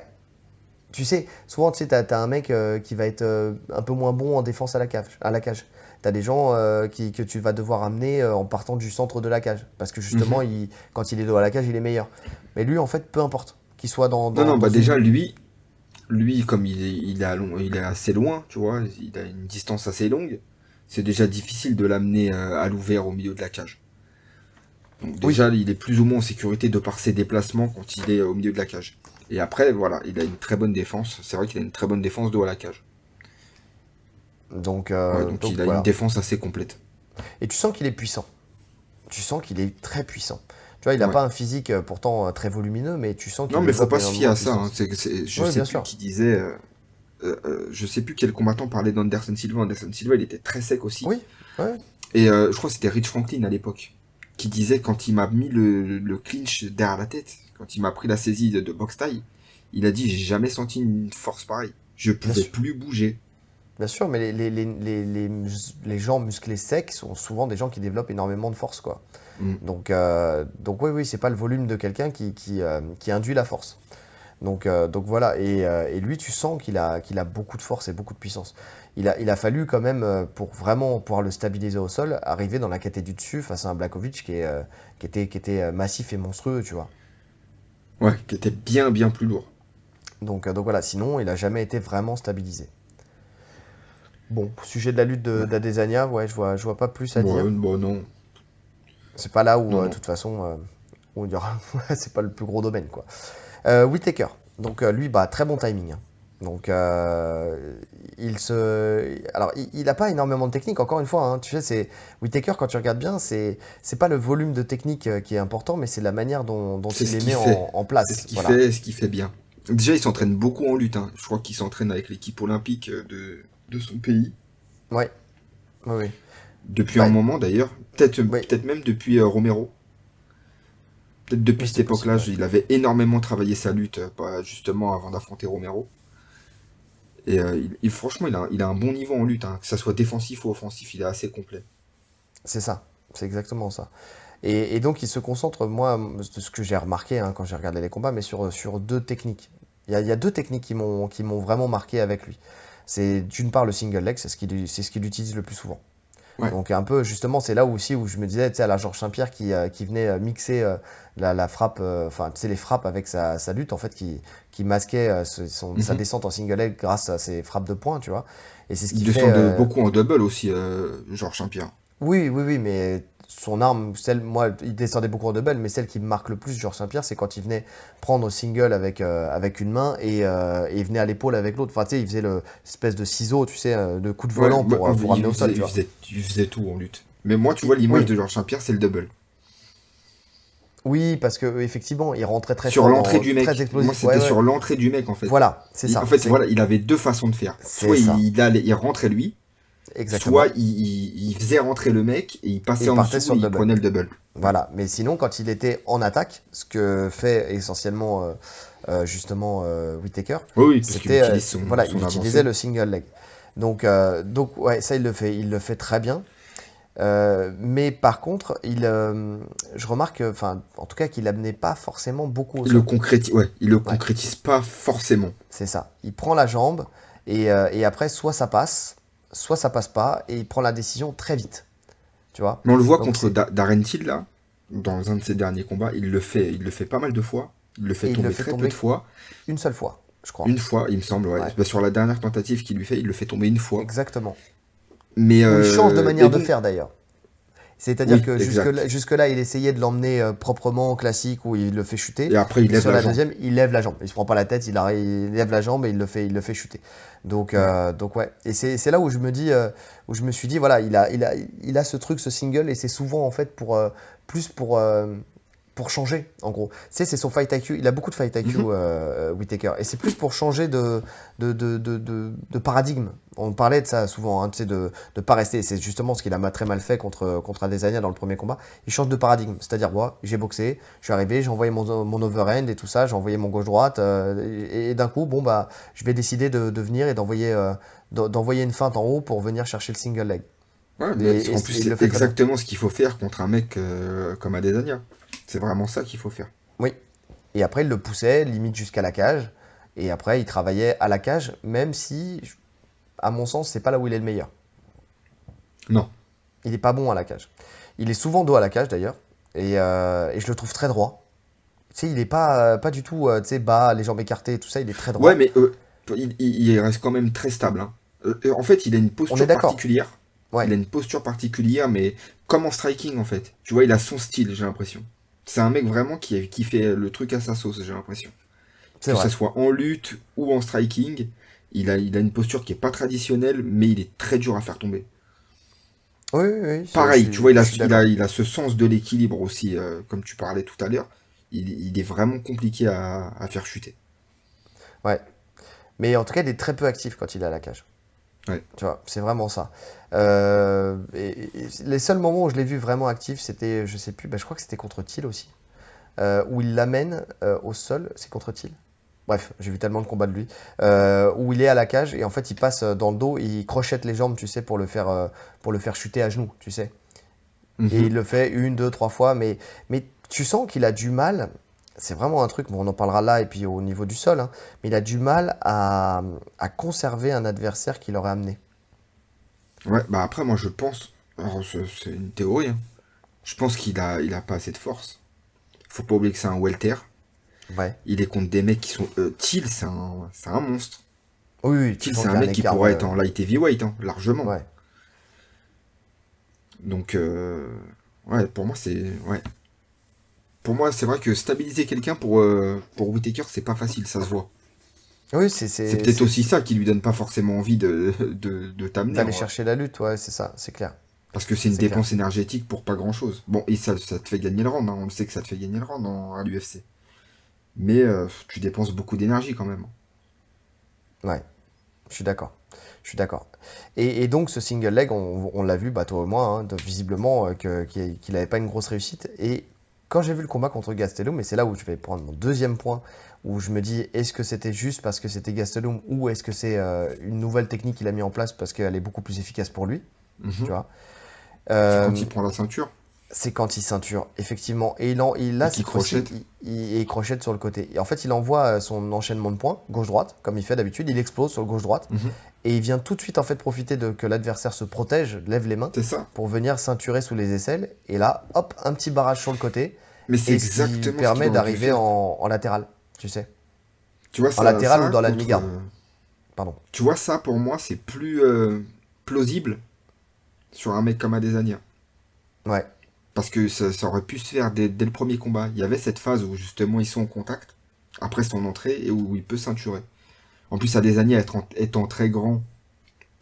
tu sais, souvent, tu sais, t'as, as un mec euh, qui va être euh, un peu moins bon en défense à la cage. À la cage. T'as des gens euh, qui, que tu vas devoir amener en partant du centre de la cage. Parce que justement, mhm. il, quand il est dos à la cage, il est meilleur. Mais lui, en fait, peu importe. Qu'il soit dans. non, non, bah déjà, lui, lui, comme il est, il, est il est assez loin, tu vois, il a une distance assez longue, c'est déjà difficile de l'amener à l'ouvert au milieu de la cage. Donc déjà, il est plus ou moins en sécurité de par ses déplacements quand il est au milieu de la cage. Et après, voilà, il a une très bonne défense. C'est vrai qu'il a une très bonne défense dos à la cage. Donc, euh, il a une défense assez complète. Et tu sens qu'il est puissant. Tu sens qu'il est très puissant. Tu vois, il n'a pas un physique euh, pourtant euh, très volumineux, mais tu sens qu'il Non, mais faut pas se fier à ça. Hein. je sais plus qui disait. Je sais plus quel combattant parlait d'Anderson Silva. Anderson Silva, il était très sec aussi. Oui. Et je crois que c'était Rich Franklin à l'époque qui disait quand il m'a mis le, le, clinch derrière la tête, quand il m'a pris la saisie de, box taille, il a dit j'ai jamais senti une force pareille. Je pouvais plus bouger. Bien sûr, mais les, les, les, les, gens musclés secs sont souvent des gens qui développent énormément de force. Quoi. Mm. Donc, euh, donc oui, oui, c'est pas le volume de quelqu'un qui, qui, euh, qui, induit la force. Donc, euh, donc voilà, et, et, lui, tu sens qu'il a, qu'il a beaucoup de force et beaucoup de puissance. Il a, il a fallu quand même, pour vraiment pouvoir le stabiliser au sol, arriver dans la catégorie du dessus face à un Blakovic qui, est, qui, était, qui était massif et monstrueux, tu vois. Ouais, qui était bien, bien plus lourd. Donc, euh, donc voilà, sinon, il n'a jamais été vraiment stabilisé. Bon, sujet de la lutte d'Adesanya, ouais, je vois, je vois pas plus à dire. Bon, non. C'est pas là où, euh, de toute façon, euh, on dira, c'est pas le plus gros domaine, quoi. Euh, Whitaker, donc lui, bah, très bon timing. Hein. Donc, euh, il se. Alors, il n'a pas énormément de technique, encore une fois. Hein. tu sais, c'est. Whitaker, quand tu regardes bien, c'est c'est pas le volume de technique euh, qui est important, mais c'est la manière dont, il les met en, place. C'est ce qu'il fait, ce qu'il fait bien. Déjà, il s'entraîne beaucoup en lutte. Hein. Je crois qu'il s'entraîne avec l'équipe olympique euh, de, de son pays. Ouais. Oui, Depuis un moment, d'ailleurs. Peut-être peut même depuis Romero. Peut-être depuis cette époque-là, il avait énormément travaillé sa lutte, justement, avant d'affronter Romero. Et euh, il, franchement, il a, il a, un bon niveau en lutte, hein. que ça soit défensif ou offensif, il est assez complet. C'est ça, c'est exactement ça. Et, donc il se concentre, moi, de ce que j'ai remarqué hein, quand j'ai regardé les combats, mais sur, sur deux techniques. Il y, a, il y a deux techniques qui m'ont vraiment marqué avec lui. C'est d'une part le single leg, c'est ce qu'il ce qu'il utilise le plus souvent. Donc un peu justement c'est là aussi où je me disais tu sais à la Georges Saint-Pierre qui, euh, qui venait euh, mixer euh, la, la, frappe enfin tu sais les frappes avec sa, sa, lutte en fait qui, qui masquait son, sa mhm. descente en single leg grâce à ses frappes de poing tu vois et c'est ce qui Il descend beaucoup en double aussi Georges Saint-Pierre. Oui oui oui mais son arme, celle, moi, il descendait beaucoup en double, mais celle qui me marque le plus, Georges Saint-Pierre, c'est quand il venait prendre single avec, euh, avec une main et, euh, et il venait à l'épaule avec l'autre. Enfin, tu sais, il faisait l'espèce de ciseau, tu sais, de coup de volant pour, pour amener au sol. Il faisait, il faisait, tout en lutte. Mais moi, tu vois, l'image de Georges Saint-Pierre, c'est le double. Oui, parce que effectivement, il rentrait très sur l'entrée du mec. Moi, c'était sur l'entrée du mec en fait. Voilà, c'est ça. En fait, voilà, il avait deux façons de faire. Soit il, allait, il rentrait lui, Exactement. soit il, faisait rentrer le mec et il passait en dessous et il prenait le double. Voilà, mais sinon, quand il était en attaque, ce que fait essentiellement euh, euh, justement euh, Whitaker, oui, c'était voilà, il utilisait le single leg. Donc, donc ouais, ça il le fait, il le fait très bien. Euh, mais par contre, il, euh, je remarque, enfin, en tout cas, qu'il n'amenait pas forcément beaucoup. il le concrétise, ouais, il le concrétise pas forcément. C'est ça. Il prend la jambe et, euh, et, après, soit ça passe, soit ça passe pas, et il prend la décision très vite. Tu vois? Mais on le voit contre Darren Till là, dans un de ses derniers combats, il le fait, il le fait pas mal de fois. Il le fait tomber très peu de fois. Une seule fois, je crois. Une fois, il me semble. Ouais. Sur la dernière tentative qu'il lui fait, il le fait tomber une fois. Exactement. Mais, il euh, change de manière de faire d'ailleurs. C'est-à-dire que jusque-là, jusque là, il essayait de l'emmener euh, proprement classique où il le fait chuter. Et après, il lève Sur la, la deuxième, il lève la jambe. Il se prend pas la tête, il, lève la jambe et il le fait, il le fait chuter. Donc, euh, donc ouais. Et c'est là où je me dis, où je me suis dit, voilà, il a, il a, il a ce truc, ce single, et c'est souvent en fait pour plus pour pour changer, en gros. Tu sais, c'est son fight IQ. Il a beaucoup de fight IQ, mhm. euh, Whitaker. Et c'est plus pour changer de, de, de, de, paradigme. On parlait de ça souvent, hein, tu sais, de ne pas rester. C'est justement ce qu'il a très mal fait contre, contre Adesanya dans le premier combat. Il change de paradigme. C'est-à-dire, moi, j'ai boxé, je suis arrivé, j'ai envoyé mon, mon overhand et tout ça, j'ai envoyé mon gauche-droite. Euh, et, d'un coup, bon, bah, je vais décider de, venir et d'envoyer euh, d'envoyer une feinte en haut pour venir chercher le single leg. Ouais, en plus, c'est exactement ce qu'il faut faire contre un mec comme Adesanya. C'est vraiment ça qu'il faut faire. Oui. Et après, il le poussait limite jusqu'à la cage. Et après, il travaillait à la cage, même si, à mon sens, c'est pas là où il est le meilleur. Non. Il n'est pas bon à la cage. Il est souvent dos à la cage d'ailleurs. Et, euh, je le trouve très droit. Tu sais, il n'est pas, euh, pas du tout euh, tu sais, bas, les jambes écartées, tout ça. Il est très droit. Ouais, mais il, reste quand même très stable. Hein. en fait, il a une posture particulière. Ouais. Il a une posture particulière, mais comme en striking en fait. Tu vois, il a son style, j'ai l'impression. C'est un mec vraiment qui, qui fait le truc à sa sauce, j'ai l'impression. Que ce soit en lutte ou en striking, il a, il a une posture qui est pas traditionnelle, mais il est très dur à faire tomber. Oui, oui. Pareil, tu vois, il a, il a, ce sens de l'équilibre aussi, euh, comme tu parlais tout à l'heure. Il, est vraiment compliqué à, à, faire chuter. Ouais. Mais en tout cas, il est très peu actif quand il est à la cage. Ouais. Tu vois, c'est vraiment ça. Euh, et, les seuls moments où je l'ai vu vraiment actif, c'était, je sais plus, bah, je crois que c'était contre Thiel aussi, euh, où il l'amène euh, au sol, c'est contre Thiel. Bref, j'ai vu tellement de combats de lui, où il est à la cage et en fait il passe dans le dos, il crochette les jambes, tu sais, pour le faire, pour le faire chuter à genoux, tu sais. Et mhm. il le fait une, deux, trois fois, mais, mais tu sens qu'il a du mal c'est vraiment un truc, on en parlera là et puis au niveau du sol, hein, mais il a du mal à, conserver un adversaire qui l'aurait amené. Ouais, bah après, moi je pense, c'est une théorie, hein. je pense qu'il a, il a pas assez de force. Faut pas oublier que c'est un welter. Ouais. Il est contre des mecs qui sont. Euh, Thiel, c'est un, un monstre. Oui, oui Thiel, c'est un mec qui pourrait être en light heavyweight, hein, largement. Ouais. Donc, euh, ouais, pour moi, c'est. Ouais pour moi, c'est vrai que stabiliser quelqu'un pour, euh, pour Whitaker, c'est pas facile, ça se voit. Oui, c'est. C'est peut-être aussi ça qui lui donne pas forcément envie de, de, de t'amener. D'aller chercher la lutte, ouais, c'est ça, c'est clair. Parce que c'est une dépense énergétique pour pas grand chose. Bon, et ça, ça te fait gagner le round, hein. on le sait que ça te fait gagner le round à l'UFC. Mais euh, tu dépenses beaucoup d'énergie quand même. Ouais, je suis d'accord. Je suis d'accord. Et, donc ce single leg, on, l'a vu, bah, toi et moi, hein, visiblement, euh, qu'il n'avait pas une grosse réussite. Et quand j'ai vu le combat contre Gastelum, et c'est là où je vais prendre mon deuxième point, où je me dis est-ce que c'était juste parce que c'était Gastelum ou est-ce que c'est euh, une nouvelle technique qu'il a mis en place parce qu'elle est beaucoup plus efficace pour lui mhm. Tu vois euh, quand il prend la ceinture C'est quand il ceinture, effectivement. Et il, en, il là, il crochette. Il, crochette sur le côté. Et en fait, il envoie euh, son enchaînement de points, gauche-droite, comme il fait d'habitude. Il explose sur gauche-droite. Mhm. Et il vient tout de suite en fait profiter de que l'adversaire se protège, lève les mains, ça. pour venir ceinturer sous les aisselles. Et là, hop, un petit barrage sur le côté. Mais c'est exactement qui permet d'arriver en, latéral, tu sais. Tu vois, en latéral ou dans la demi-garde. Euh, Pardon. Tu vois, ça pour moi, c'est plus euh, plausible sur un mec comme Adesanya. Ouais. Parce que ça, aurait pu se faire dès, le premier combat. Il y avait cette phase où justement ils sont en contact, après son entrée, et où il peut ceinturer. En plus, des années, étant, très grand,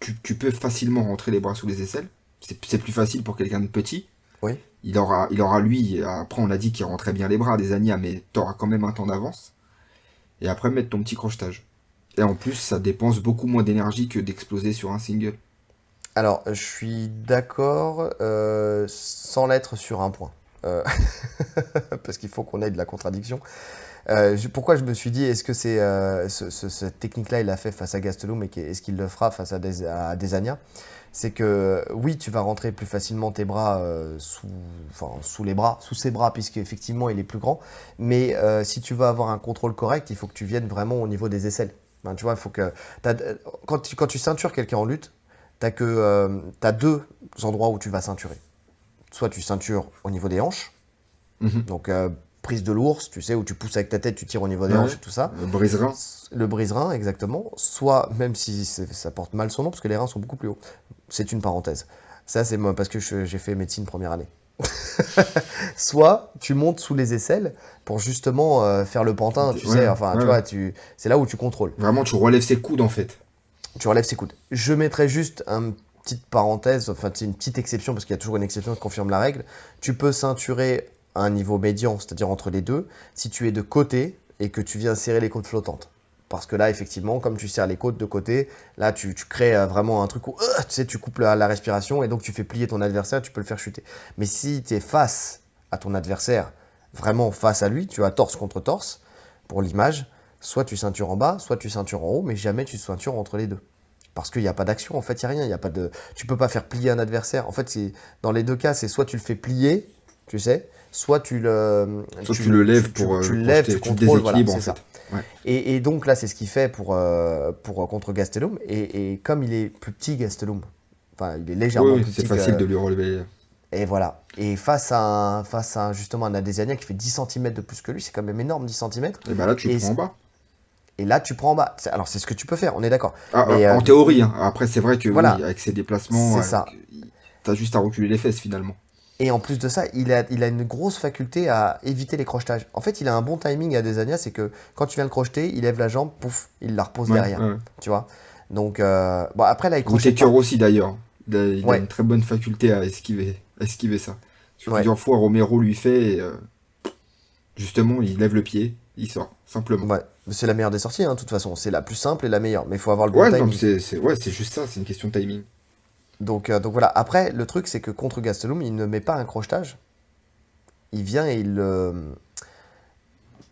tu, peux facilement rentrer les bras sous les aisselles. C'est plus facile pour quelqu'un de petit. Oui. Il aura, lui, après on a dit qu'il rentrait bien les bras des années, mais t'auras quand même un temps d'avance. Et après mettre ton petit crochetage. Et en plus, ça dépense beaucoup moins d'énergie que d'exploser sur un single. Alors, je suis d'accord euh, sans l'être sur un point. Euh, parce qu'il faut qu'on ait de la contradiction. Euh, pourquoi je me suis dit, est-ce que cette technique-là, il l'a fait face à Gastelum et est-ce qu'il le fera face à, des, à C'est que oui, tu vas rentrer plus facilement tes bras sous, enfin, sous les bras, sous ses bras, puisqu'effectivement il est plus grand. Mais si tu veux avoir un contrôle correct, il faut que tu viennes vraiment au niveau des aisselles. Ben, tu vois, il faut que quand tu, quand tu ceintures quelqu'un en lutte, tu as, que, euh, as deux endroits où tu vas ceinturer. Soit tu ceintures au niveau des hanches, mhm. donc euh, prise de l'ours, tu sais, où tu pousses avec ta tête, tu tires au niveau des hanches et tout ça. Le brise-rein. Le brise-rein, exactement. Soit, même si ça porte mal son nom, parce que les reins sont beaucoup plus hauts. C'est une parenthèse. Ça, c'est parce que j'ai fait médecine première année. soit tu montes sous les aisselles pour justement euh, faire le pantin, tu sais, enfin, tu vois, tu... c'est là où tu contrôles. Vraiment, tu relèves ses coudes en fait tu relèves ses coudes. Je mettrai juste une petite parenthèse, enfin c'est une petite exception parce qu'il y a toujours une exception qui confirme la règle. Tu peux ceinturer un niveau médian, c'est-à-dire entre les deux, si tu es de côté et que tu viens serrer les côtes flottantes. Parce que là, effectivement, comme tu serres les côtes de côté, là, tu, crées euh, vraiment un truc où euh, tu sais, tu coupes la, respiration et donc tu fais plier ton adversaire, tu peux le faire chuter. Mais si tu es face à ton adversaire, vraiment face à lui, tu as torse contre torse, pour l'image, soit tu ceintures en bas, soit tu ceintures en haut, mais jamais tu ceintures entre les deux. Parce qu'il n'y a pas d'action, en fait, il n'y a rien. Y a pas de... Tu peux pas faire plier un adversaire. En fait, dans les deux cas, c'est soit tu le fais plier, tu sais, soit tu le. Soit tu, le lèves pour. Tu, le lèves, tu contrôles, voilà, c'est ça. Et, et, donc là, c'est ce qu'il fait pour, euh, pour, contre Gastelum. Et, et, comme il est plus petit, Gastelum, enfin, il est légèrement plus petit. C'est facile de lui relever. Et voilà. Et face à, un, face à justement un Adesanya qui fait 10 cm de plus que lui, c'est quand même énorme 10 cm. Et ben là, tu prends en bas. Et là, tu prends en bas. Alors, c'est ce que tu peux faire, on est d'accord. Ah, en euh, théorie, hein. après, c'est vrai que avec ses déplacements, tu as juste à reculer les fesses finalement. Et en plus de ça, il a, il a une grosse faculté à éviter les crochetages. En fait, il a un bon timing à Desania, c'est que quand tu viens le crocheter, il lève la jambe, pouf, il la repose derrière. Tu vois? Donc, euh, bon, après, là, il crochette. cœur aussi d'ailleurs. Il, a, une très bonne faculté à esquiver, à esquiver ça. plusieurs fois, Romero lui fait, euh, justement, il lève le pied, il sort, simplement. Ouais, c'est la meilleure des sorties, hein, de toute façon. C'est la plus simple et la meilleure. Mais il faut avoir le bon ouais, timing. C'est, ouais, c'est juste ça, c'est une question de timing. Donc, euh, donc voilà. Après, le truc, c'est que contre Gastelum, il ne met pas un crochetage. Il vient et il le.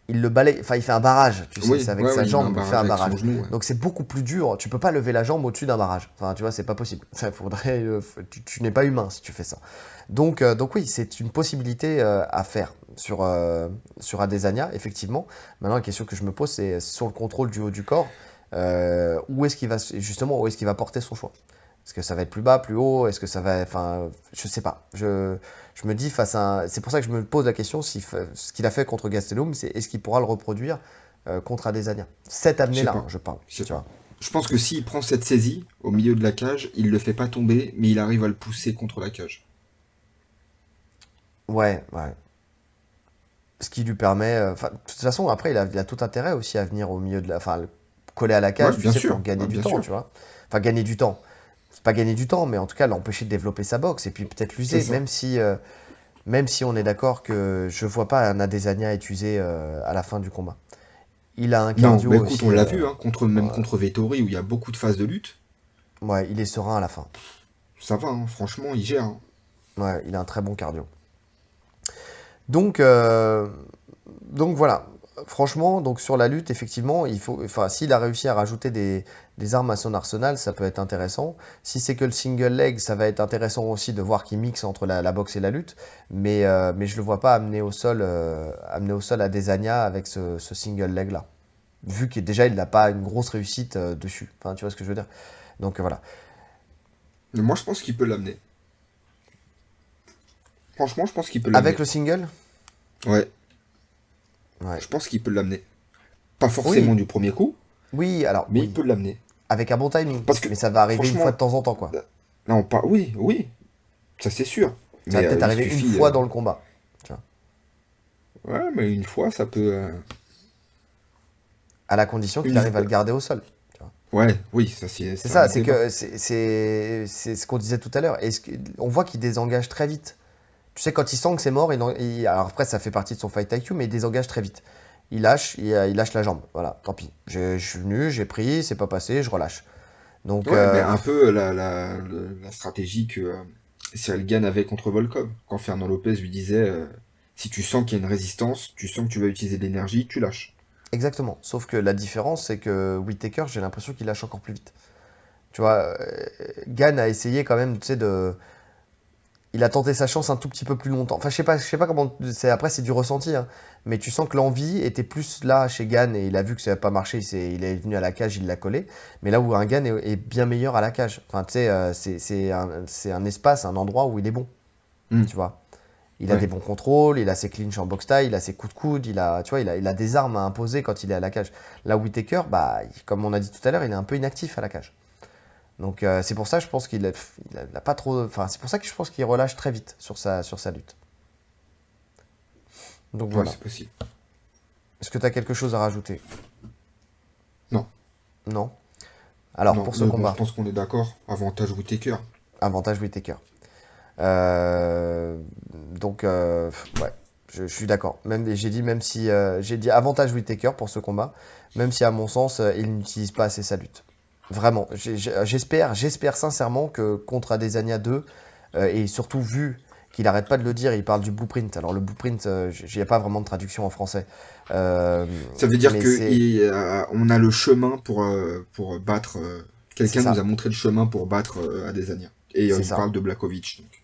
il le balaye, enfin il fait un barrage, tu sais, c'est avec sa jambe il fait un barrage. Donc c'est beaucoup plus dur, tu peux pas lever la jambe au-dessus d'un barrage. Enfin tu vois, c'est pas possible. Ça faudrait, euh, tu, n'es pas humain si tu fais ça. Donc, euh, donc oui, c'est une possibilité à faire sur, euh, sur Adesanya, effectivement. Maintenant, la question que je me pose, c'est sur le contrôle du haut du corps, euh, où est-ce qu'il va, justement, où est-ce qu'il va porter son choix? Est-ce que ça va être plus bas, plus haut? Est-ce que ça va. Enfin, je sais pas. Je, je me dis, face à. C'est pour ça que je me pose la question si ce qu'il a fait contre Gastelum, c'est est-ce qu'il pourra le reproduire euh, contre Adesanya? Cette année-là, je, parle. Je, je pense que s'il prend cette saisie au milieu de la cage, il le fait pas tomber, mais il arrive à le pousser contre la cage. Ouais, ouais ce qui lui permet. Euh, de toute façon, après, il a, a, tout intérêt aussi à venir au milieu de la. Enfin, coller à la cage, bien sûr. pour gagner du temps, tu vois. Enfin, gagner du temps. C'est pas gagner du temps, mais en tout cas, l'empêcher de développer sa boxe et puis peut-être l'user, même si. Euh, même si on est d'accord que je vois pas un Adesanya être usé euh, à la fin du combat. Il a un cardio. Non, mais écoute, on l'a vu, hein, contre, même contre Vettori où il y a beaucoup de phases de lutte. Ouais, il est serein à la fin. Ça va, hein, franchement, il gère. Hein. Ouais, il a un très bon cardio. Donc, euh, donc voilà. Franchement, donc sur la lutte, effectivement, il faut, enfin, s'il a réussi à rajouter des, armes à son arsenal, ça peut être intéressant. Si c'est que le single leg, ça va être intéressant aussi de voir qu'il mixe entre la, boxe et la lutte. Mais, euh, mais je le vois pas amener au sol, euh, amener au sol à Desania avec ce, single leg là. Vu qu'il déjà il n'a pas une grosse réussite dessus. Enfin, tu vois ce que je veux dire. Donc voilà. moi, je pense qu'il peut l'amener. Franchement, je pense qu'il peut l'amener. Avec le single? Ouais. Je pense qu'il peut l'amener. Pas forcément du premier coup. Oui, alors. Mais il peut l'amener. Avec un bon timing. Parce que, mais ça va arriver une fois de temps en temps, quoi. Non, pas. Oui, oui. Ça, c'est sûr. Ça va peut-être arriver une fois dans le combat. Ouais, mais une fois, ça peut. À la condition qu'il arrive à le garder au sol. Ouais, oui, ça c'est. C'est ça, c'est que c'est ce qu'on disait tout à l'heure. On voit qu'il désengage très vite. Tu sais, quand il sent que c'est mort, il, alors après ça fait partie de son fight IQ, mais il désengage très vite. Il lâche, il, lâche la jambe. Voilà, tant pis. Je suis venu, j'ai pris, c'est pas passé, je relâche. Donc, euh, un peu la, la, la, stratégie que euh, Cyril avait contre Volkov. Quand Fernand Lopez lui disait euh, si tu sens qu'il y a une résistance, tu sens que tu vas utiliser de l'énergie, tu lâches. Exactement. Sauf que la différence, c'est que Whittaker, j'ai l'impression qu'il lâche encore plus vite. Tu vois, Gann a essayé quand même, tu sais, de. Il a tenté sa chance un tout petit peu plus longtemps. Enfin, je sais pas, je sais pas comment. C'est après, c'est du ressenti, hein. mais tu sens que l'envie était plus là chez Gann et il a vu que ça n'a pas marché. Il, il, est venu à la cage, il l'a collé. Mais là où un Gann est, bien meilleur à la cage. Enfin, tu sais, euh, c'est un, un, espace, un endroit où il est bon. Hmm. Tu vois? Il a des bons contrôles, il a ses clinches en box style, il a ses coups de coude, il a, tu vois, il a, il a des armes à imposer quand il est à la cage. Là, Whitaker, bah, comme on a dit tout à l'heure, il est un peu inactif à la cage. Donc euh, c'est pour ça, je pense qu'il n'a pas trop, enfin c'est pour ça que je pense qu'il relâche très vite sur sa, sur sa lutte. Donc voilà. C'est possible. Est-ce que tu as quelque chose à rajouter? Non. Non? Alors pour ce combat. je pense qu'on est d'accord. Avantage Whitaker. Avantage Whitaker. Euh, donc, euh, ouais, je, suis d'accord. Même, j'ai dit même si j'ai dit avantage Whitaker pour ce combat, même si à mon sens il n'utilise pas assez sa lutte. Vraiment, j'espère, j'espère sincèrement que contre Adesanya 2 et surtout vu qu'il arrête pas de le dire, il parle du blueprint. Alors le blueprint, j'ai pas vraiment de traduction en français. Ça veut dire que on a le chemin pour pour battre. Quelqu'un nous a montré le chemin pour battre Adesanya. Et on parle de Blakovic. Donc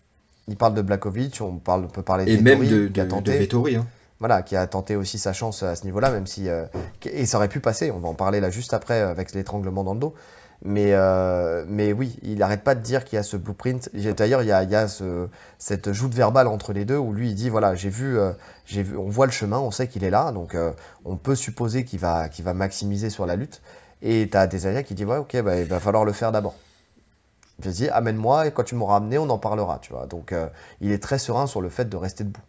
il parle de Blakovic, on, parle, peut parler de Et même de, a Vettori, hein. Voilà, qui a tenté aussi sa chance à ce niveau-là, même si. Euh, et ça aurait pu passer, on va en parler là juste après euh, avec l'étranglement dans le dos. Mais, euh, mais oui, il n'arrête pas de dire qu'il y a ce blueprint. D'ailleurs, il y a, il y a ce, cette joute verbale entre les deux où lui il dit voilà, j'ai vu, j'ai vu, on voit le chemin, on sait qu'il est là, donc on peut supposer qu'il va, qu'il va maximiser sur la lutte. Et tu as des qui dit ouais, ok, bah, il va falloir le faire d'abord. Vas-y, amène-moi et quand tu m'auras amené, on en parlera, tu vois. Donc, euh, il est très serein sur le fait de rester debout.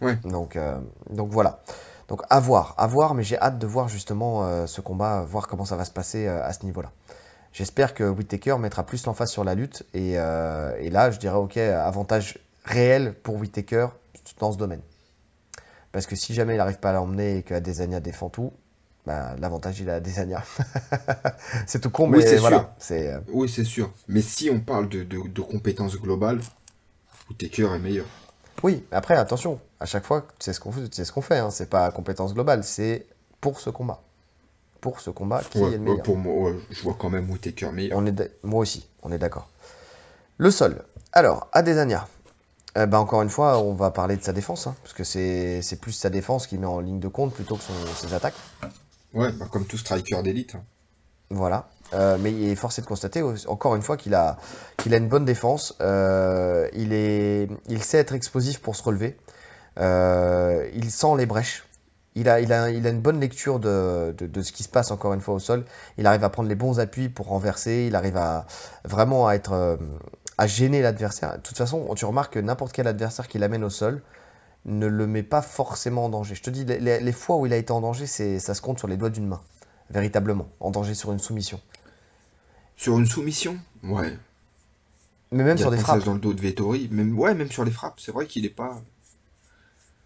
Ouais. Donc, euh, donc voilà. Donc à voir, à voir, mais j'ai hâte de voir justement euh, ce combat, voir comment ça va se passer à ce niveau-là. J'espère que Whittaker mettra plus l'emphase sur la lutte et, et, là, je dirais ok, avantage réel pour Whittaker dans ce domaine. Parce que si jamais il n'arrive pas à l'emmener et que Adesanya défend tout, bah, l'avantage il a des c'est tout con, mais oui, voilà. C'est, euh, Oui, c'est sûr. Mais si on parle de, de, compétences globales, Whitaker est meilleur. Oui, après, attention, à chaque fois, c'est ce qu'on c'est ce qu'on fait. Hein. C'est pas compétence globale, c'est pour ce combat. Pour ce combat, qui est le meilleur Pour moi, je vois quand même Whitaker meilleur. On est moi aussi, on est d'accord. Le sol. Alors, Adesanya. Ben encore une fois, on va parler de sa défense, hein, parce que c'est, plus sa défense qui met en ligne de compte plutôt que ses attaques. Ouais, bah, comme tout striker d'élite. Hein. Voilà. Euh, mais il est forcé de constater, encore une fois, qu'il a, qu'il a une bonne défense. Euh, il, est, il sait être explosif pour se relever. Euh, il sent les brèches. Il a, il a, il a une bonne lecture de, de, ce qui se passe, encore une fois, au sol. Il arrive à prendre les bons appuis pour renverser. Il arrive à vraiment à être à gêner l'adversaire. De toute façon, tu remarques que n'importe quel adversaire qui l'amène au sol, ne le met pas forcément en danger. Je te dis, les, fois où il a été en danger, ça se compte sur les doigts d'une main, véritablement, en danger sur une soumission. Sur une soumission Ouais. Mais même sur des frappes. dans le dos de Vettori, même, ouais, même sur les frappes, c'est vrai qu'il n'est pas.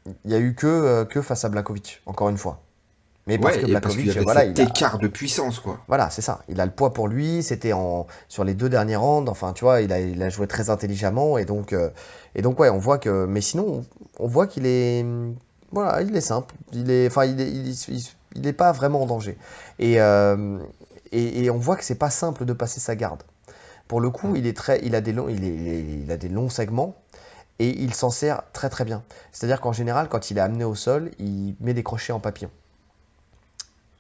Il n'y a eu que, euh, que face à Blakovic, encore une fois. Mais parce que Blakovic, voilà, il écart de puissance, quoi. Voilà, c'est ça. Il a le poids pour lui. C'était en sur les deux derniers rounds. Enfin, tu vois, il a, il a joué très intelligemment et donc euh, et donc ouais, on voit que. Mais sinon, on, voit qu'il est voilà, il est simple. Il est, enfin, il est, il, est, pas vraiment en danger. Et, euh, et, et, on voit que c'est pas simple de passer sa garde. Pour le coup, il est très, il a des longs, il, est, il a des longs segments et il s'en sert très très bien. C'est-à-dire qu'en général, quand il est amené au sol, il met des crochets en papillon.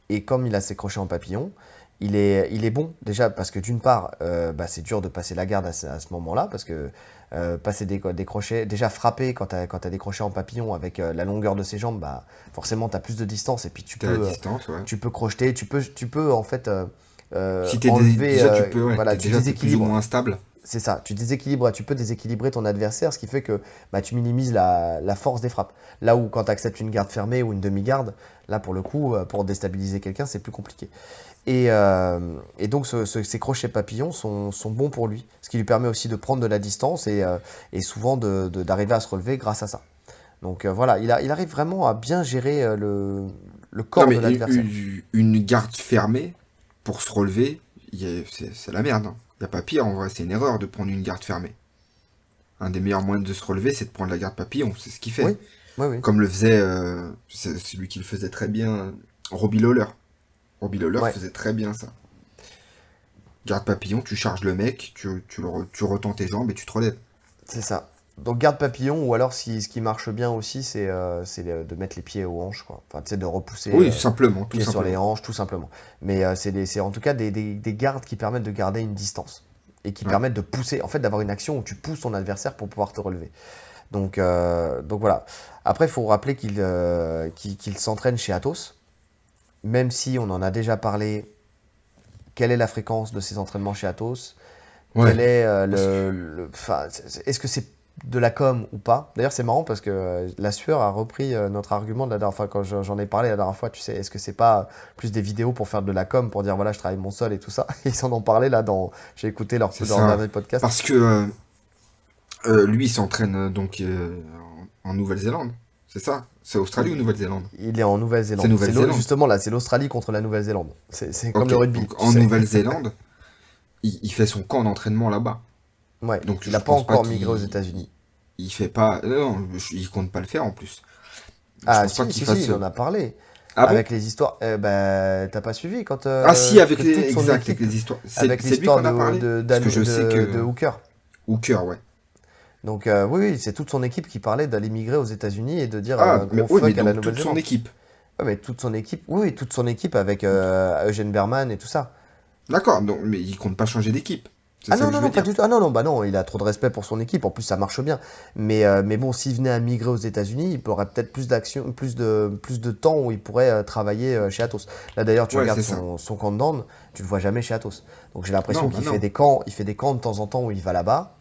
Et comme il a ses crochets en papillon, il est, il est bon déjà parce que d'une part, euh, bah, c'est dur de passer la garde à ce, moment-là parce que euh, passer des, des, crochets, déjà frapper quand tu as, as, des crochets en papillon avec euh, la longueur de ses jambes, bah, forcément tu as plus de distance et puis tu peux, tu peux crocheter, tu peux, tu peux en fait si enlever, déjà, tu peux, voilà, tu plus ou moins instable. C'est ça, tu déséquilibres, tu peux déséquilibrer ton adversaire, ce qui fait que bah, tu minimises la, force des frappes. Là où quand tu acceptes une garde fermée ou une demi-garde, là pour le coup, euh, pour déstabiliser quelqu'un, c'est plus compliqué. Et, euh, donc ces crochets papillons sont, bons pour lui, ce qui lui permet aussi de prendre de la distance et, euh, souvent d'arriver à se relever grâce à ça. Donc voilà, il, arrive vraiment à bien gérer le, corps de l'adversaire. Une, une garde fermée, pour se relever, c'est la merde. Hein n'y a pas pire, en vrai, c'est une erreur de prendre une garde fermée. Un des meilleurs moyens de se relever, c'est de prendre la garde papillon, c'est ce qu'il fait. Comme le faisait, euh, c'est celui qui le faisait très bien, Robbie Lawler. Robbie Lawler faisait très bien ça. Garde papillon, tu charges le mec, tu, tu, tu retends tes jambes et tu te relèves. C'est ça. Donc garde papillon, ou alors si, ce qui marche bien aussi, c'est euh, de mettre les pieds aux hanches, quoi. Enfin, de repousser oui, euh, simplement, tout sur les hanches, tout simplement. Mais euh, c'est en tout cas des, des, gardes qui permettent de garder une distance et qui permettent de pousser, en fait, d'avoir une action où tu pousses ton adversaire pour pouvoir te relever. Donc, donc voilà. Après, il faut rappeler qu'il qu'il s'entraîne chez Athos, même si on en a déjà parlé. Quelle est la fréquence de ses entraînements chez Athos Quel est le, le Est-ce que c'est de la com ou pas? D'ailleurs, c'est marrant parce que euh, la sueur a repris euh, notre argument de la dernière fois quand j'en ai parlé la dernière fois. Tu sais, est-ce que c'est pas plus des vidéos pour faire de la com, pour dire voilà, je travaille mon sol et tout ça? Ils s'en ont parlé là dans. J'ai écouté leur, dernier podcast. Parce que euh, lui, il s'entraîne donc en Nouvelle-Zélande. C'est ça C'est Australie ou Nouvelle-Zélande Il est en Nouvelle-Zélande. C'est Nouvelle-Zélande. Justement, là, c'est l'Australie contre la Nouvelle-Zélande. C'est comme le rugby. en Nouvelle-Zélande, il, fait son camp d'entraînement là-bas. Ouais, donc il n'a pas encore migré aux États-Unis. Il fait pas. Non, il compte pas le faire en plus. ah, si, si, si, il en a parlé. Ah avec les histoires. Eh ben, t'as pas suivi quand. Euh, ah, si, avec les, exact, avec les histoires. Avec l'histoire de, de, de, je sais que... de Hooker. Hooker, ouais. Donc, euh, oui, oui c'est toute son équipe qui parlait d'aller migrer aux États-Unis et de dire ah, mais, oui, mais à la Toute son équipe. Ouais, mais toute son équipe, oui, toute son équipe avec euh, Eugène Berman et tout ça. D'accord, mais il compte pas changer d'équipe. Ah non, non, non, pas du tout. Ah non, non, bah non, il a trop de respect pour son équipe. En plus, ça marche bien. Mais, euh, mais bon, s'il venait à migrer aux États-Unis, il aurait peut-être plus d'action, plus de, plus de temps où il pourrait euh, travailler euh, chez Atos. Là, d'ailleurs, tu regardes son, son, camp de Dan, tu le vois jamais chez Atos. Donc j'ai l'impression qu'il bah fait des camps, il fait des camps de temps en temps où il va là-bas.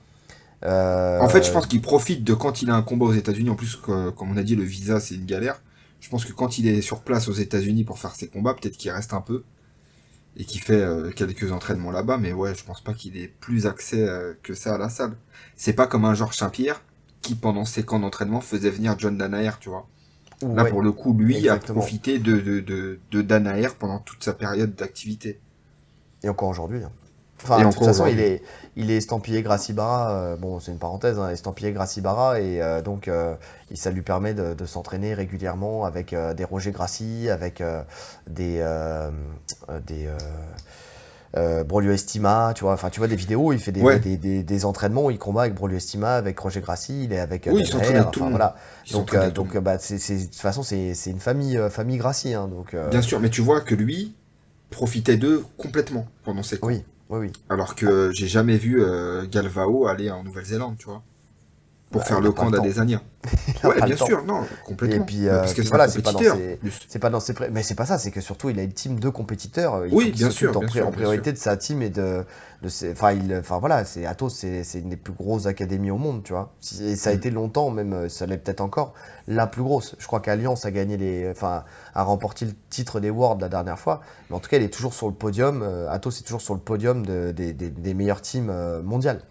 En fait, je pense qu'il profite de quand il a un combat aux États-Unis. En plus, comme on a dit, le visa c'est une galère. Je pense que quand il est sur place aux États-Unis pour faire ses combats, peut-être qu'il reste un peu et qui fait euh, quelques entraînements là-bas, mais ouais, je pense pas qu'il ait plus accès euh, que ça à la salle. C'est pas comme un Georges Saint-Pierre qui, pendant ses camps d'entraînement, faisait venir John Danaher, tu vois. Là, pour le coup, lui a profité de, de, de, de Danaher pendant toute sa période d'activité. Et encore aujourd'hui. Hein. Enfin, de toute façon, il est, il est estampillé Gracibara. Euh, bon, c'est une parenthèse, hein, estampillé Gracibara. Et euh, donc, euh, ça lui permet de, s'entraîner régulièrement avec des Roger Gracie, avec des. des Brolio Estima, tu vois, enfin tu vois des vidéos, il fait des, des, des, entraînements où il combat avec Brolio Estima, avec Roger Gracie, il est avec oui, il tout voilà. Donc, donc bah, c'est, de toute façon c'est, une famille, famille Gracie. Hein, donc, Bien sûr, mais tu vois que lui profitait d'eux complètement pendant ses Oui. Alors que j'ai jamais vu euh, Galvao aller en Nouvelle-Zélande, tu vois. Pour bah, faire le camp d'Adesanya. ouais, bien sûr, non, complètement. Et puis, euh, parce que compétiteur. C'est pas dans ses, mais c'est pas ça, c'est que surtout il a une team de compétiteurs. Il oui, bien sûr, en, priorité de sa team et de, de ses, enfin, il, enfin voilà, c'est Athos, c'est une des plus grosses académies au monde, tu vois. Et ça a mm. été longtemps, même euh, ça l'est peut-être encore, la plus grosse. Je crois qu'Alliance a gagné les, enfin, a remporté le titre des Worlds la dernière fois, mais en tout cas, il est toujours sur le podium. Athos est toujours sur le podium de, des, des, des meilleures teams mondiales.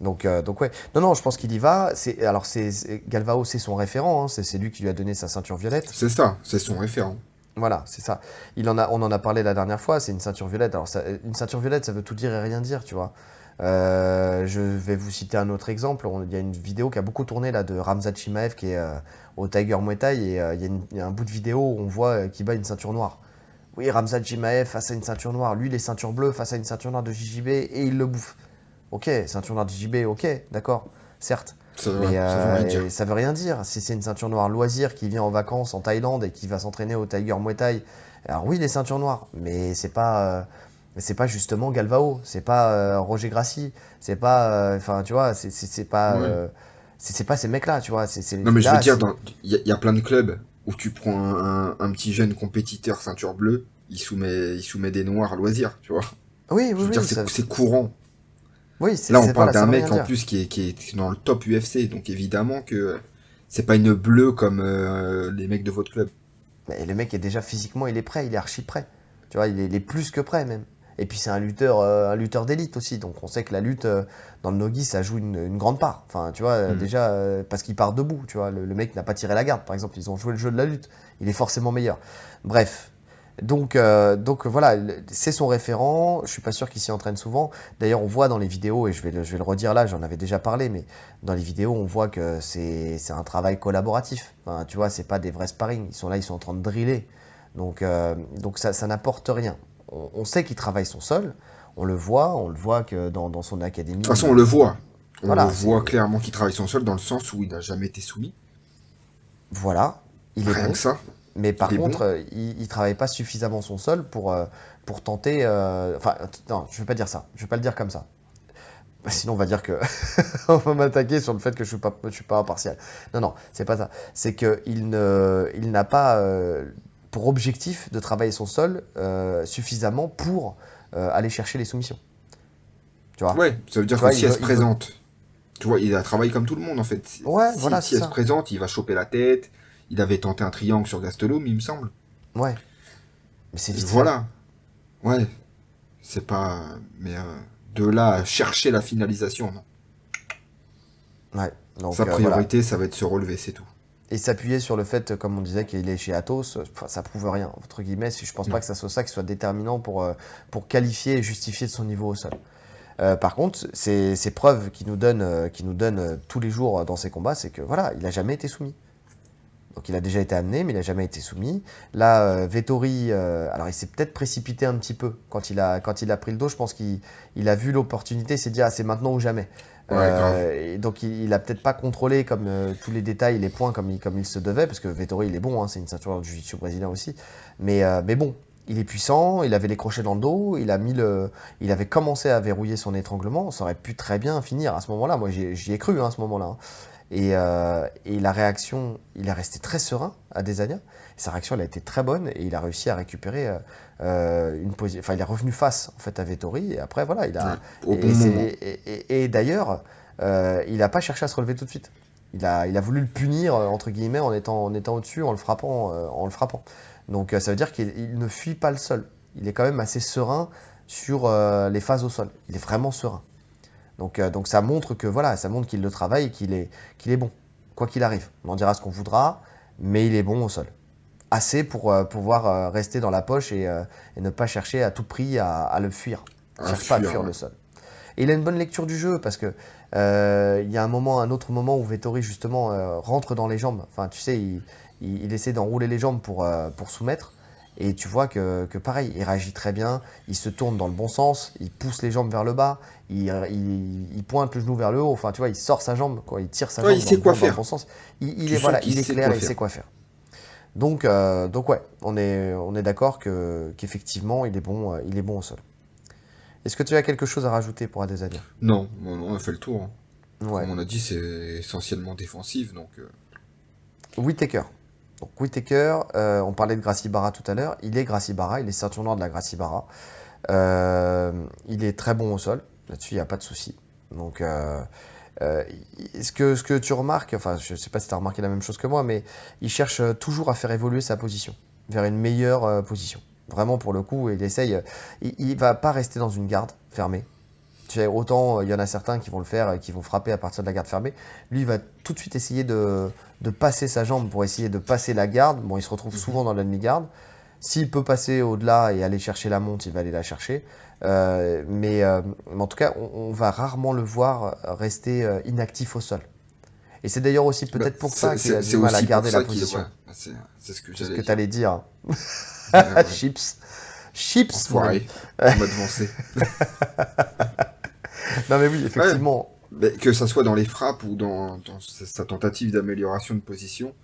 Donc, euh, donc ouais. Non, non, je pense qu'il y va. C'est, alors, c'est, Galvao, c'est son référent. Hein. C'est, lui qui lui a donné sa ceinture violette. C'est ça, c'est son référent. Voilà, c'est ça. Il en a, on en a parlé la dernière fois. C'est une ceinture violette. Alors, une ceinture violette, ça veut tout dire et rien dire, tu vois. Euh, je vais vous citer un autre exemple. Il y a une vidéo qui a beaucoup tourné là de Ramzat Chimaev qui est euh, au Tiger Muay Thai et il y, a un bout de vidéo où on voit qu'il bat une ceinture noire. Oui, Ramzat Chimaev face à une ceinture noire. Lui, les ceintures bleues face à une ceinture noire de JJB et il le bouffe. Ok, ceinture noire de JB, ok, d'accord, certes. Ça mais euh, ça veut rien dire. Si c'est une ceinture noire loisir qui vient en vacances en Thaïlande et qui va s'entraîner au Tiger Muay Thai, alors oui, les ceintures noires, mais c'est pas. Euh, c'est pas justement Galvao, c'est pas euh, Roger Grassi, c'est pas, enfin tu vois, c'est pas, c'est pas ces mecs-là, tu vois. non mais je veux dire, il y, a plein de clubs où tu prends un, un, petit jeune compétiteur ceinture bleue, il soumet, il soumet des noirs loisirs, tu vois. Oui, oui, oui. C'est courant. Oui, Là, on parle d'un mec en plus qui est, qui est dans le top UFC, donc évidemment que c'est pas une bleue comme euh, les mecs de votre club. Mais le mec est déjà physiquement, il est prêt, il est archi prêt. Tu vois, il est, plus que prêt même. Et puis c'est un lutteur, euh, un lutteur d'élite aussi. Donc on sait que la lutte euh, dans le nogi, ça joue une, grande part. Enfin, tu vois, mm. déjà parce qu'il part debout. Tu vois, le, le mec n'a pas tiré la garde. Par exemple, ils ont joué le jeu de la lutte. Il est forcément meilleur. Bref, donc, euh, donc voilà, c'est son référent. Je suis pas sûr qu'il s'y entraîne souvent. D'ailleurs, on voit dans les vidéos, et je vais le, je vais le redire là, j'en avais déjà parlé, mais dans les vidéos, on voit que c'est un travail collaboratif. Enfin, tu vois, c'est pas des vrais sparring. Ils sont là, ils sont en train de driller. Donc, euh, donc ça, ça n'apporte rien. On, sait qu'il travaille son sol. On le voit, on le voit que dans, dans son académie. De toute façon, on le voit. On le voit clairement qu'il travaille son sol dans le sens où il n'a jamais été soumis. Voilà. Il est Rien que ça. Mais par contre, euh, il, ne travaille pas suffisamment son sol pour, euh, pour tenter. Euh, enfin, non, je vais pas dire ça. Je vais pas le dire comme ça. Bah, sinon, on va dire que on va m'attaquer sur le fait que je suis pas, je suis pas impartial. Non, non, c'est pas ça. C'est que il ne, il n'a pas pour objectif de travailler son sol suffisamment pour aller chercher les soumissions. Tu vois? Ouais, ça veut dire que si elle se présente, tu vois, il a travaillé comme tout le monde en fait. Ouais, si, voilà. Si elle se présente, il va choper la tête il avait tenté un triangle sur Gastelum, il me semble. Ouais. Mais c'est Voilà. Ouais. C'est pas. Mais euh, de là à chercher la finalisation, non. Ouais. Donc, Sa euh, priorité, ça va être se relever, c'est tout. Et s'appuyer sur le fait, comme on disait, qu'il est chez Athos, ça prouve rien, entre guillemets. Je pense pas que ça soit ça qui soit déterminant pour, euh, pour qualifier et justifier de son niveau au sol. par contre, ces, ces preuves qu'il nous donne, qui nous donne tous les jours dans ses combats, c'est que voilà, il a jamais été soumis. Donc il a déjà été amené, mais il n'a jamais été soumis. Là, euh, Vettori, euh, alors il s'est peut-être précipité un petit peu quand il a, quand il a pris le dos. Je pense qu'il il a vu l'opportunité, il s'est dit ah, c'est maintenant ou jamais. Euh, et donc il, n'a a peut-être pas contrôlé comme tous les détails, les points comme il, comme il se devait, parce que Vettori il est bon, hein, c'est une ceinture du jiu brésilien aussi. Mais, mais bon, il est puissant, il avait les crochets dans le dos, il, a mis le, il avait commencé à verrouiller son étranglement, ça aurait pu très bien finir à ce moment-là. Moi j'y ai cru hein, à ce moment-là. Hein. Euh, et, la réaction, il est resté très serein à Desania. Sa réaction, elle a été très bonne et il a réussi à récupérer euh, euh, une position. Enfin, il est revenu face en fait à Vettori et après voilà, il a. et, d'ailleurs, il n'a pas cherché à se relever tout de suite. Il a, il a voulu le punir entre guillemets en étant, en étant au-dessus, en le frappant, en le frappant. Donc ça veut dire qu'il ne fuit pas le sol. Il est quand même assez serein sur les phases au sol. Il est vraiment serein. Donc, euh, donc ça montre que voilà, ça montre qu'il le travaille et qu'il est, qu'il est bon, quoi qu'il arrive. On en dira ce qu'on voudra, mais il est bon au sol. Assez pour euh, pouvoir euh, rester dans la poche et, ne pas chercher à tout prix à, le fuir. Il cherche pas à fuir le sol. Et il a une bonne lecture du jeu parce que il y a un moment, un autre moment où Vettori justement rentre dans les jambes. Enfin, tu sais, il, il essaie d'enrouler les jambes pour, pour soumettre. Et tu vois que, que, pareil, il réagit très bien, il se tourne dans le bon sens, il pousse les jambes vers le bas, il, il, pointe le genou vers le haut, enfin tu vois, il sort sa jambe, quoi, il tire sa jambe dans, quoi faire. le bon sens. Il, est, voilà, il, est clair, il sait quoi faire. Donc, euh, donc ouais, on est, on est d'accord que, qu'effectivement, il, est bon, euh, il est bon au sol. Est-ce que tu as quelque chose à rajouter pour Adesanya? Non, on a fait le tour. Hein. Comme on a dit, c'est essentiellement défensif, donc... Euh... Whitaker. Donc Whitaker, euh, on parlait de Gracie Barra tout à l'heure, il est Gracie Barra, il est ceinture noire de la Gracie Barra. Euh, il est très bon au sol, là-dessus il n'y a pas de souci. Donc euh, ce, que, ce que tu remarques, enfin je ne sais pas si tu as remarqué la même chose que moi, mais il cherche toujours à faire évoluer sa position vers une meilleure position. Vraiment pour le coup, il essaye, il ne va pas rester dans une garde fermée, autant il y en a certains qui vont le faire et qui vont frapper à partir de la garde fermée. Lui, il va tout de suite essayer de, passer sa jambe pour essayer de passer la garde. Bon, il se retrouve mhm. souvent dans l'ennemi garde. S'il peut passer au-delà et aller chercher la monte, il va aller la chercher. Euh, mais, euh, en tout cas, on, va rarement le voir rester euh, inactif au sol. Et c'est d'ailleurs aussi peut-être bah, pour ça qu'il a du mal à garder la position. c'est ce que tu allais dire. Chips. Chips. Enfoiré. On m'a devancé. Non mais oui, effectivement. que ça soit dans les frappes ou dans, sa tentative d'amélioration de position,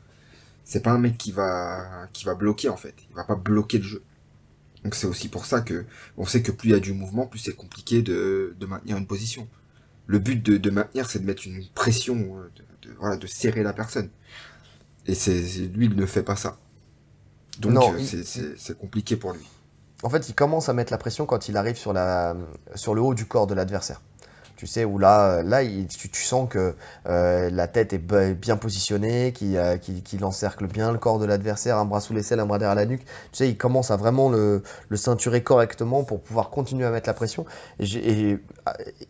c'est pas un mec qui va qui va bloquer en fait. Il va pas bloquer le jeu. Donc c'est aussi pour ça que on sait que plus il y a du mouvement, plus c'est compliqué de, maintenir une position. Le but de, maintenir, c'est de mettre une pression, euh, de, voilà, de serrer la personne. Et c'est lui, il ne fait pas ça. Donc euh, c'est compliqué pour lui. En fait, il commence à mettre la pression quand il arrive sur, la, sur le haut du corps de l'adversaire Tu sais, où là, là tu, sens que euh, la tête est bien positionnée, qu'il qui, encercle bien le corps de l'adversaire, un bras sous l'aisselle, un bras derrière la nuque. Tu sais, il commence à vraiment le, ceinturer correctement pour pouvoir continuer à mettre la pression. Et,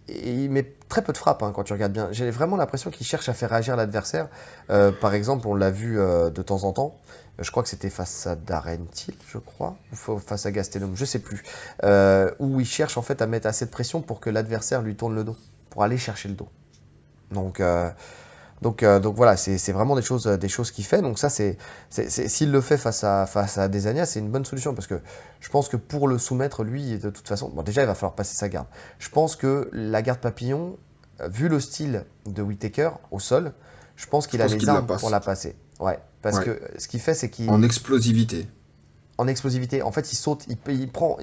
il met très peu de frappes hein, quand tu regardes bien. J'ai vraiment l'impression qu'il cherche à faire réagir l'adversaire. Euh, par exemple, on l'a vu euh, de temps en temps je crois que c'était face à Darentil, je crois, ou face à Gastelum, je sais plus, euh, où il cherche en fait à mettre assez de pression pour que l'adversaire lui tourne le dos, pour aller chercher le dos. Donc, euh, donc, euh, donc voilà, c'est vraiment des choses, des choses qu'il fait. Donc ça, c'est s'il le fait face à face à Desania, c'est une bonne solution parce que je pense que pour le soumettre, lui, de toute façon, bon déjà il va falloir passer sa garde. Je pense que la garde papillon, vu le style de Whitaker au sol, je pense qu'il a les armes pour la passer. Ouais, parce que ce qu'il fait, c'est qu'il. En explosivité. En explosivité. En fait, il saute, il, il prend.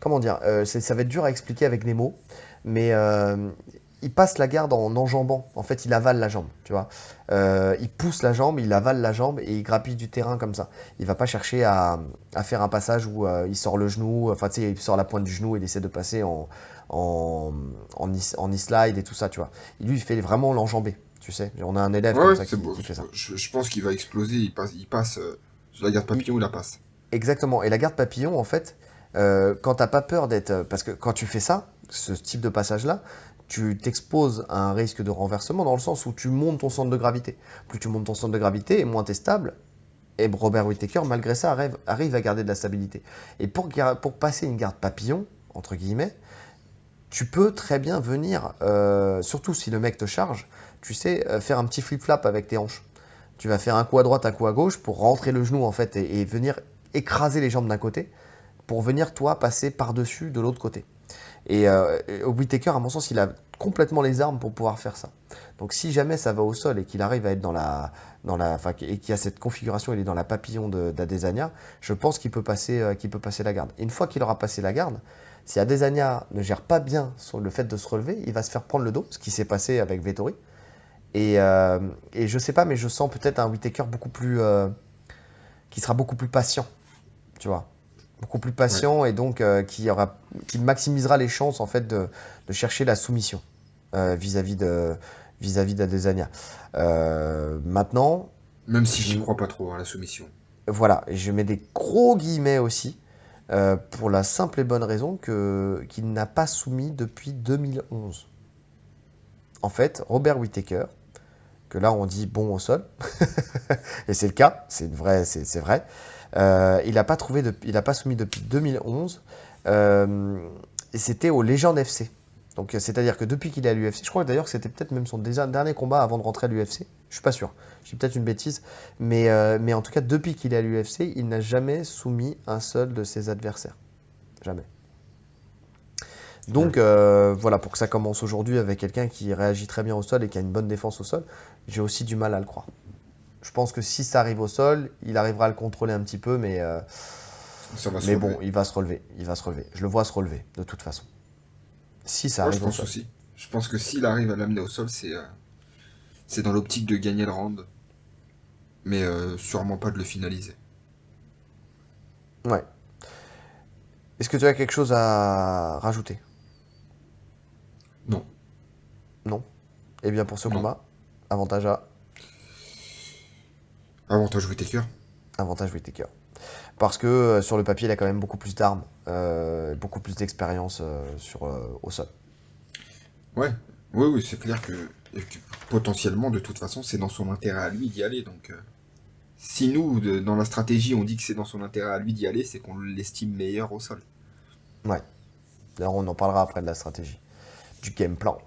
comment dire euh, Ça va être dur à expliquer avec des mots, mais euh, il passe la garde en enjambant. En fait, il avale la jambe, tu vois. Euh, il pousse la jambe, il avale la jambe et il grappille du terrain comme ça. Il va pas chercher à, faire un passage où il sort le genou, enfin, tu sais, il sort la pointe du genou et il essaie de passer en, en, en, en e-slide et tout ça, tu vois. Lui, il fait vraiment l'enjambé tu sais. On a un élève comme ça qui, fait ça. Je, pense qu'il va exploser, il passe, il passe euh, la garde papillon, il, la passe. Exactement. Et la garde papillon, en fait, euh, quand t'as pas peur d'être. Euh, parce que quand tu fais ça, ce type de passage-là, tu t'exposes à un risque de renversement dans le sens où tu montes ton centre de gravité. Plus tu montes ton centre de gravité, et moins tu es stable. Et Robert Whittaker, malgré ça, arrive, arrive, à garder de la stabilité. Et pour, pour passer une garde papillon, entre guillemets, tu peux très bien venir, surtout si le mec te charge, tu sais, euh, faire un petit flip-flap avec tes hanches. Tu vas faire un coup à droite, un coup à gauche pour rentrer le genou en fait et, venir écraser les jambes d'un côté pour venir toi passer par-dessus de l'autre côté. Et euh, Whitaker, à mon sens, il a complètement les armes pour pouvoir faire ça. Donc si jamais ça va au sol et qu'il arrive à être dans la, dans la, et qu'il y a cette configuration, il est dans la papillon d'Adesanya, je pense qu'il peut passer, euh, qu'il peut passer la garde. une fois qu'il aura passé la garde, si Adesanya ne gère pas bien sur le fait de se relever, il va se faire prendre le dos, ce qui s'est passé avec Vettori. Et, euh, et je sais pas, mais je sens peut-être un Whitaker beaucoup plus. Euh, qui sera beaucoup plus patient. Tu vois Beaucoup plus patient et donc euh, qui, aura, qui maximisera les chances en fait de, de chercher la soumission vis-à-vis de vis-à-vis d'Adesanya. maintenant. Même si je ne crois pas trop à la soumission. Voilà, et je mets des gros guillemets aussi. pour la simple et bonne raison que qu'il n'a pas soumis depuis 2011. En fait, Robert Whittaker, là on dit bon au sol, et c'est le cas, c'est vrai, c'est vrai. Euh, il n'a pas trouvé, il n'a pas soumis depuis 2011, euh, et c'était au Légende FC. Donc c'est-à-dire que depuis qu'il est à l'UFC, je crois d'ailleurs que c'était peut-être même son dernier combat avant de rentrer à l'UFC. Je suis pas sûr, j'ai peut-être une bêtise, mais, euh, mais en tout cas depuis qu'il est à l'UFC, il n'a jamais soumis un seul de ses adversaires, jamais. Donc euh, voilà, pour que ça commence aujourd'hui avec quelqu'un qui réagit très bien au sol et qui a une bonne défense au sol, j'ai aussi du mal à le croire. Je pense que si ça arrive au sol, il arrivera à le contrôler un petit peu, mais, euh, mais bon, il va se relever. Il va se relever. Je le vois se relever, de toute façon. Si ça arrive je pense Aussi. Je pense que s'il arrive à l'amener au sol, c'est euh, c'est dans l'optique de gagner le round, mais sûrement pas de le finaliser. Ouais. Est-ce que tu as quelque chose à rajouter? Non. Non. Et eh bien pour ce combat, avantage à. Avantage Whitaker. Avantage Whitaker. Parce que euh, sur le papier, il a quand même beaucoup plus d'armes, euh, beaucoup plus d'expérience euh, sur au sol. Ouais, oui, oui, c'est clair que, potentiellement, de toute façon, c'est dans son intérêt à lui d'y aller. Donc, si nous, dans la stratégie, on dit que c'est dans son intérêt à lui d'y aller, c'est qu'on l'estime meilleur au sol. Ouais. D'ailleurs, on en parlera après de la stratégie du game plan.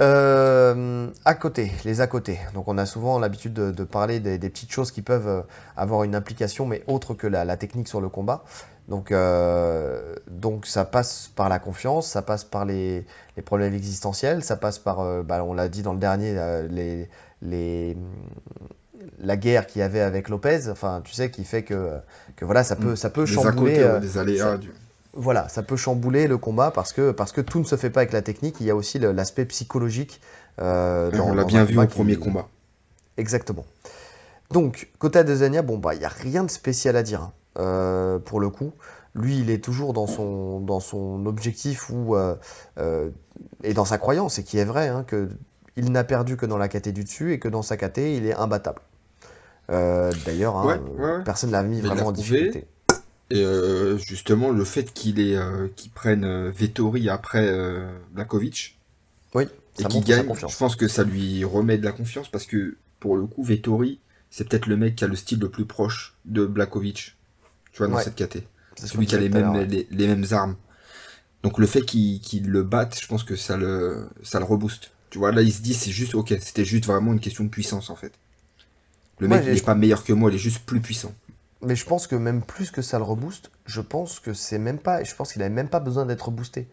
Euh, à côté, les à côté. Donc on a souvent l'habitude de, parler des, petites choses qui peuvent euh, avoir une implication, mais autre que la, technique sur le combat. Donc, euh, donc ça passe par la confiance, ça passe par les, problèmes existentiels, ça passe par, bah, on l'a dit dans le dernier, les, les, la guerre qu'il y avait avec Lopez. Enfin, tu sais, qui fait que, que voilà, ça peut, ça peut chambouler. les aléas du voilà, ça peut chambouler le combat parce que, parce que tout ne se fait pas avec la technique. Il y a aussi l'aspect psychologique. Euh, on l'a bien vu au premier combat. Exactement. Donc, côté Adesanya, bon, bah, il n'y a rien de spécial à dire. Hein. pour le coup. Lui, il est toujours dans son, dans son objectif ou et dans sa croyance, et qui est vrai, hein, que il n'a perdu que dans la KT du dessus et que dans sa KT, il est imbattable. D'ailleurs, hein, personne ne l'a mis vraiment en difficulté. Et euh, justement, le fait qu'il est euh, prenne euh, Vettori après Blakovic oui, et qu'il gagne, je pense que ça lui remet de la confiance parce que pour le coup, Vettori, c'est peut-être le mec qui a le style le plus proche de Blakovic, tu vois, dans cette KT. C'est celui qui a les mêmes, les, mêmes armes. Donc le fait qu'il le batte, je pense que ça le, ça le rebooste. Tu vois, là, il se dit, c'est juste, ok, c'était juste vraiment une question de puissance en fait. Le mec, il n'est pas meilleur que moi, il est juste plus puissant. Mais je pense que même plus que ça le rebooste, je pense que c'est même pas. Je pense qu'il avait même pas besoin d'être boosté.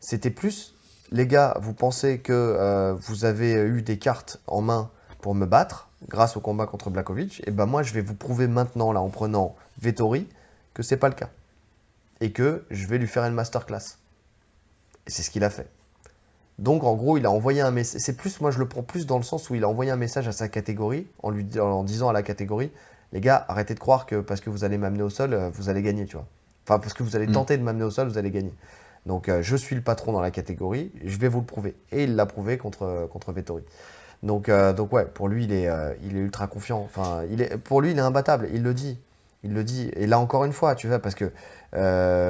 C'était plus, les gars, vous pensez que euh, vous avez eu des cartes en main pour me battre grâce au combat contre Blakovic, et eh ben moi je vais vous prouver maintenant là en prenant Vettori que c'est pas le cas et que je vais lui faire une masterclass. Et c'est ce qu'il a fait. Donc en gros, il a envoyé un message. C'est plus, moi je le prends plus dans le sens où il a envoyé un message à sa catégorie en lui en disant à la catégorie les gars, arrêtez de croire que parce que vous allez m'amener au sol, euh, vous allez gagner, tu vois. Enfin, parce que vous allez mm. tenter de m'amener au sol, vous allez gagner. Donc, euh, je suis le patron dans la catégorie, je vais vous le prouver. Et il l'a prouvé contre, contre Vettori. Donc, euh, donc ouais, pour lui, il est, il est ultra confiant. Enfin, il est, pour lui, il est imbattable. Il le dit. Il le dit. Et là, encore une fois, tu vois, parce que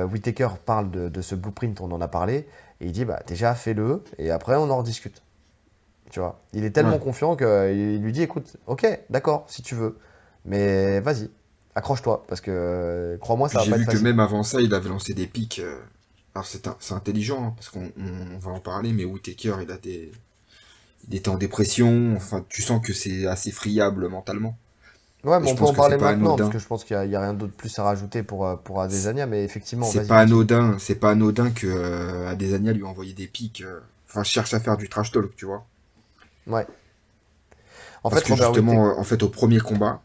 Whitaker parle de, ce blueprint, on en a parlé. Et il dit, bah, déjà, fais-le. Et après, on en rediscute. Tu vois. Il est tellement confiant qu'il lui dit, écoute, ok, d'accord, si tu veux. Mais vas-y, accroche-toi, parce que euh, crois-moi, ça va pas J'ai vu que même avant ça, il avait lancé des pics. Euh, alors c'est intelligent, hein, parce qu'on va en parler, mais Whitaker, il a des. Il était en dépression, enfin, tu sens que c'est assez friable mentalement. Ouais, mais on peut en parler maintenant, parce que je pense qu'il n'y a, rien d'autre plus à rajouter pour, euh, pour Adesanya, mais effectivement. C'est pas anodin, c'est pas anodin que Adesanya lui a envoyé des pics. Enfin, cherche à faire du trash talk, tu vois. Ouais. En parce fait, que justement, en fait, au premier combat,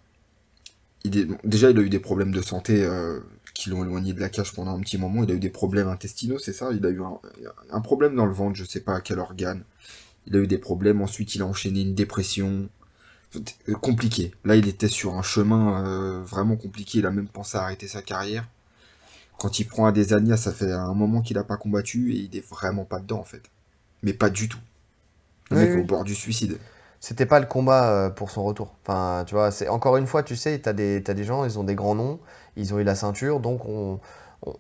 déjà, il a eu des problèmes de santé euh, qui l'ont éloigné de la cage pendant un petit moment. Il a eu des problèmes intestinaux, c'est ça? Il a eu un, problème dans le ventre, je sais pas à quel organe. Il a eu des problèmes. Ensuite, il a enchaîné une dépression. Compliqué. Là, il était sur un chemin euh, vraiment compliqué. Il a même pensé à arrêter sa carrière. Quand il prend Adesanya, ça fait un moment qu'il n'a pas combattu et il est vraiment pas dedans, en fait. Mais pas du tout. Le mec au bord du suicide c'était pas le combat euh, pour son retour. Enfin, tu vois, c'est encore une fois, tu sais, t'as des, as des gens, ils ont des grands noms, ils ont eu la ceinture, donc on,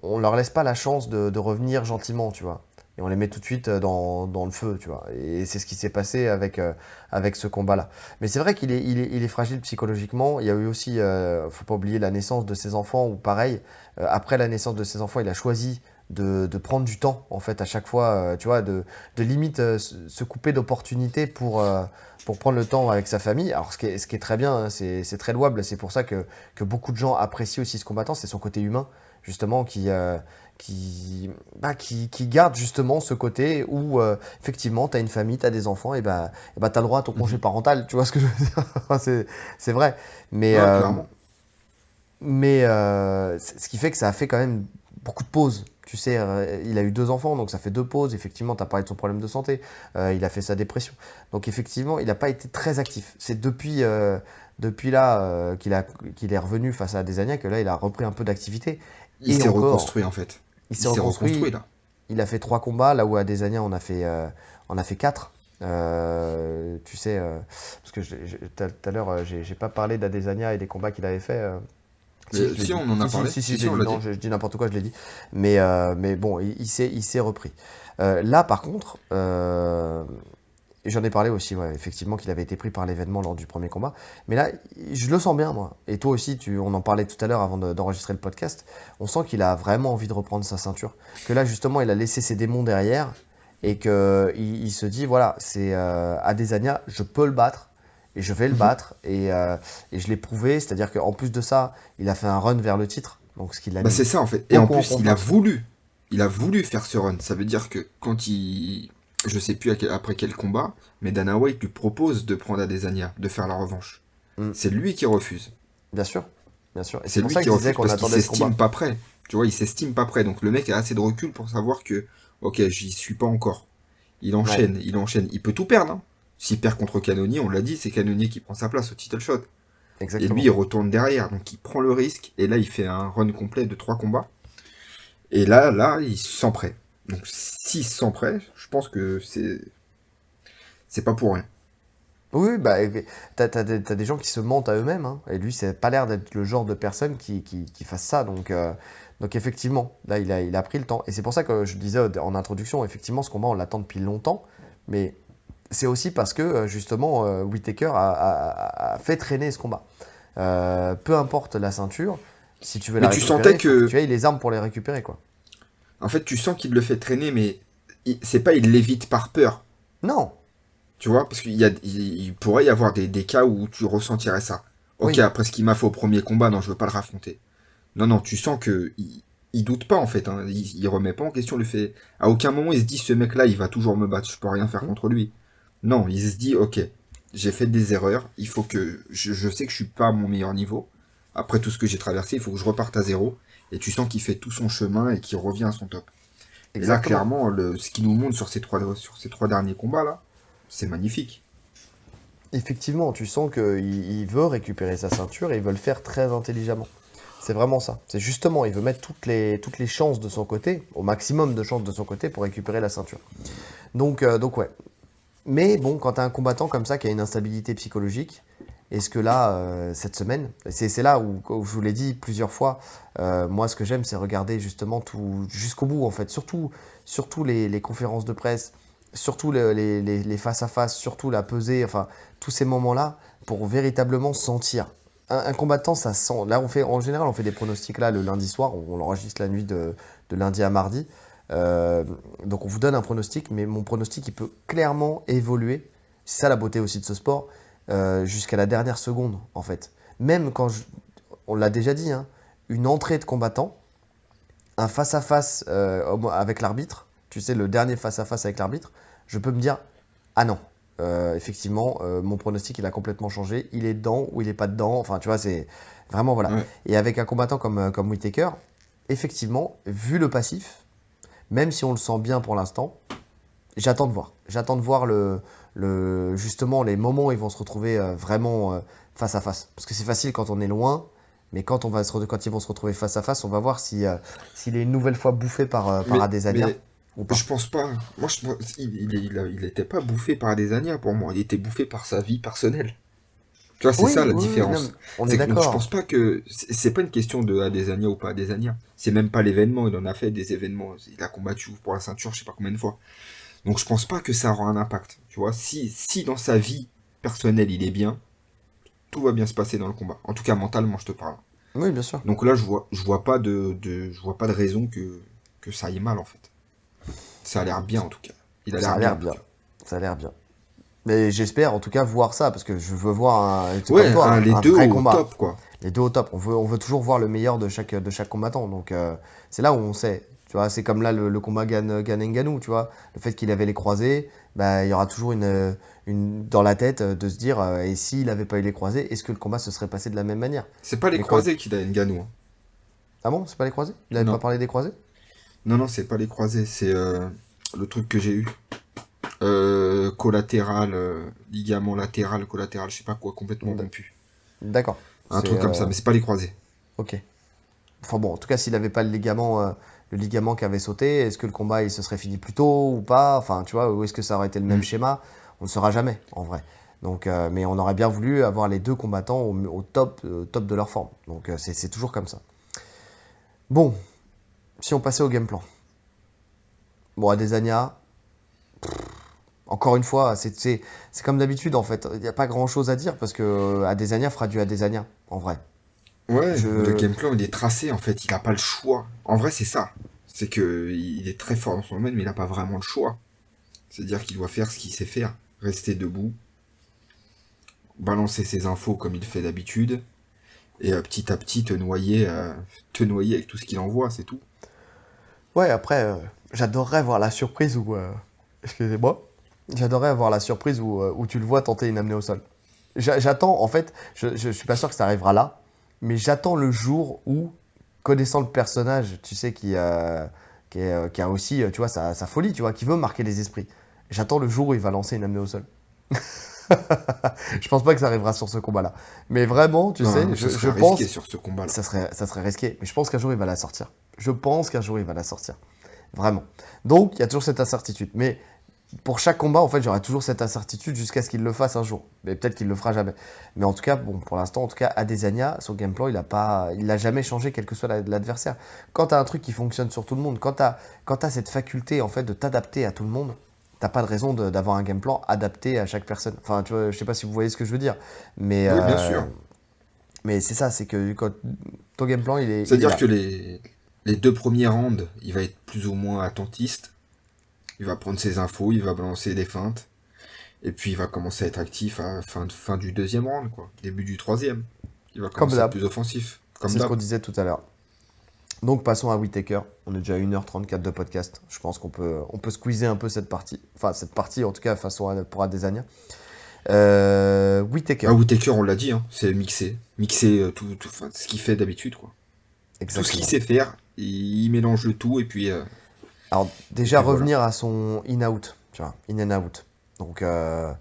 on, leur laisse pas la chance de, revenir gentiment, tu vois. Et on les met tout de suite euh, dans, le feu, tu vois. Et c'est ce qui s'est passé avec, euh, avec ce combat-là. Mais c'est vrai qu'il est, il est, fragile psychologiquement. Il y a eu aussi, faut pas oublier, la naissance de ses enfants, ou pareil, après la naissance de ses enfants, il a choisi de, prendre du temps, en fait, à chaque fois, euh, tu vois, de, de limite euh, se couper d'opportunités pour, euh, pour prendre le temps avec sa famille. Alors, ce qui est, ce qui est très bien, hein, c'est très louable, c'est pour ça que, que, beaucoup de gens apprécient aussi ce combattant, c'est son côté humain, justement, qui, qui, bah, qui, qui, garde justement ce côté où, effectivement, tu as une famille, tu as des enfants, et bah, et bah tu as le droit à ton congé mhm. parental, tu vois ce que je veux dire? C'est vrai. Mais, mais ce qui fait que ça a fait quand même beaucoup de pauses tu sais, euh, il a eu deux enfants, donc ça fait deux pauses. Effectivement, tu as parlé de son problème de santé. Euh, il a fait sa dépression. Donc effectivement, il n'a pas été très actif. C'est depuis, euh, depuis là qu'il est revenu face à Adesanya que là, il a repris un peu d'activité. Il s'est reconstruit en fait. Il s'est reconstruit, là. Il a fait trois combats, là où à on a fait, on a fait quatre. tu sais, parce que tout à l'heure, j'ai pas parlé d'Adesanya et des combats qu'il avait fait. Si, on en a parlé. Si, si, je, dis n'importe quoi, je l'ai dit. Mais, euh, mais bon, il, il s'est repris. Euh, là, par contre, euh, j'en ai parlé aussi, ouais, effectivement, qu'il avait été pris par l'événement lors du premier combat. Mais là, je le sens bien, moi. Et toi aussi, tu, on en parlait tout à l'heure avant d'enregistrer le podcast. On sent qu'il a vraiment envie de reprendre sa ceinture. Que là, justement, il a laissé ses démons derrière et qu'il il se dit voilà, c'est Adesanya, je peux le battre et je vais le mhm. battre. Et, euh, et je l'ai prouvé, c'est-à-dire qu'en plus de ça, il a fait un run vers le titre. Donc ce qu'il a bah c'est ça en fait. Et en plus, il a voulu, il a voulu faire ce run. Ça veut dire que quand il, je sais plus après quel combat, mais Dana White lui propose de prendre Adesanya, de faire la revanche. Mm. C'est lui qui refuse. Bien sûr, bien sûr. C'est lui qui refuse parce qu'il s'estime pas prêt. Tu vois, il s'estime pas prêt. Donc le mec a assez de recul pour savoir que, ok, j'y suis pas encore. Il enchaîne, il enchaîne. Il peut tout perdre. Hein. S'il perd contre Canonier, on l'a dit, c'est Canonier qui prend sa place au title shot. Et lui, il retourne derrière. Donc il prend le risque. Et là, il fait un run complet de trois combats. Et là, là, il se sent prêt. Donc s'il se sent prêt, je pense que c'est. C'est pas pour rien. Oui, bah, t'as, as, des gens qui se mentent à eux-mêmes, hein. et lui, c'est pas l'air d'être le genre de personne qui, qui, qui fasse ça. Donc, euh, donc effectivement, là, il a, il a pris le temps. Et c'est pour ça que je disais en introduction, effectivement, ce combat, on l'attend depuis longtemps, mais c'est aussi parce que, euh, justement, euh, Whitaker a, a, fait traîner ce combat. peu importe la ceinture, si tu veux la récupérer, tu sentais que... tu as les armes pour les récupérer, quoi. En fait, tu sens qu'il le fait traîner, mais c'est pas il l'évite par peur. Non, tu vois, parce qu'il y a, il, pourrait y avoir des, cas où tu ressentirais ça. Ok, après ce qu'il m'a fait au premier combat, non, je veux pas le raffronter. Non, non, tu sens que il, doute pas en fait. Hein. Il, remet pas en question le fait. À aucun moment il se dit ce mec-là, il va toujours me battre. Je peux rien faire mmh. contre lui. Non, il se dit ok, j'ai fait des erreurs. Il faut que je, sais que je suis pas à mon meilleur niveau. Après tout ce que j'ai traversé, il faut que je reparte à zéro. Et tu sens qu'il fait tout son chemin et qu'il revient à son top. Et là, clairement, le, ce qu'il nous montre sur ces trois, sur ces trois derniers combats là, c'est magnifique. Effectivement, tu sens qu'il veut récupérer sa ceinture et il veut le faire très intelligemment. C'est vraiment ça. C'est justement, il veut mettre toutes les, toutes les chances de son côté, au maximum de chances de son côté pour récupérer la ceinture. Donc, euh, donc ouais. Mais bon, quand tu as un combattant comme ça qui a une instabilité psychologique, est-ce que là, euh, cette semaine, c'est là où, je vous l'ai dit plusieurs fois, euh, moi ce que j'aime c'est regarder justement tout jusqu'au bout en fait, surtout, surtout les, conférences de presse, surtout les, face à face, surtout la pesée, enfin tous ces moments-là, pour véritablement sentir. Un, combattant, ça sent. Là, on fait, en général, on fait des pronostics là le lundi soir, on, l'enregistre la nuit de, lundi à mardi. Euh, donc on vous donne un pronostic, mais mon pronostic, il peut clairement évoluer. C'est ça la beauté aussi de ce sport, euh, jusqu'à la dernière seconde, en fait. Même quand, on l'a déjà dit, hein, une entrée de combattant, un face-à-face euh, avec l'arbitre, tu sais, le dernier face-à-face avec l'arbitre, je peux me dire, ah non, euh, effectivement, mon pronostic, il a complètement changé. Il est dedans ou il n'est pas dedans. Enfin, tu vois, c'est vraiment, voilà. Et avec un combattant comme, comme Whitaker, effectivement, vu le passif, même si on le sent bien pour l'instant, j'attends de voir. J'attends de voir le, le, justement les moments où ils vont se retrouver vraiment face à face. Parce que c'est facile quand on est loin, mais quand, on va se, quand ils vont se retrouver face à face, on va voir s'il si, est une nouvelle fois bouffé par, par Adesanya. Je pense pas. Moi, je, il, il, était pas bouffé par Adesanya pour moi. Il était bouffé par sa vie personnelle. Tu vois, c'est ça la différence. on est, d'accord. Je pense pas que c'est pas une question de Adesanya ou pas Adesanya. C'est même pas l'événement. Il en a fait des événements. Il a combattu pour la ceinture, je sais pas combien de fois. Donc je pense pas que ça aura un impact. Tu vois, si si dans sa vie personnelle il est bien, tout va bien se passer dans le combat. En tout cas mentalement, je te parle. Oui, bien sûr. Donc là, je vois je vois pas de, de je vois pas de raison que que ça aille mal en fait. Ça a l'air bien en tout cas. Il a l'air bien. Ça a l'air bien. Mais j'espère en tout cas voir ça parce que je veux voir un, ouais, les deux au top quoi. Les deux au top. On veut, on veut toujours voir le meilleur de chaque, de chaque combattant. Donc euh, c'est là où on sait. Tu vois, c'est comme là le, combat Gan, Gan tu vois. Le fait qu'il avait les croisés, bah, il y aura toujours une, une, dans la tête de se dire euh, et s'il n'avait pas eu les croisés, est-ce que le combat se serait passé de la même manière? C'est pas les, croisés qu'il a Nganou. Hein. Ah bon, c'est pas les croisés? Il avait pas parlé des croisés? Non, non, c'est pas les croisés, c'est euh, le truc que j'ai eu. Euh, collatéral, euh, ligament latéral, collatéral, je sais pas quoi, complètement rompu. D'accord. Un truc comme ça, mais c'est pas les croisés. Ok. Enfin bon, en tout cas, s'il avait pas le ligament, le ligament qui avait sauté, est-ce que le combat il se serait fini plus tôt ou pas? Enfin, tu vois, ou est-ce que ça aurait été le même mm. schéma? On ne saura jamais, en vrai. Donc, mais on aurait bien voulu avoir les deux combattants au, top, top de leur forme. Donc, c'est toujours comme ça. Bon, si on passait au game plan. Bon, Adesanya, encore une fois, c'est comme d'habitude en fait. Il n'y a pas grand chose à dire parce que euh, Adesanya fera du Adesanya, en vrai. Ouais, le game plan il est tracé en fait, il n'a pas le choix. En vrai, c'est ça. C'est que il est très fort dans son domaine, mais il n'a pas vraiment le choix. C'est-à-dire qu'il doit faire ce qu'il sait faire, rester debout, balancer ses infos comme il fait d'habitude, et euh, petit à petit te noyer, euh, te noyer avec tout ce qu'il envoie, c'est tout. Ouais, après, euh, j'adorerais voir la surprise où. Excusez-moi. J'adorerais voir la surprise où, euh, où, tu le vois tenter une amenée au sol. J'attends, en fait, je, je, suis pas sûr que ça arrivera là, mais j'attends le jour où, connaissant le personnage, tu sais, qui, qui, qui a aussi, tu vois, sa, sa, folie, tu vois, qui veut marquer les esprits. J'attends le jour où il va lancer une amenée au sol. je pense pas que ça arrivera sur ce combat-là. Mais vraiment, tu sais, je, je pense. sur ce combat-là. Ça serait, ça serait risqué. Mais je pense qu'un jour, il va la sortir. Je pense qu'un jour, il va la sortir. Vraiment. Donc, il y a toujours cette incertitude. Mais pour chaque combat, en fait, j'aurai toujours cette incertitude jusqu'à ce qu'il le fasse un jour. Mais peut-être qu'il le fera jamais. Mais en tout cas, bon, pour l'instant, en tout cas, Adesanya, son game plan, il a pas, il n'a jamais changé, quel que soit l'adversaire. Quand tu as un truc qui fonctionne sur tout le monde, quand tu as, quand as cette faculté, en fait, de t'adapter à tout le monde, t'as pas de raison d'avoir un game plan adapté à chaque personne. Enfin, tu vois, je sais pas si vous voyez ce que je veux dire. Mais, oui, bien euh, sûr. Mais c'est ça, c'est que quand ton game plan, il est. C'est-à-dire que les, les deux premiers rounds, il va être plus ou moins attentiste il va prendre ses infos, il va balancer des feintes. Et puis il va commencer à être actif à fin, fin du deuxième round, quoi. Début du troisième. Il va commencer à être plus offensif. C'est ce qu'on disait tout à l'heure. Donc passons à Whitaker. On est déjà à 1h34 de podcast. Je pense qu'on peut, on peut squeezer un peu cette partie. Enfin, cette partie, en tout cas, façon à, pour Adesanya. Euh, Whitaker. Ah, Whitaker, on l'a dit, hein, c'est mixer. Mixer euh, tout, tout ce qu'il fait d'habitude. quoi. Tout ce qu'il sait faire, il, mélange le tout et puis... Euh, alors déjà revenir à son in-out, tu vois, in and out. Donc euh,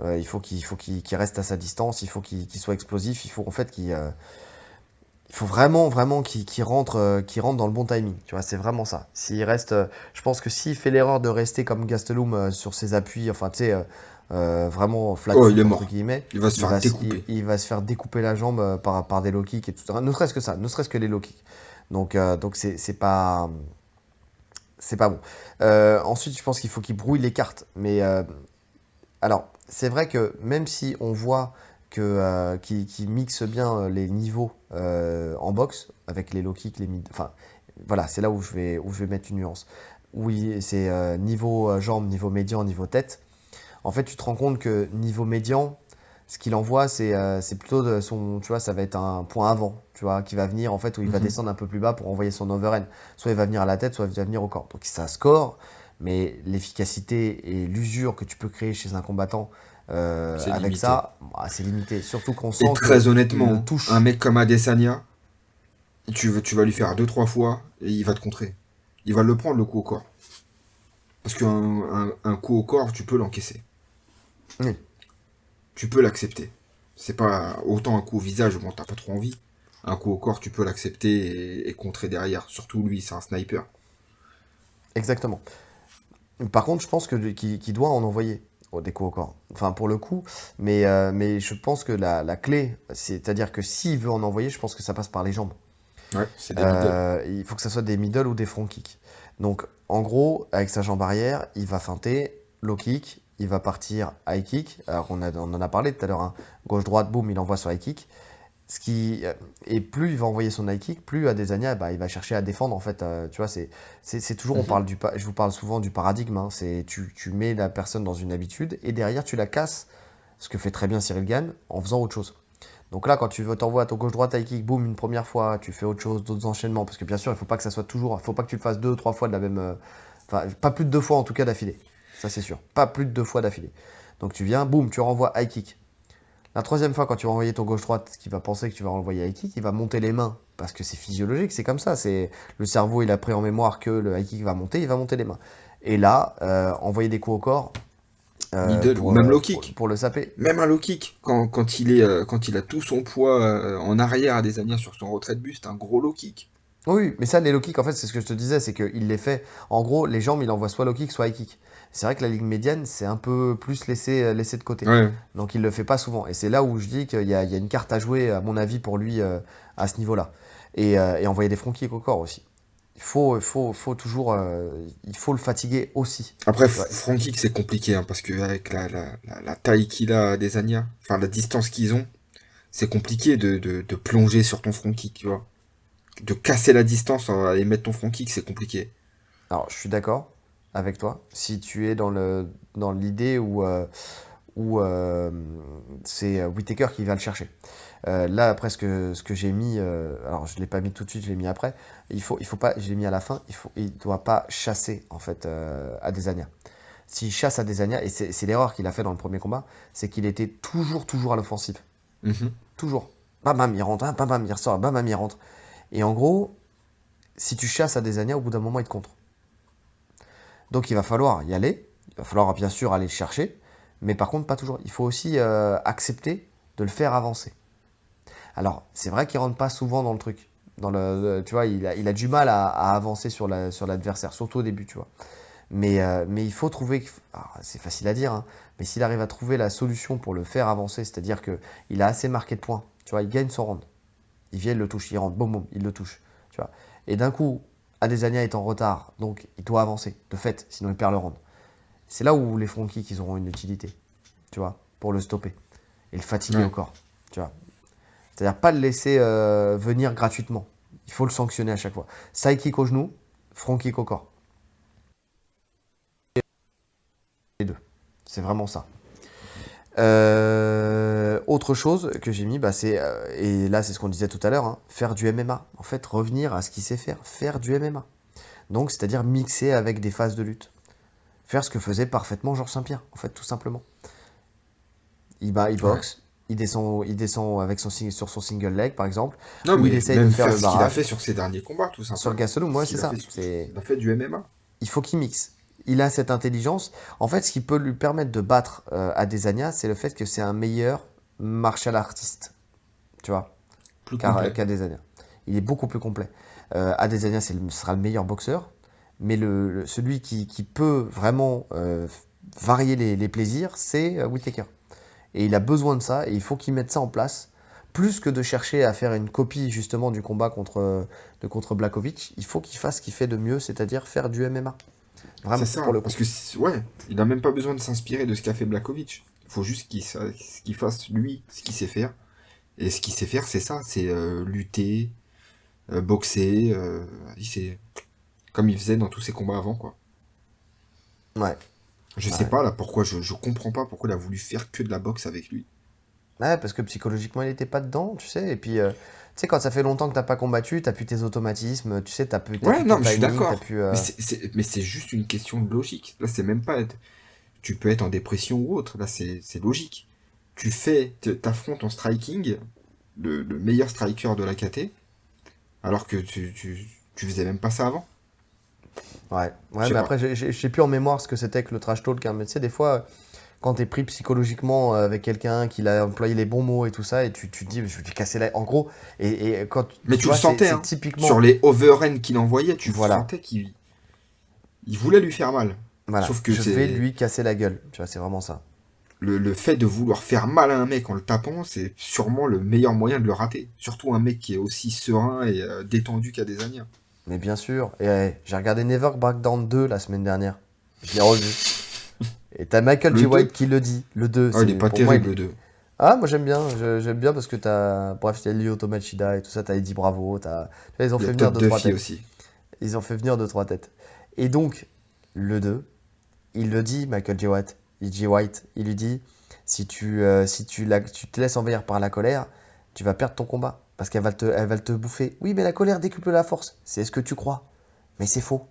euh, il faut qu'il faut qu'il reste à sa distance, il faut qu'il soit explosif, il faut en fait qu'il euh, il faut vraiment vraiment qu'il rentre qu'il rentre dans le bon timing. Tu vois, c'est vraiment ça. S'il reste, je pense que s'il fait l'erreur de rester comme Gastelum sur ses appuis, enfin tu sais. vraiment flat oh, il est mort. il va se faire découper. Il, va se faire découper la jambe par, par des low kicks et tout. Ne serait-ce que ça, ne serait-ce que les low kicks. Donc donc c'est pas c'est pas bon. Euh, ensuite, je pense qu'il faut qu'il brouille les cartes. Mais euh, alors, c'est vrai que même si on voit que euh, qu'il mixe bien les niveaux en boxe avec les low kicks, les mid, enfin voilà, c'est là où je vais où je vais mettre une nuance. Oui, c'est niveau jambe, niveau médian, niveau tête. En fait, tu te rends compte que niveau médian, ce qu'il envoie, c'est plutôt de son, tu vois, ça va être un point avant tu vois, qui va venir en fait où il va mhm. descendre un peu plus bas pour envoyer son overhand. Soit il va venir à la tête, soit il va venir au corps. Donc c'est un score, mais l'efficacité et l'usure que tu peux créer chez un combattant euh, avec ça, bah, c'est limité. Surtout qu'on sent et très honnêtement, touche. un mec comme Adesanya, tu, veux, tu vas lui faire deux trois fois et il va te contrer. Il va le prendre le coup au corps. Parce qu'un un, coup au corps, tu peux l'encaisser. Oui. Tu peux l'accepter. C'est pas autant un coup au visage, bon, t'as pas trop envie un coup au corps, tu peux l'accepter et, contrer derrière. Surtout lui, c'est un sniper. Exactement. Par contre, je pense que qu'il doit en envoyer des coups au corps. Enfin, pour le coup, mais, euh, mais je pense que la, clé, c'est-à-dire que s'il veut en envoyer, je pense que ça passe par les jambes. Ouais, c'est des euh, il faut que ce soit des middle ou des front kicks. Donc, en gros, avec sa jambe arrière, il va feinter, low kick, il va partir high kick. Alors, on, a, on en a parlé tout à l'heure, hein. gauche-droite, boum, il envoie sur high kick. Ce qui, euh, et plus il va envoyer son high kick, plus Adesanya, bah, il va chercher à défendre. En fait, euh, tu vois, c'est, c'est, toujours, on mhm. parle du, je vous parle souvent du paradigme. Hein, c'est tu, tu, mets la personne dans une habitude et derrière tu la casses. Ce que fait très bien Cyril Gann en faisant autre chose. Donc là, quand tu veux t'envoyer à ton gauche-droite high kick, boum, une première fois, tu fais autre chose, d'autres enchaînements. Parce que bien sûr, il faut pas que ça soit toujours, il faut pas que tu le fasses deux, trois fois de la même, euh, enfin, pas plus de deux fois en tout cas d'affilée. Ça c'est sûr. Pas plus de deux fois d'affilée. Donc tu viens, boum, tu renvoies high kick. La troisième fois, quand tu vas envoyer ton gauche-droite, qui va penser que tu vas envoyer high kick, il va monter les mains. Parce que c'est physiologique, c'est comme ça. C'est Le cerveau, il a pris en mémoire que le high kick va monter, il va monter les mains. Et là, euh, envoyer des coups au corps. Euh, ou même low kick. Pour, le saper. Même un low kick, quand, quand, il, est, euh, quand il a tout son poids en arrière à des années sur son retrait de buste, un gros low kick. Oui, mais ça, les low kicks, en fait, c'est ce que je te disais, c'est qu'il les fait. En gros, les jambes, il envoie soit low kick, soit high kick. C'est vrai que la ligne médiane, c'est un peu plus laissé, euh, laissé de côté. Donc il le fait pas souvent. Et c'est là où je dis qu'il y, a une carte à jouer, à mon avis, pour lui euh, à ce niveau-là. Et, euh, envoyer des front kicks au corps aussi. Il faut, faut, faut toujours, il faut le fatiguer aussi. Après, front kick, c'est compliqué, hein, parce qu'avec la, la, la, taille qu'il a des Anya, enfin la distance qu'ils ont, c'est compliqué de, de, de, plonger sur ton front kick, tu vois. De casser la distance et mettre ton front kick, c'est compliqué. Alors, je suis d'accord avec toi. Si tu es dans le dans l'idée où, euh, où euh, c'est euh, Whitaker qui va le chercher. là, après ce que, ce que j'ai mis, alors je ne l'ai pas mis tout de suite, je l'ai mis après. Il faut, il faut pas, je l'ai mis à la fin. Il faut, il doit pas chasser en fait à Desania. S'il chasse à Desania, et c'est l'erreur qu'il a fait dans le premier combat, c'est qu'il était toujours, toujours à l'offensive. Mhm. Toujours. Bam, bam, il rentre, hein, bam, bam, il ressort, bam, bam, il rentre. Et en gros, si tu chasses à Desania, au bout d'un moment, il te contre. Donc il va falloir y aller, il va falloir bien sûr aller le chercher, Mais par contre, pas toujours. Il faut aussi euh, accepter de le faire avancer. Alors, c'est vrai qu'il rentre pas souvent dans le truc. Tu vois, il a, du mal à, avancer sur l'adversaire, sur surtout au début, tu vois. Mais, euh, il faut trouver, c'est facile à dire, hein, mais s'il arrive à trouver la solution pour le faire avancer, c'est-à-dire qu'il a assez marqué de points, tu vois, il gagne son round. Il vient, il le touche, il rentre, boum, boum, il le touche, tu vois. Et d'un coup, Adesanya est en retard, donc il doit avancer, de fait, sinon il perd le round. C'est là où les front kicks, ils auront une utilité, tu vois, pour le stopper et le fatiguer encore, tu vois. C'est-à-dire pas le laisser euh, venir gratuitement. Il faut le sanctionner à chaque fois. Side kick au genou, front kick au corps. Les deux. C'est vraiment ça. Euh, autre chose que j'ai mis, bah, c'est, euh, et là c'est ce qu'on disait tout à l'heure, hein, faire du MMA. En fait, revenir à ce qu'il sait faire, faire du MMA. Donc, c'est-à-dire mixer avec des phases de lutte. Faire ce que faisait parfaitement Georges Saint-Pierre, en fait, tout simplement. Il, bat, il boxe, il descend, il descend avec son, sur son single leg, par exemple. Non, mais il essaye de faire, le ce qu'il a fait sur ses derniers combats, tout simplement. Sur le Gastelum, moi, c'est ça. Il a fait du MMA. Il faut qu'il mixe il a cette intelligence. En fait, ce qui peut lui permettre de battre euh, Adesanya, c'est le fait que c'est un meilleur martial artiste. Tu vois Qu'Adesanya. il est beaucoup plus complet. Euh, Adesanya sera le meilleur boxeur, mais le, celui qui, peut vraiment euh, varier les, plaisirs, c'est euh, Whitaker. Et il a besoin de ça, et il faut qu'il mette ça en place. Plus que de chercher à faire une copie justement du combat contre, de, contre Blakovic, il faut qu'il fasse ce qu'il fait de mieux, c'est-à-dire faire du MMA. C'est ça, parce que ouais, il n'a même pas besoin de s'inspirer de ce qu'a fait Blakovic. Il faut juste qu'il fasse lui ce qu'il sait faire. Et ce qu'il sait faire, c'est ça, c'est euh, lutter, euh, boxer. Euh, c'est comme il faisait dans tous ses combats avant, quoi. Ouais. Je sais pas là pourquoi, je, je comprends pas pourquoi il a voulu faire que de la boxe avec lui. Ouais, parce que psychologiquement il était pas dedans, tu sais, et puis tu sais, quand ça fait longtemps que t'as pas combattu, t'as plus tes automatismes, tu sais, t'as plus. As ouais, non, mais je suis d'accord. Euh, mais c'est juste une question de logique. Là, c'est même pas. Tu peux être en dépression ou autre. Là, c'est logique. Tu fais, t'affrontes en striking, le, meilleur striker de la KT, alors que tu, tu, tu faisais même pas ça avant. Ouais, ouais mais après, j'ai plus en mémoire ce que c'était que le trash talk. Hein, mais tu sais, des fois, quand tu es pris psychologiquement euh, avec quelqu'un qui a employé les bons mots et tout ça, et tu, tu te dis, je vais casser la. En gros, et, et quand. Mais tu, le sentais, hein, typiquement... sur les overends qu'il envoyait, tu voilà. sentais qu'il il voulait lui faire mal. Voilà. Sauf que je vais lui casser la gueule, tu vois, c'est vraiment ça. Le, le, fait de vouloir faire mal à un mec en le tapant, c'est sûrement le meilleur moyen de le rater. Surtout un mec qui est aussi serein et euh, détendu qu'à des années. Mais bien sûr. Et eh, j'ai regardé Never Back Down 2 la semaine dernière. Je l'ai revu. Et t'as Michael J. White qui le dit, le 2. Ah, il est pas terrible, le 2. Ah, moi j'aime bien, j'aime bien parce que t'as. Bref, t'as Lyoto Machida et tout ça, t'as Eddie Bravo, t'as. Ils ont fait venir deux, trois têtes. Aussi. Ils ont fait venir deux, trois têtes. Et donc, le 2, il le dit, Michael J. White, J. White il lui dit si tu, euh, si tu, la, tu te laisses envahir par la colère, tu vas perdre ton combat parce qu'elle va, te, elle va te bouffer. Oui, mais la colère décuple la force. C'est ce que tu crois. Mais c'est faux.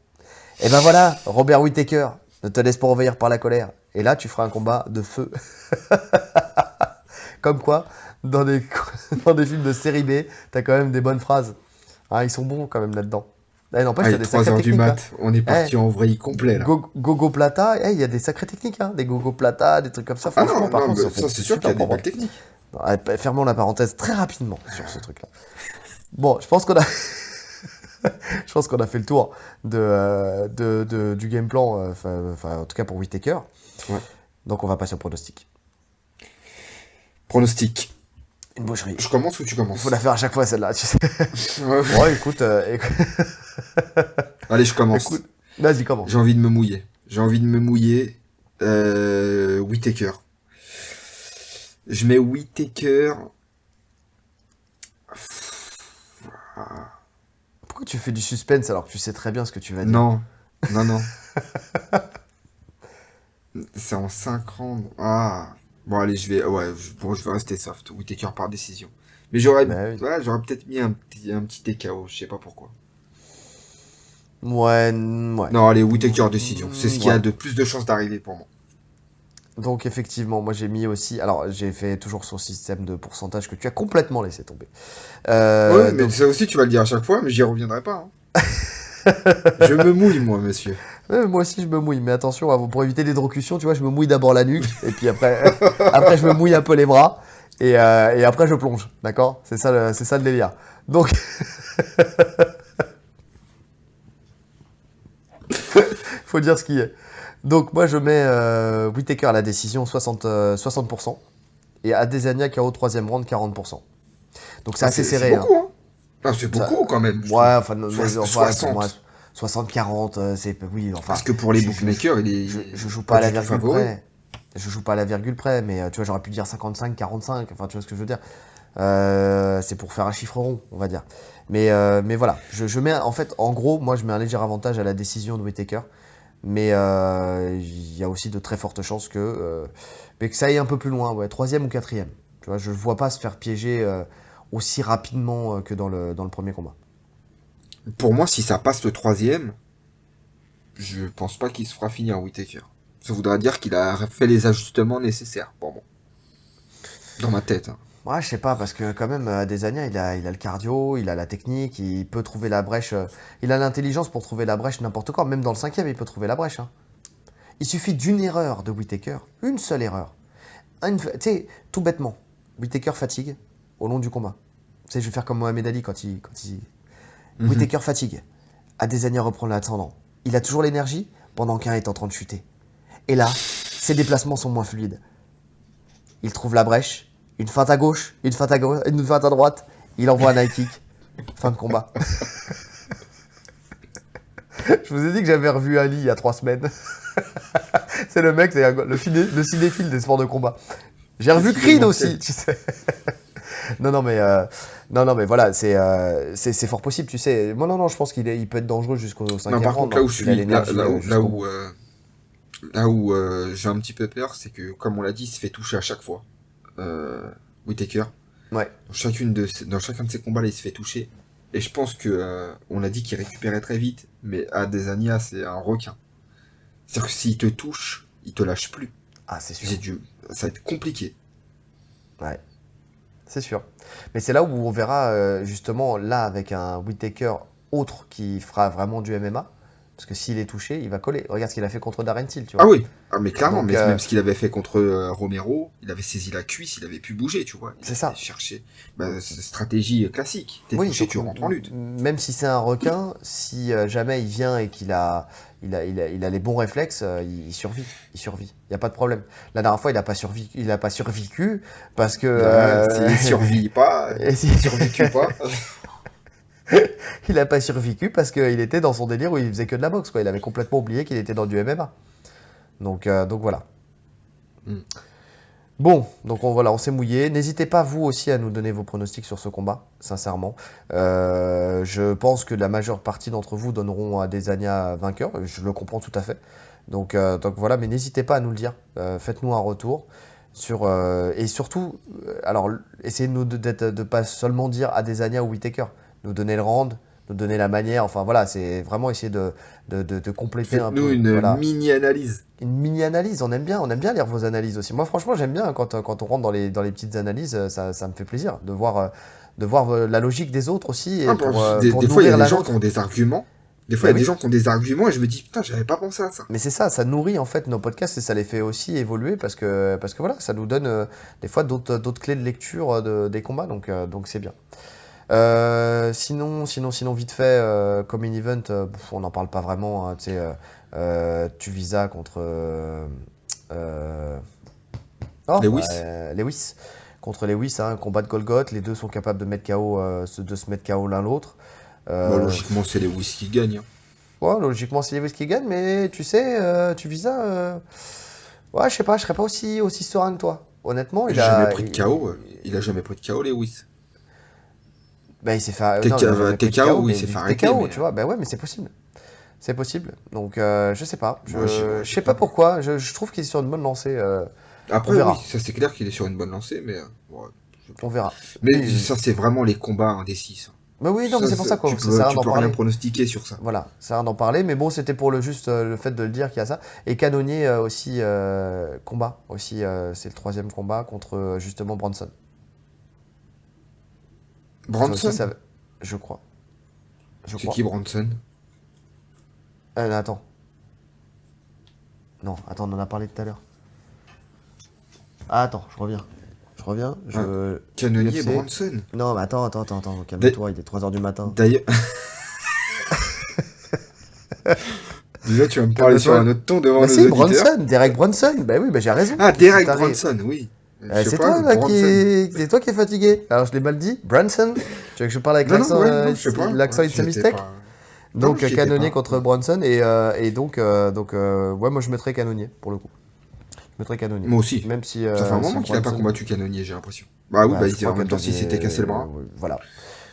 Et ben voilà, Robert Whittaker, ne te laisse pas envahir par la colère. Et là, tu feras un combat de feu. Comme quoi, dans des, dans des films de série B, t'as quand même des bonnes phrases. Ah, ils sont bons quand même là-dedans. Eh, ah, il y a des 3 heures du mat, hein. on est parti eh, en vrille complet là. gogo Plata, eh, il y a des sacrées techniques, hein. des Gogo Plata, des trucs comme ça. Ah non, par contre, ça c'est sûr qu'il y a des bonnes techniques. Fermons la parenthèse très rapidement sur ce truc-là. Bon, je pense qu'on a. je pense qu'on a fait le tour de, euh, de, du game plan, euh, enfin, en tout cas pour Whitaker. Donc on va passer au pronostic. Pronostic. Une boucherie. Je commence ou tu commences Faut la faire à chaque fois celle-là, tu sais. ouais, écoute. Euh, Allez, je commence. Vas-y, commence. J'ai envie de me mouiller. J'ai envie de me mouiller. Euh, Whitaker. Je mets Whitaker. Pourquoi tu fais du suspense alors que tu sais très bien ce que tu vas dire Non, non, non. C'est en 5 rounds. Ah. Bon, allez, je vais, ouais, bon, je vais rester soft. Whitaker par décision. Mais j'aurais, bah j'aurais peut-être mis un petit, un petit TKO, je sais pas pourquoi. Ouais, ouais. Non, allez, Whitaker décision. C'est ce qui a de plus de chances d'arriver pour moi. Donc effectivement, moi j'ai mis aussi. Alors j'ai fait toujours son système de pourcentage que tu as complètement laissé tomber. Euh, oui, mais ça aussi tu vas le dire à chaque fois, mais j'y reviendrai pas. Hein. je me mouille moi, monsieur. moi aussi, je me mouille, mais attention, pour éviter l'hydrocution, tu vois, je me mouille d'abord la nuque, et puis après, après, je me mouille un peu les bras, et, et après, je plonge, d'accord? C'est ça, c'est ça le délire. Donc. faut dire ce qui est. Donc moi je mets euh, Whitaker à la décision 60, 60% euh, et Adesanya au troisième round 40%. Donc c'est ah, assez serré. C'est beaucoup, hein. hein. c'est beaucoup quand même. Ouais, enfin, 60-40, euh, c'est oui. Enfin, Parce que pour les bookmakers, il est. Je, joue pas, à la virgule près. Je joue pas à la virgule près, mais tu vois, j'aurais pu dire 55-45. Enfin, tu vois ce que je veux dire. c'est pour faire un chiffre rond, on va dire. Mais, mais voilà, je, je, mets en fait, en gros, moi je mets un léger avantage à la décision de Whitaker. Mais euh, il y a aussi de très fortes chances que, euh, que ça aille un peu plus loin, ouais, troisième ou quatrième. Tu vois, je ne vois pas se faire piéger euh, aussi rapidement que dans le, premier combat. Pour moi, si ça passe le troisième, je pense pas qu'il se fera finir Whitaker. Ça voudra dire qu'il a fait les ajustements nécessaires pour moi. Dans ma tête. Hein. Ouais, je sais pas, parce que quand même, euh, des années, il a, il a le cardio, il a la technique, il peut trouver la brèche. Euh, il a l'intelligence pour trouver la brèche n'importe quand. Même dans le cinquième, il peut trouver la brèche. Hein. Il suffit d'une erreur de Whitaker, une seule erreur. Tu sais, tout bêtement, Whitaker fatigue au long du combat. Tu sais, je vais faire comme Mohamed Ali quand il. Quand il... Mhm. Whitaker fatigue. Adesanya reprend l'ascendant. Il a toujours l'énergie pendant qu'un est en train de chuter. Et là, ses déplacements sont moins fluides. Il trouve la brèche, une feinte à gauche, une feinte à gauche, une feinte à droite. Il envoie un high kick. fin de combat. Je vous ai dit que j'avais revu Ali il y a trois semaines. c'est le mec, c'est le, le cinéphile des sports de combat. J'ai revu Creed aussi, tu sais. non, non, mais euh, non, non, mais voilà, euh, c'est fort possible, tu sais. Moi, non, non, je pense qu'il il peut être dangereux jusqu'au 5 round. Là où, je suis, là, là, où, là où euh, j'ai un petit peu peur, c'est que, comme on l'a dit, il se fait toucher à chaque fois Whitaker. Ouais. Dans, chacune de, dans chacun de ces combats-là, il se fait toucher. Et je pense que euh, on a dit qu'il récupérait très vite, mais Adesanya, c'est un requin. C'est-à-dire que s'il te touche, il te lâche plus. Ah, c'est sûr. Ça va être compliqué. Ouais. C'est sûr. Mais c'est là où on verra, euh, justement, là, avec un Whitaker autre qui fera vraiment du MMA, parce que s'il est touché, il va coller. Regarde ce qu'il a fait contre Darren Till, tu vois. Ah oui, ah, mais clairement, mais euh, même ce qu'il avait fait contre euh, Romero, il avait saisi la cuisse, il avait pu bouger, tu vois. C'est ça. Chercher. Bah, stratégie classique. T'es touché, tu rentres en lutte. Même si c'est un requin, si euh, jamais il vient et qu'il a, il a, il a, il a, les bons réflexes, il, survit. Il survit. Il n'y a pas de problème. La dernière fois, il n'a pas, survécu, il a pas survécu parce que. S'il survit pas, s'il survécu pas? il n'a pas survécu parce qu'il était dans son délire où il faisait que de la boxe. Quoi. Il avait complètement oublié qu'il était dans du MMA. Donc, euh, donc voilà. Hmm. Bon, donc on, voilà, on s'est mouillé. N'hésitez pas, vous aussi, à nous donner vos pronostics sur ce combat, sincèrement. Euh, je pense que la majeure partie d'entre vous donneront à Desania vainqueur. Je le comprends tout à fait. Donc, euh, donc voilà, mais n'hésitez pas à nous le dire. Faites-nous un retour. Sur, et surtout, alors, essayez de ne pas seulement dire à Adesanya ou Whitaker nous donner le rand, nous donner la manière. Enfin voilà, c'est vraiment essayer de, de, de, compléter un nous peu. une mini-analyse. Une mini-analyse, on aime bien, on aime bien lire vos analyses aussi. Moi franchement j'aime bien quand, quand on rentre dans les, dans les petites analyses, ça, ça me fait plaisir de voir, de voir euh, la logique des autres aussi. Et ah, pour, euh, des, des fois il y a des gens qui ont des arguments. Des fois, il y a des gens qui ont des arguments et je me dis, putain, j'avais pas pensé à ça. Mais c'est ça, ça nourrit en fait nos podcasts et ça les fait aussi évoluer parce que, parce que voilà, ça nous donne euh, des fois d'autres clés de lecture de, des combats, donc donc c'est bien. Euh, sinon, sinon, sinon, vite fait, euh, comme in event, euh, on n'en parle pas vraiment. Hein, tu Tuvisa contre oh, Lewis. Lewis. Contre Lewis, hein, combat de Golgoth. Les deux sont capables de, mettre KO, de se mettre KO l'un l'autre. Bah, logiquement, c'est Lewis qui gagne. Hein. Ouais, logiquement, c'est Lewis qui gagne, mais tu sais, Tuvisa, ouais, je sais pas, je serais pas aussi, aussi serein que toi. Honnêtement, il, il a jamais pris de KO. Il a jamais pris de KO, Lewis. Bah, il s'est fait. TKO, oui, il s'est fait arrêter. TKO, tu vois, bah ouais, mais c'est possible. C'est possible. Donc, euh, je sais pas. Je, je, sais pas pourquoi. Je, je trouve qu'il est sur une bonne lancée. Euh, Après, oui, ça c'est clair qu'il est sur une bonne lancée, mais. Euh, on verra. Mais ça, c'est vraiment les combats indécis. Mais oui, non, c'est pour ça qu'on tu peux, tu peux rien pronostiquer sur ça. Voilà, ça rien d'en parler, mais bon, c'était pour le juste le fait de le dire qu'il y a ça. Et Canonnier aussi combat aussi, c'est le troisième combat contre justement Bronson. Bronson Je crois. C'est qui Bronson euh, Attends. Non, attends, on en a parlé tout à l'heure. Ah, attends, je reviens. Je reviens. Je... Ah, Canonier Bronson Non, mais attends, attends, attends, attends calme-toi, il est 3h du matin. D'ailleurs. Déjà, tu vas me parler sur un autre ton devant bah nos si, auditeurs. Bronson, Derek Bronson. Bah oui, bah j'ai raison. Ah, Derek Bronson, oui. Euh, c'est toi, là, qui est... C'est toi qui est fatigué. Alors, je l'ai mal dit. Bronson Tu veux que je parle avec l'accent euh, L'accent It's a Mistake Donc, canonnier contre Bronson. Et, euh, et donc, euh, donc euh, ouais, moi, je mettrais canonnier, pour le coup. Je mettrais canonnier. Moi aussi. Même si, Ça fait un moment qu'il n'a pas combattu canonnier, j'ai l'impression. Bah oui, bah, bah en même temps, s'il s'était cassé le bras. voilà.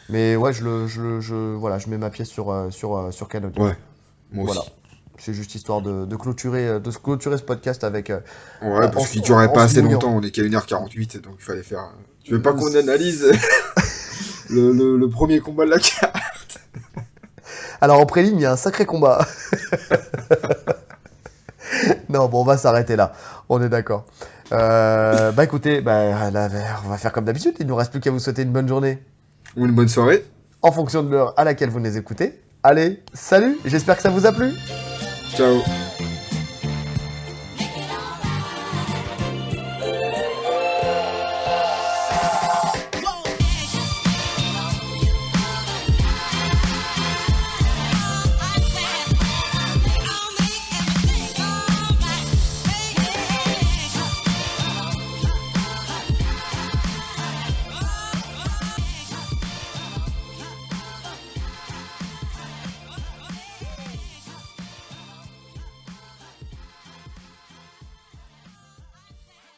Mais ouais, je, le, je, je, voilà, je mets ma pièce sur, sur, sur canonnier. Ouais, moi voilà. C'est juste histoire de, de, clôturer, euh, de clôturer ce podcast avec. Euh, ouais, parce qu'il durait pas assez longtemps, on est qu'à 1h48, donc il fallait faire. Tu veux pas qu'on analyse le, le, premier combat de la carte? Alors en préligne, il y a un sacré combat. non, bon, on va s'arrêter là. On est d'accord. Euh, bah écoutez, bah, là, on va faire comme d'habitude. Il nous reste plus qu'à vous souhaiter une bonne journée. Ou une bonne soirée. En fonction de l'heure à laquelle vous les écoutez. Allez, salut, j'espère que ça vous a plu. So